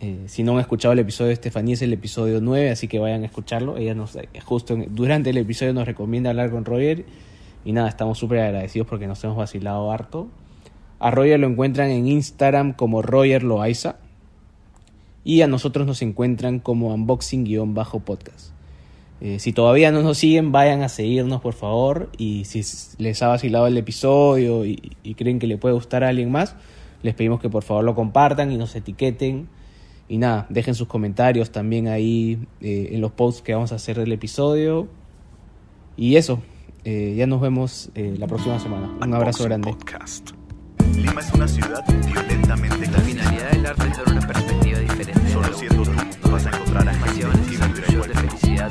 E: Eh, si no han escuchado el episodio de Estefanía es el episodio 9, así que vayan a escucharlo. Ella nos eh, justo en- durante el episodio nos recomienda hablar con Roger. Y nada, estamos súper agradecidos porque nos hemos vacilado harto. A Roger lo encuentran en Instagram como Roger Loaiza. Y a nosotros nos encuentran como unboxing-podcast. Eh, si todavía no nos siguen, vayan a seguirnos, por favor. Y si les ha vacilado el episodio y, creen que le puede gustar a alguien más, les pedimos que por favor lo compartan y nos etiqueten. Y nada, dejen sus comentarios también ahí eh, en los posts que vamos a hacer del episodio. Y eso, eh, ya nos vemos la próxima semana. Un abrazo grande.
A: Podcast. Lima es una ciudad violentamente
B: La finalidad del arte es dar una
E: perspectiva diferente. Solo siendo tú vas a encontrar a de felicidad